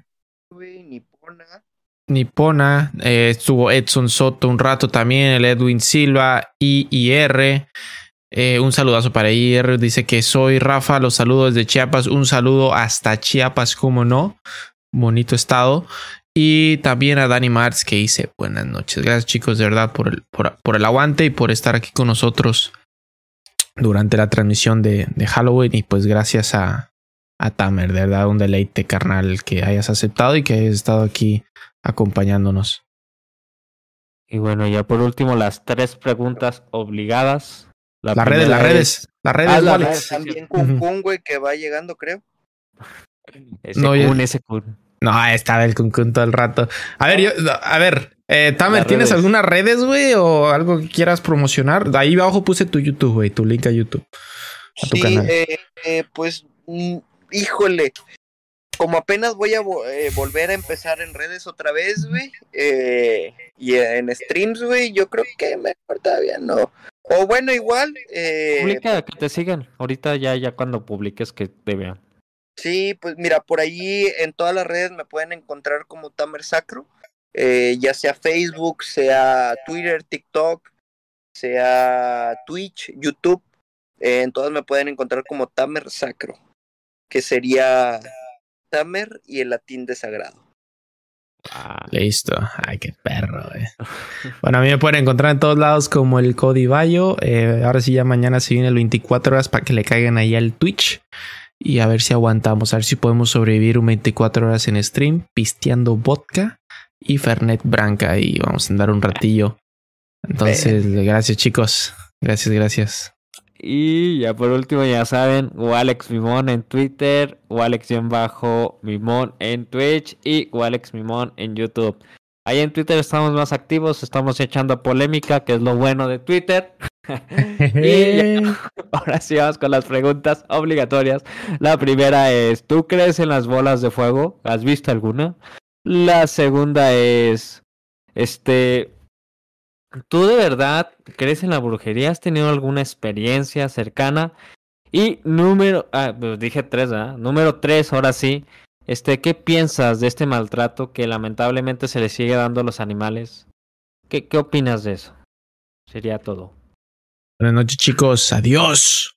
Nipona. Nipona, eh, estuvo Edson Soto un rato también, el Edwin Silva, IIR. Eh, un saludazo para IR. Dice que soy Rafa, los saludos desde Chiapas. Un saludo hasta Chiapas, como no. Bonito estado. Y también a Dani Martz que dice buenas noches. Gracias chicos de verdad por el, por, por el aguante y por estar aquí con nosotros durante la transmisión de, de Halloween. Y pues gracias a, a Tamer, de verdad un deleite carnal que hayas aceptado y que hayas estado aquí acompañándonos. Y bueno, ya por último, las tres preguntas obligadas. La Las redes, las redes, es- las redes, Ah, Walex. redes. También. Kun Kun, güey, que va llegando, creo. Ese No, ya- Kun, ese Kun. No, estaba el Cuncun todo el rato. A ver, yo, a ver, eh, Tamer, ¿tienes redes. algunas redes, güey? O algo que quieras promocionar? Ahí abajo puse tu YouTube, güey, tu link a YouTube. A tu Sí, canal. eh, eh, pues, mm, híjole. Como apenas voy a vo- eh, volver a empezar en redes otra vez, güey. eh, y en streams, güey, yo creo que mejor todavía no. O bueno, igual. eh, Publica que te sigan. Ahorita ya, ya cuando publiques que te vean. Sí, pues mira, por ahí en todas las redes me pueden encontrar como Tamer Sacro, eh, ya sea Facebook, sea Twitter, TikTok, sea Twitch, YouTube, eh, en todas me pueden encontrar como Tamer Sacro, que sería Tamer y el latín de sagrado. Ah, Listo. Ay, qué perro, güey. Bueno, a mí me pueden encontrar en todos lados como el Cody Bayo. Eh, ahora sí, ya mañana se viene el 24 horas para que le caigan ahí al Twitch. Y a ver si aguantamos, a ver si podemos sobrevivir un 24 horas en stream, pisteando vodka y Fernet Branca. Y vamos a andar un ratillo. Entonces, gracias, chicos. Gracias, gracias. Y ya por último, ya saben, Walex Mimón en Twitter, Walex-Mimón en Twitch y Walex Mimón en YouTube. Ahí en Twitter estamos más activos, estamos echando polémica, que es lo bueno de Twitter. y ya- ahora sí vamos con las preguntas obligatorias. La primera es, ¿tú crees en las bolas de fuego? ¿Has visto alguna? La segunda es, este, ¿Tú de verdad crees en la brujería? ¿Has tenido alguna experiencia cercana? Y número, ah, pues dije tres, ¿verdad? Número tres, ahora sí. Este, ¿qué piensas de este maltrato que lamentablemente se le sigue dando a los animales? ¿Qué, qué opinas de eso? Sería todo. Buenas noches, chicos. Adiós.